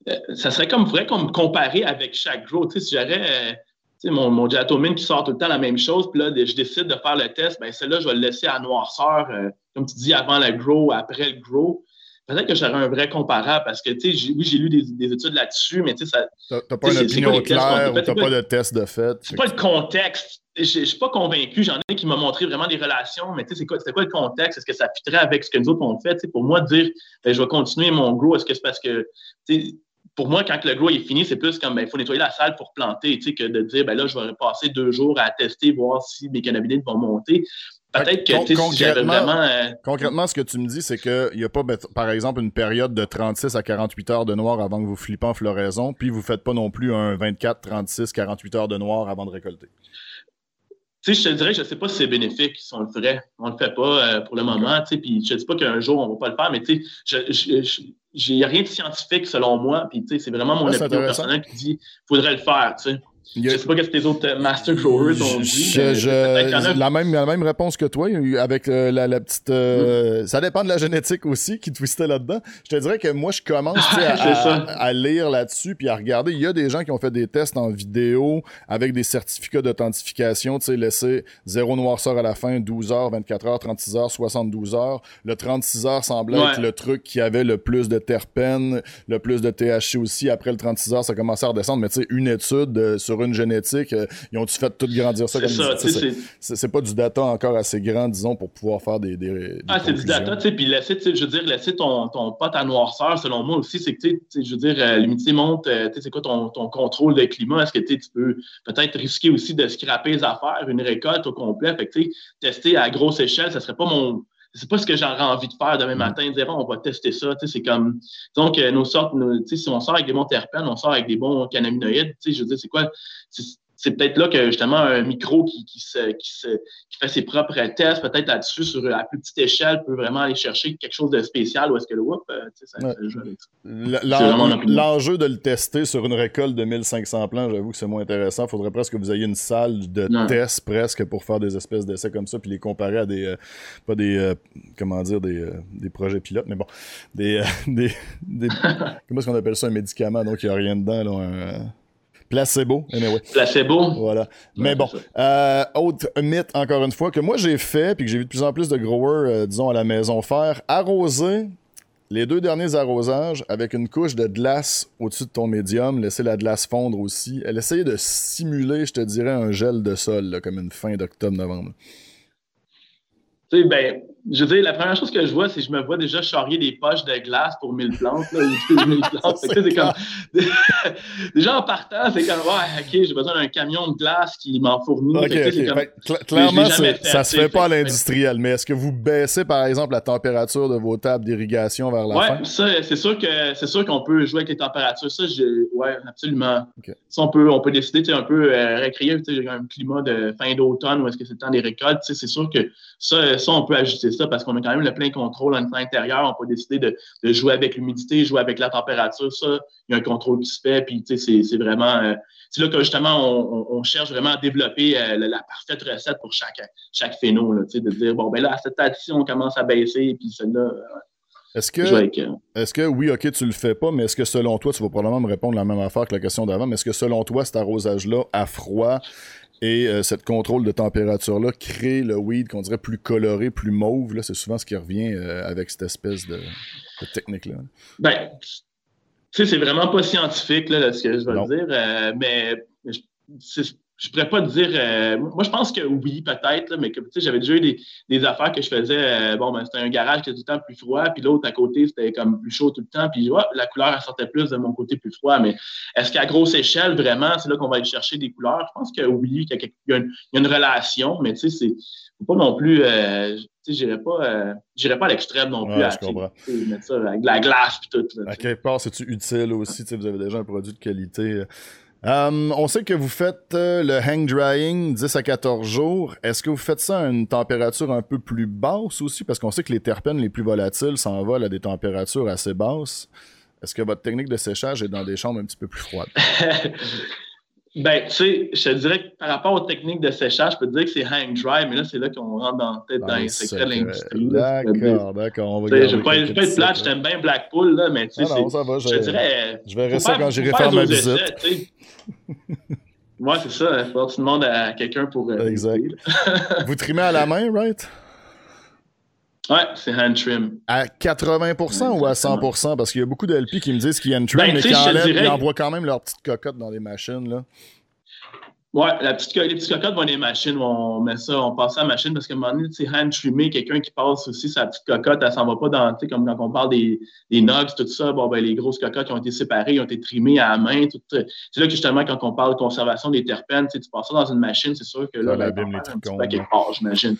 Euh, ça serait comme vrai qu'on me comparer avec chaque grow. Tu sais, si j'aurais sais, mon, mon Jatomine qui sort tout le temps la même chose, puis là, je décide de faire le test, bien, celle-là, je vais le laisser à noirceur, euh, comme tu dis, avant le grow, après le grow. Peut-être que j'aurais un vrai comparable parce que, tu sais, oui, j'ai lu des, études là-dessus, mais tu sais, ça. T'as pas une opinion claire ou t'as pas de test de fait. C'est pas le contexte. Je suis pas convaincu. J'en ai qui m'ont montré vraiment des relations, mais tu sais, c'était quoi, le contexte? Est-ce que ça fitterait avec ce que nous autres on fait? pour moi, dire, ben, je vais continuer mon grow, est-ce que c'est parce que, pour moi, quand le grow est fini, c'est plus comme il ben, faut nettoyer la salle pour planter, que de dire ben là, je vais passer deux jours à tester, voir si mes cannabinoïdes vont monter. Peut-être que concrètement, vraiment, euh, concrètement, ce que tu me dis, c'est qu'il n'y a pas, ben, par exemple, une période de 36 à 48 heures de noir avant que vous flippez en floraison, puis vous ne faites pas non plus un 24, 36, 48 heures de noir avant de récolter. Tu sais, je te dirais que je ne sais pas si c'est bénéfique si on le ferait. On ne le fait pas euh, pour le moment. Tu sais, puis je ne dis pas qu'un jour, on ne va pas le faire, mais tu sais, il n'y a rien de scientifique selon moi. Puis tu sais, c'est vraiment mon opinion personnelle qui dit qu'il faudrait le faire. Tu sais. Je sais pas ce que tes autres euh, Master ont dit. la, même, la même réponse que toi, avec euh, la, la, petite. Euh, mm. Ça dépend de la génétique aussi qui twistait là-dedans. Je te dirais que moi, je commence *laughs* à, à, lire là-dessus puis à regarder. Il y a des gens qui ont fait des tests en vidéo avec des certificats d'authentification. Tu sais, laisser zéro noirceur à la fin, 12 heures, 24 heures, 36 heures, 72 heures. Le 36 heures semblait être le truc qui avait le plus de terpènes, le plus de THC aussi. Après le 36 heures, ça commençait à redescendre. Mais tu sais, une étude sur une génétique, euh, ils ont-tu fait tout grandir ça comme ça? C'est pas du data encore assez grand, disons, pour pouvoir faire des. des, ah, c'est du data, tu sais, puis laisser, je veux dire, laisser ton, ton pote à noirceur, selon moi aussi, c'est que, tu sais, je veux dire, euh, l'humidité monte, euh, tu sais, c'est quoi ton, ton, contrôle de climat? Est-ce que tu peux peut-être risquer aussi de scraper les affaires, une récolte au complet? Fait que, tu sais, tester à grosse échelle, ça serait pas mon c'est pas ce que j'aurais envie de faire demain mm. matin, dire on va tester ça. C'est comme donc nos sortes, si on sort avec des bons terpènes, on sort avec des bons cannabinoïdes, je veux dire, c'est quoi? C'est peut-être là que justement un micro qui, qui, se, qui, se, qui fait ses propres tests, peut-être là-dessus, sur la plus petite échelle, peut vraiment aller chercher quelque chose de spécial ou est-ce que le whoop, euh, ça, L'enjeu de le tester sur une récolte de 1500 plants, j'avoue que c'est moins intéressant. Il faudrait presque que vous ayez une salle de test presque pour faire des espèces d'essais comme ça, puis les comparer à des, euh, pas des, euh, comment dire, des, des projets pilotes, mais bon, des, *laughs* des, *laughs* comment est-ce qu'on appelle ça, un médicament, donc il n'y a rien dedans, là, un, Placebo, anyway. Placebo. Voilà. Mais bon, euh, autre mythe, encore une fois, que moi j'ai fait, puis que j'ai vu de plus en plus de growers, euh, disons, à la maison faire, arroser les deux derniers arrosages avec une couche de glace au-dessus de ton médium, laisser la glace fondre aussi. Elle essayait de simuler, je te dirais, un gel de sol, comme une fin d'octobre-novembre. Tu sais, ben, je veux dire, la première chose que je vois, c'est que je me vois déjà charrier des poches de glace pour 1000 plantes, là, ou 2000 *laughs* plantes. c'est comme... *laughs* déjà en partant, c'est comme, ouais, OK, j'ai besoin d'un camion de glace qui m'en fournit. clairement, ça se fait pas à l'industriel, mais est-ce que vous baissez, par exemple, la température de vos tables d'irrigation vers la ouais, fin? ça, c'est sûr que c'est sûr qu'on peut jouer avec les températures. Ça, ouais, absolument. Ça, on peut, on peut décider, un peu euh, récréer un climat de fin d'automne ou est-ce que c'est le temps des récoltes. C'est sûr que ça, ça, on peut ajuster ça parce qu'on a quand même le plein contrôle à l'intérieur. On peut décider de, jouer avec l'humidité, jouer avec la température. Ça, il y a un contrôle qui se fait. Puis, tu sais, c'est vraiment. Euh, c'est là que justement, on, cherche vraiment à développer la, parfaite recette pour chaque, chaque phéno. Là, de dire, bon, ben là, à cette taille-ci, on commence à baisser. Puis celle-là. Est-ce que, est que, oui, ok, tu le fais pas, mais est-ce que selon toi, tu vas probablement me répondre la même affaire que la question d'avant, mais est-ce que selon toi, cet arrosage-là à froid et euh, cette contrôle de température-là crée le weed qu'on dirait plus coloré, plus mauve? Là, c'est souvent ce qui revient euh, avec cette espèce de, technique-là. Ben, tu sais, c'est vraiment pas scientifique, là, ce que je veux dire, euh, mais je pourrais pas te dire. Euh, moi, je pense que oui, peut-être, mais que, j'avais déjà eu des, des, affaires que je faisais. Euh, bon, ben, c'était un garage qui était tout le temps plus froid, puis l'autre à côté, c'était comme plus chaud tout le temps, puis la couleur, elle sortait plus de mon côté plus froid. Mais est-ce qu'à grosse échelle, vraiment, c'est là qu'on va aller chercher des couleurs? Je pense que oui, qu'il y, a une relation, mais tu sais, c'est pas non plus. Euh, tu sais, j'irais pas, euh, pas à l'extrême non plus. à, mettre ça avec de la glace, puis tout. à quelque part, c'est-tu utile aussi? Vous avez déjà un produit de qualité. Euh, on sait que vous faites euh, le hang drying 10 à 14 jours. Est-ce que vous faites ça à une température un peu plus basse aussi? Parce qu'on sait que les terpènes les plus volatiles s'envolent à des températures assez basses. Est-ce que votre technique de séchage est dans des chambres un petit peu plus froides? *laughs* Ben, tu sais, je te dirais que par rapport aux techniques de séchage, je peux te dire que c'est hang dry, mais là, c'est là qu'on rentre dans, peut-être dans les secrets de l'industrie. D'accord, d'accord. Je ne vais pas être plate, je t'aime bien Blackpool, là, mais tu sais, ah je, te dirais. Je verrai ça quand j'irai faire ma visite. Moi, *laughs* c'est ça. Il faut tu demandes à quelqu'un pour. Euh, exact. Vous trimez à la main, right? Ouais, c'est hand trim. À 80% ou à 100%? Parce qu'il y a beaucoup de LP qui me disent qu'ils hand trim, ben, mais qui enlèvent, ils envoient quand même leurs petites cocottes dans les machines. Là. Ouais, la petite, les petites cocottes vont dans les machines. On met ça, on passe à la machine parce qu'à un moment donné, hand trimé, quelqu'un qui passe aussi sa petite cocotte, elle s'en va pas dans, comme quand on parle des, des nugs, tout ça. Bon, ben, les grosses cocottes qui ont été séparées, ont été trimées à la main. C'est là que justement, quand on parle de conservation des terpènes, tu passes ça dans une machine, c'est sûr que là, ça ben, un petit quelque part, j'imagine.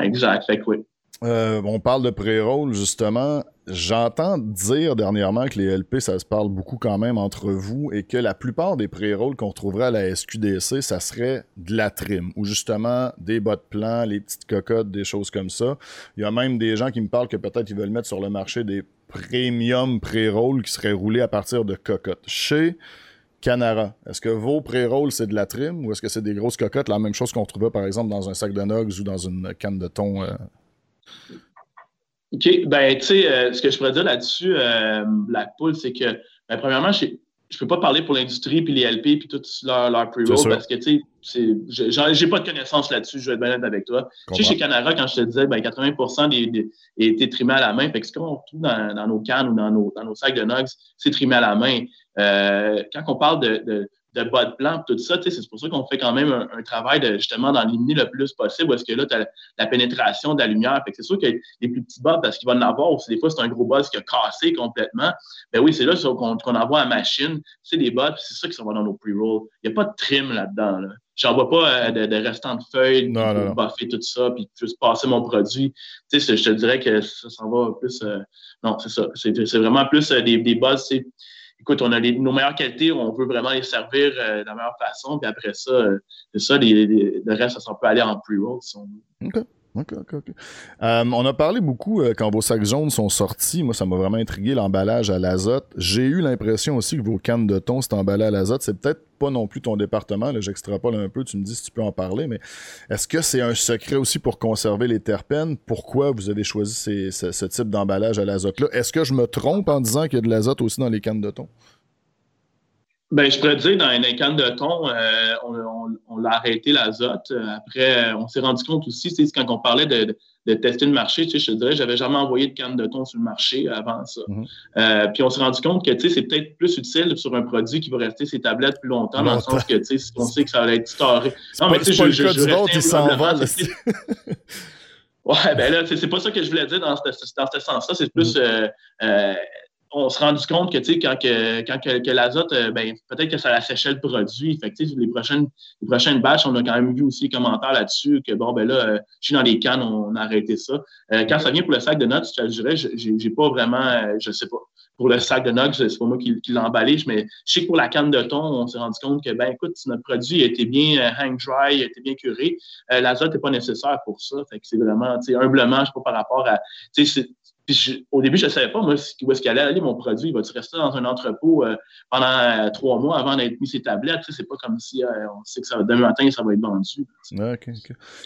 exact. Fait que oui. Euh, on parle de pré-roll, justement. J'entends dire dernièrement que les LP, ça se parle beaucoup quand même entre vous et que la plupart des pré-rolls qu'on retrouverait à la SQDC, ça serait de la trim ou justement des bas de plan, les petites cocottes, des choses comme ça. Il y a même des gens qui me parlent que peut-être ils veulent mettre sur le marché des premium pré-rolls qui seraient roulés à partir de cocottes. Chez Canara, est-ce que vos pré-rolls, c'est de la trim ou est-ce que c'est des grosses cocottes, la même chose qu'on trouvait par exemple dans un sac de Nogs ou dans une canne de thon euh, OK. Ben, tu sais, euh, ce que je pourrais dire là-dessus, euh, Blackpool, c'est que, ben, premièrement, je ne peux pas parler pour l'industrie, puis les LP, puis tout leur, leur pre-roll, parce que, tu sais, j'ai pas de connaissances là-dessus, je vais être honnête avec toi. Tu sais, chez Canara, quand je te disais, ben, 80 des, des, étaient trimés à la main. Fait que ce qu'on retrouve dans, dans, nos cannes ou dans nos, dans nos sacs de Nugs, c'est trimé à la main. Euh, quand on parle de de bas de plan, tout ça. C'est pour ça qu'on fait quand même un, travail de justement d'éliminer le plus possible, est-ce que là, tu as la pénétration de la lumière. c'est sûr que les plus petits bas, parce qu'il va en avoir, aussi des fois, c'est un gros buzz qui a cassé complètement. Ben oui, c'est là qu'on envoie à machine, c'est des bas, c'est ça qui s'en va dans nos pre-rolls. Il n'y a pas de trim là-dedans. Là. J'envoie pas euh, de, de, restant de feuilles pour buffer tout ça, puis juste passer mon produit. Tu sais, je te dirais que ça s'en va plus. Euh, non, c'est ça. C'est vraiment plus euh, des, des buzz écoute, on a nos meilleures qualités, on veut vraiment les servir euh, de la meilleure façon. Puis après ça, euh, ça, le reste, ça, peut aller en pre-roll si on veut. Euh, on a parlé beaucoup quand vos sacs jaunes sont sortis. Moi, ça m'a vraiment intrigué l'emballage à l'azote. J'ai eu l'impression aussi que vos cannes de thon, c'est emballé à l'azote. C'est peut-être pas non plus ton département. J'extrapole un peu. Tu me dis si tu peux en parler. Mais est-ce que c'est un secret aussi pour conserver les terpènes? Pourquoi vous avez choisi ce, type d'emballage à l'azote-là? Est-ce que je me trompe en disant qu'il y a de l'azote aussi dans les cannes de thon? Ben, je pourrais dire, dans les cannes de thon, euh, on, l'a arrêté l'azote. Après, on s'est rendu compte aussi, c'est quand on parlait de, tester le marché, tu sais, je te dirais, j'avais jamais envoyé de canne de thon sur le marché avant ça. Mm-hmm. Euh, puis on s'est rendu compte que, tu sais, c'est peut-être plus utile sur un produit qui va rester ses tablettes plus longtemps, dans le sens que, tu sais, on sait que ça va être storé. Non, mais tu sais, je, je, je, *laughs* Ouais, ben là, c'est pas ça que je voulais dire dans ce, dans ce sens-là. C'est plus, mm-hmm. euh, on s'est rendu compte que, tu sais, quand, que, quand que, l'azote, euh, ben, peut-être que ça asséchait le produit. Fait que, les prochaines, les prochaines batches, on a quand même vu aussi les commentaires là-dessus que, bon, ben là, euh, je suis dans les cannes, on, a arrêté ça. Euh, quand ça vient pour le sac de notes, je te dirais, j'ai pas vraiment, je sais pas. Pour le sac de notes, c'est pas moi qui, qui l'ai emballé, mais je sais que pour la canne de thon, on s'est rendu compte que, ben, écoute, notre produit été bien hang dry, a été bien curé, l'azote n'est pas nécessaire pour ça. Fait que c'est vraiment, tu sais, humblement, je sais pas par rapport à, tu sais, au début, je ne savais pas, moi, où est-ce qu'il allait aller, mon produit. Il va-tu rester dans un entrepôt euh, pendant euh, trois mois avant d'être mis ses tablettes? C'est pas comme si euh, on sait que ça, demain matin, ça va être vendu.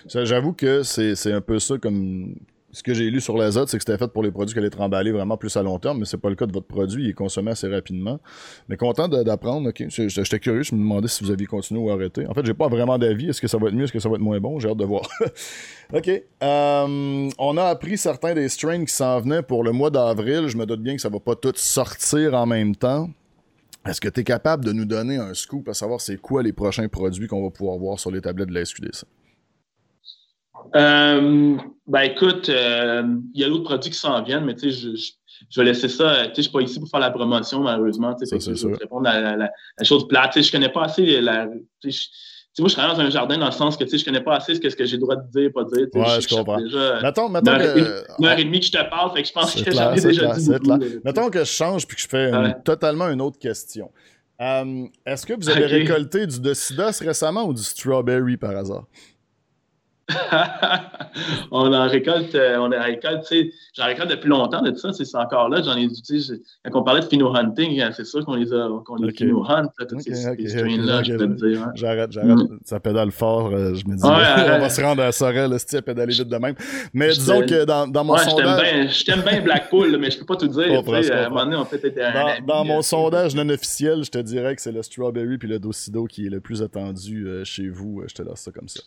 J'avoue que c'est un peu ça comme ce que j'ai lu sur l'azote, c'est que c'était fait pour les produits qui allaient être emballés vraiment plus à long terme, mais c'est pas le cas de votre produit, il est consommé assez rapidement. Mais content d'apprendre, ok. J'étais curieux, je me demandais si vous aviez continué ou arrêté. En fait, j'ai pas vraiment d'avis. Est-ce que ça va être mieux, est-ce que ça va être moins bon? J'ai hâte de voir. *laughs* ok. Euh, on a appris certains des strains qui s'en venaient pour le mois d'avril. Je me doute bien que ça va pas tout sortir en même temps. Est-ce que tu es capable de nous donner un scoop à savoir c'est quoi les prochains produits qu'on va pouvoir voir sur les tablettes de la SQDC? Euh, ben écoute, euh, il y a d'autres produits qui s'en viennent, mais tu sais, je, je, vais laisser ça. Tu sais, je suis pas ici pour faire la promotion, malheureusement. Tu sais, je vais répondre à la, la, chose plate. Tu sais, je connais pas assez la. Tu sais, moi, je travaille dans un jardin dans le sens que tu sais, je connais pas assez ce que, ce que j'ai le droit de dire, pas de dire. Ouais, je, comprends. Déjà, mettons, mettons une, que... une heure et demie que je te parle, fait que je pense que j'en ai déjà dit beaucoup. Mettons que je change puis que je fais totalement une autre question. Euh, Est-ce que vous avez récolté du Decidos récemment ou du Strawberry par hasard? *laughs* on en récolte, euh, on en récolte, tu sais, j'en récolte depuis longtemps de ça, c'est encore là, j'en ai utilisé, quand on parlait de phino hunting, hein, c'est sûr qu'on les a, qu'on les phino hunt, toutes ces, strains-là, je peux te dire. Hein. J'arrête, j'arrête, mm. ça pédale fort, euh, je me dis, *laughs* on va se rendre à Sorel, là, si pédaler vite de même. Mais disons que dans, dans mon ouais, sondage... Je t'aime bien Blackpool, mais je peux pas tout dire, tu sais, à un moment donné, on peut être Dans, dans mon euh, sondage non officiel, je te dirais que c'est le Strawberry puis le Docido qui est le plus attendu chez vous, je te laisse ça comme ça.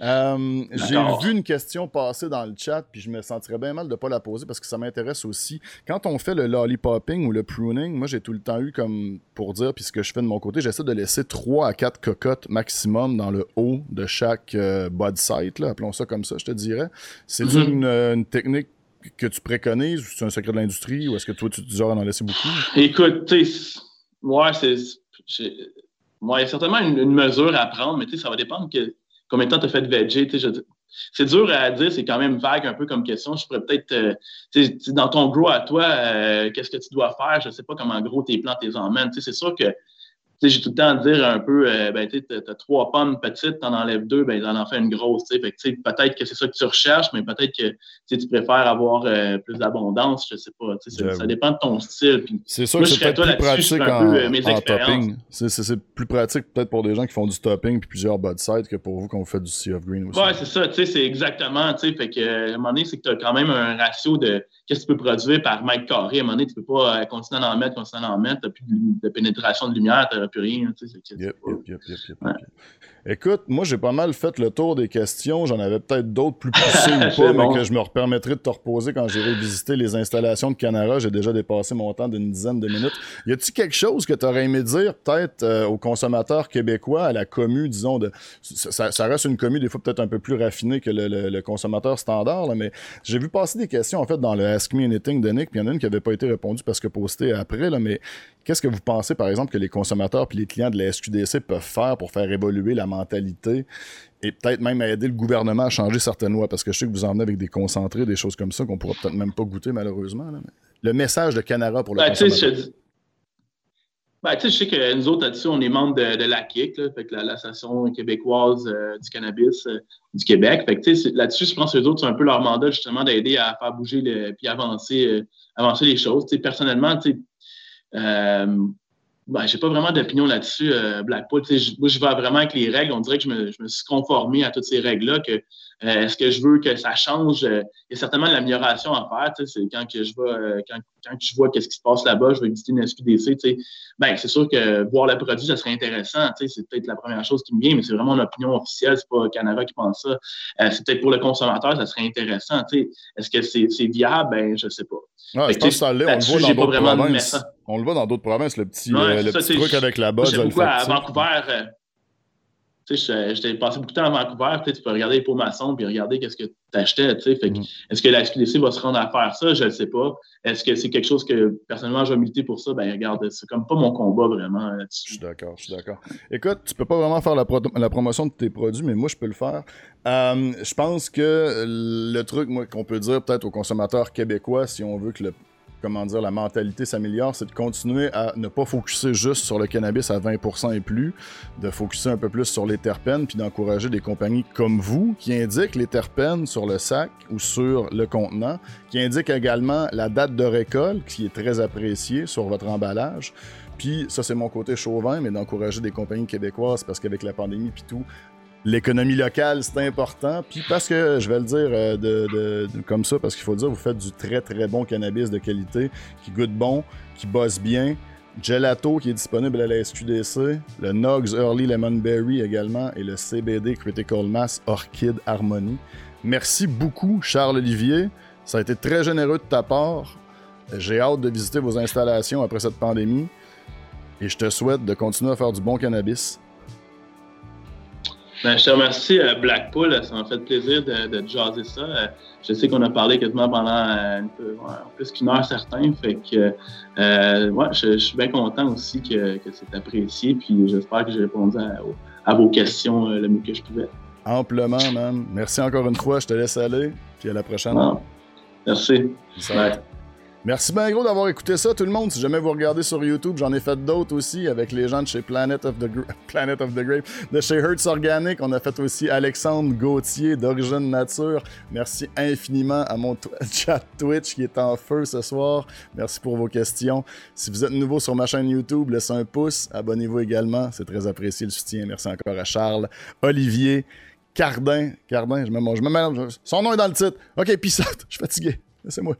Euh, j'ai vu une question passer dans le chat, puis je me sentirais bien mal de ne pas la poser parce que ça m'intéresse aussi. Quand on fait le lollipopping ou le pruning, moi j'ai tout le temps eu comme pour dire, puis ce que je fais de mon côté, j'essaie de laisser 3 à 4 cocottes maximum dans le haut de chaque euh, bud site, là, appelons ça comme ça, je te dirais. C'est une, euh, une technique que tu préconises ou c'est un secret de l'industrie ou est-ce que toi tu te dis en laisser beaucoup? Écoute, tu sais, moi, c'est. Moi, il y a certainement une, une, mesure à prendre, mais tu sais, ça va dépendre que combien de temps tu as fait de VG? C'est dur à dire, c'est quand même vague un peu comme question. Je pourrais peut-être, euh, dans ton grow à toi, euh, qu'est-ce que tu dois faire? Je ne sais pas comment gros tes plans tes emmènes. C'est sûr que j'ai tout le temps à dire un peu, euh, ben, tu as trois pommes petites, tu en enlèves deux, ben, tu en fais une grosse. Peut-être que c'est ça que tu recherches, mais peut-être que tu préfères avoir euh, plus d'abondance, je sais pas. Ça, dépend de ton style. C'est sûr que c'est peut-être plus pratique en, peu, mes en topping. C'est plus pratique peut-être pour des gens qui font du topping puis plusieurs sides que pour vous quand vous faites du Sea of Green aussi. Ouais, c'est ça. C'est exactement. Fait que, à un moment donné, c'est que tu as quand même un ratio de qu'est-ce que tu peux produire par mètre carré? À un moment donné, tu ne peux pas euh, continuer à en mettre, continuer à en mettre. Tu n'as plus de, pénétration de lumière, tu n'as plus rien. Tu sais, yep, yep, yep, Écoute, moi, j'ai pas mal fait le tour des questions. J'en avais peut-être d'autres plus poussées *laughs* ou pas, mais que je me permettrai de te reposer quand j'irai visiter les installations de Canara. J'ai déjà dépassé mon temps d'une dizaine de minutes. Y a-t-il quelque chose que tu aurais aimé dire, peut-être, euh, aux consommateurs québécois, à la commu, disons, de ça, ça reste une commu des fois peut-être un peu plus raffinée que le, consommateur standard, là, mais j'ai vu passer des questions, en fait, dans le Ask Me Anything de Nick, puis il y en a une qui n'avait pas été répondue parce que postée après, là, mais qu'est-ce que vous pensez, par exemple, que les consommateurs puis les clients de la SQDC peuvent faire pour faire évoluer la mentalité et peut-être même aider le gouvernement à changer certaines lois, parce que je sais que vous en venez avec des concentrés, des choses comme ça qu'on pourra peut-être même pas goûter malheureusement. Le message de Canara pour le ben, consommateur. Ben, je sais que nous autres, là-dessus, on est membres de, la KIC, l'Association québécoise euh, du cannabis euh, du Québec. là-dessus, je pense que les autres, c'est un peu leur mandat, justement, d'aider à faire bouger le, avancer, euh, avancer les choses. personnellement, euh, ben, j'ai pas vraiment d'opinion là-dessus, euh, Blackpool. Moi, je vais vraiment avec les règles. On dirait que je me, je me suis conformé à toutes ces règles-là. Que euh, est-ce que je veux que ça change? Euh, il y a certainement de l'amélioration à faire. C'est quand que je vais, quand, quand je vois qu'est-ce qui se passe là-bas, je vais visiter une SQDC. Ben, c'est sûr que voir le produit, ça serait intéressant. C'est peut-être la première chose qui me vient, mais c'est vraiment une opinion officielle. C'est pas Canada qui pense ça. c'est peut-être pour le consommateur, ça serait intéressant. Est-ce que c'est viable? Ben, je sais pas. Ouais, je pense que ça l'est. On le voit dans d'autres provinces. On le voit dans d'autres provinces, le petit, euh, le petit truc avec la base. beaucoup à Vancouver. Euh, j'étais passé beaucoup de temps à Vancouver, peut-être tu peux regarder les pots maçons puis regarder qu'est-ce que tu achetais. Mm. Est-ce que la SQDC va se rendre à faire ça? Je ne sais pas. Est-ce que c'est quelque chose que, personnellement, je vais militer pour ça? Ben, regarde, c'est comme pas mon combat, vraiment. Je suis d'accord, je suis d'accord. Écoute, tu peux pas vraiment faire la, promotion de tes produits, mais moi, je peux le faire. Euh, je pense que le truc, qu'on peut dire peut-être aux consommateurs québécois, si on veut que le comment dire, la mentalité s'améliore, c'est de continuer à ne pas focuser juste sur le cannabis à 20% et plus, de focuser un peu plus sur les terpènes, puis d'encourager des compagnies comme vous qui indiquent les terpènes sur le sac ou sur le contenant, qui indiquent également la date de récolte, qui est très appréciée sur votre emballage. Puis ça, c'est mon côté chauvin, mais d'encourager des compagnies québécoises parce qu'avec la pandémie puis tout, l'économie locale, c'est important. Puis parce que, je vais le dire euh, de, comme ça, parce qu'il faut le dire, vous faites du très très bon cannabis de qualité, qui goûte bon, qui bosse bien. Gelato qui est disponible à la SQDC, le Nogs Early Lemon Berry également et le CBD Critical Mass Orchid Harmony. Merci beaucoup, Charles Olivier. Ça a été très généreux de ta part. J'ai hâte de visiter vos installations après cette pandémie et je te souhaite de continuer à faire du bon cannabis. Ben, je te remercie, euh, Blackpool. Ça m'a fait plaisir de, de jaser ça. Euh, je sais qu'on a parlé quasiment pendant euh, un peu, plus qu'une heure certaine. Fait que ouais, je, suis bien content aussi que, que c'est apprécié. Puis j'espère que j'ai répondu à, vos questions le mieux que je pouvais. Amplement, man. Merci encore une fois. Je te laisse aller. Puis à la prochaine. Merci. Merci bien gros d'avoir écouté ça, tout le monde. Si jamais vous regardez sur YouTube, j'en ai fait d'autres aussi avec les gens de chez Planet of the, *laughs* Grape, de chez Hertz Organic. On a fait aussi Alexandre Gauthier d'Origine Nature. Merci infiniment à mon *laughs* chat Twitch qui est en feu ce soir. Merci pour vos questions. Si vous êtes nouveau sur ma chaîne YouTube, laissez un pouce. Abonnez-vous également. C'est très apprécié le soutien. Merci encore à Charles, Olivier, Cardin. Cardin, je me mange. Son nom est dans le titre. Ok, puis ça, je suis fatigué. Laissez-moi.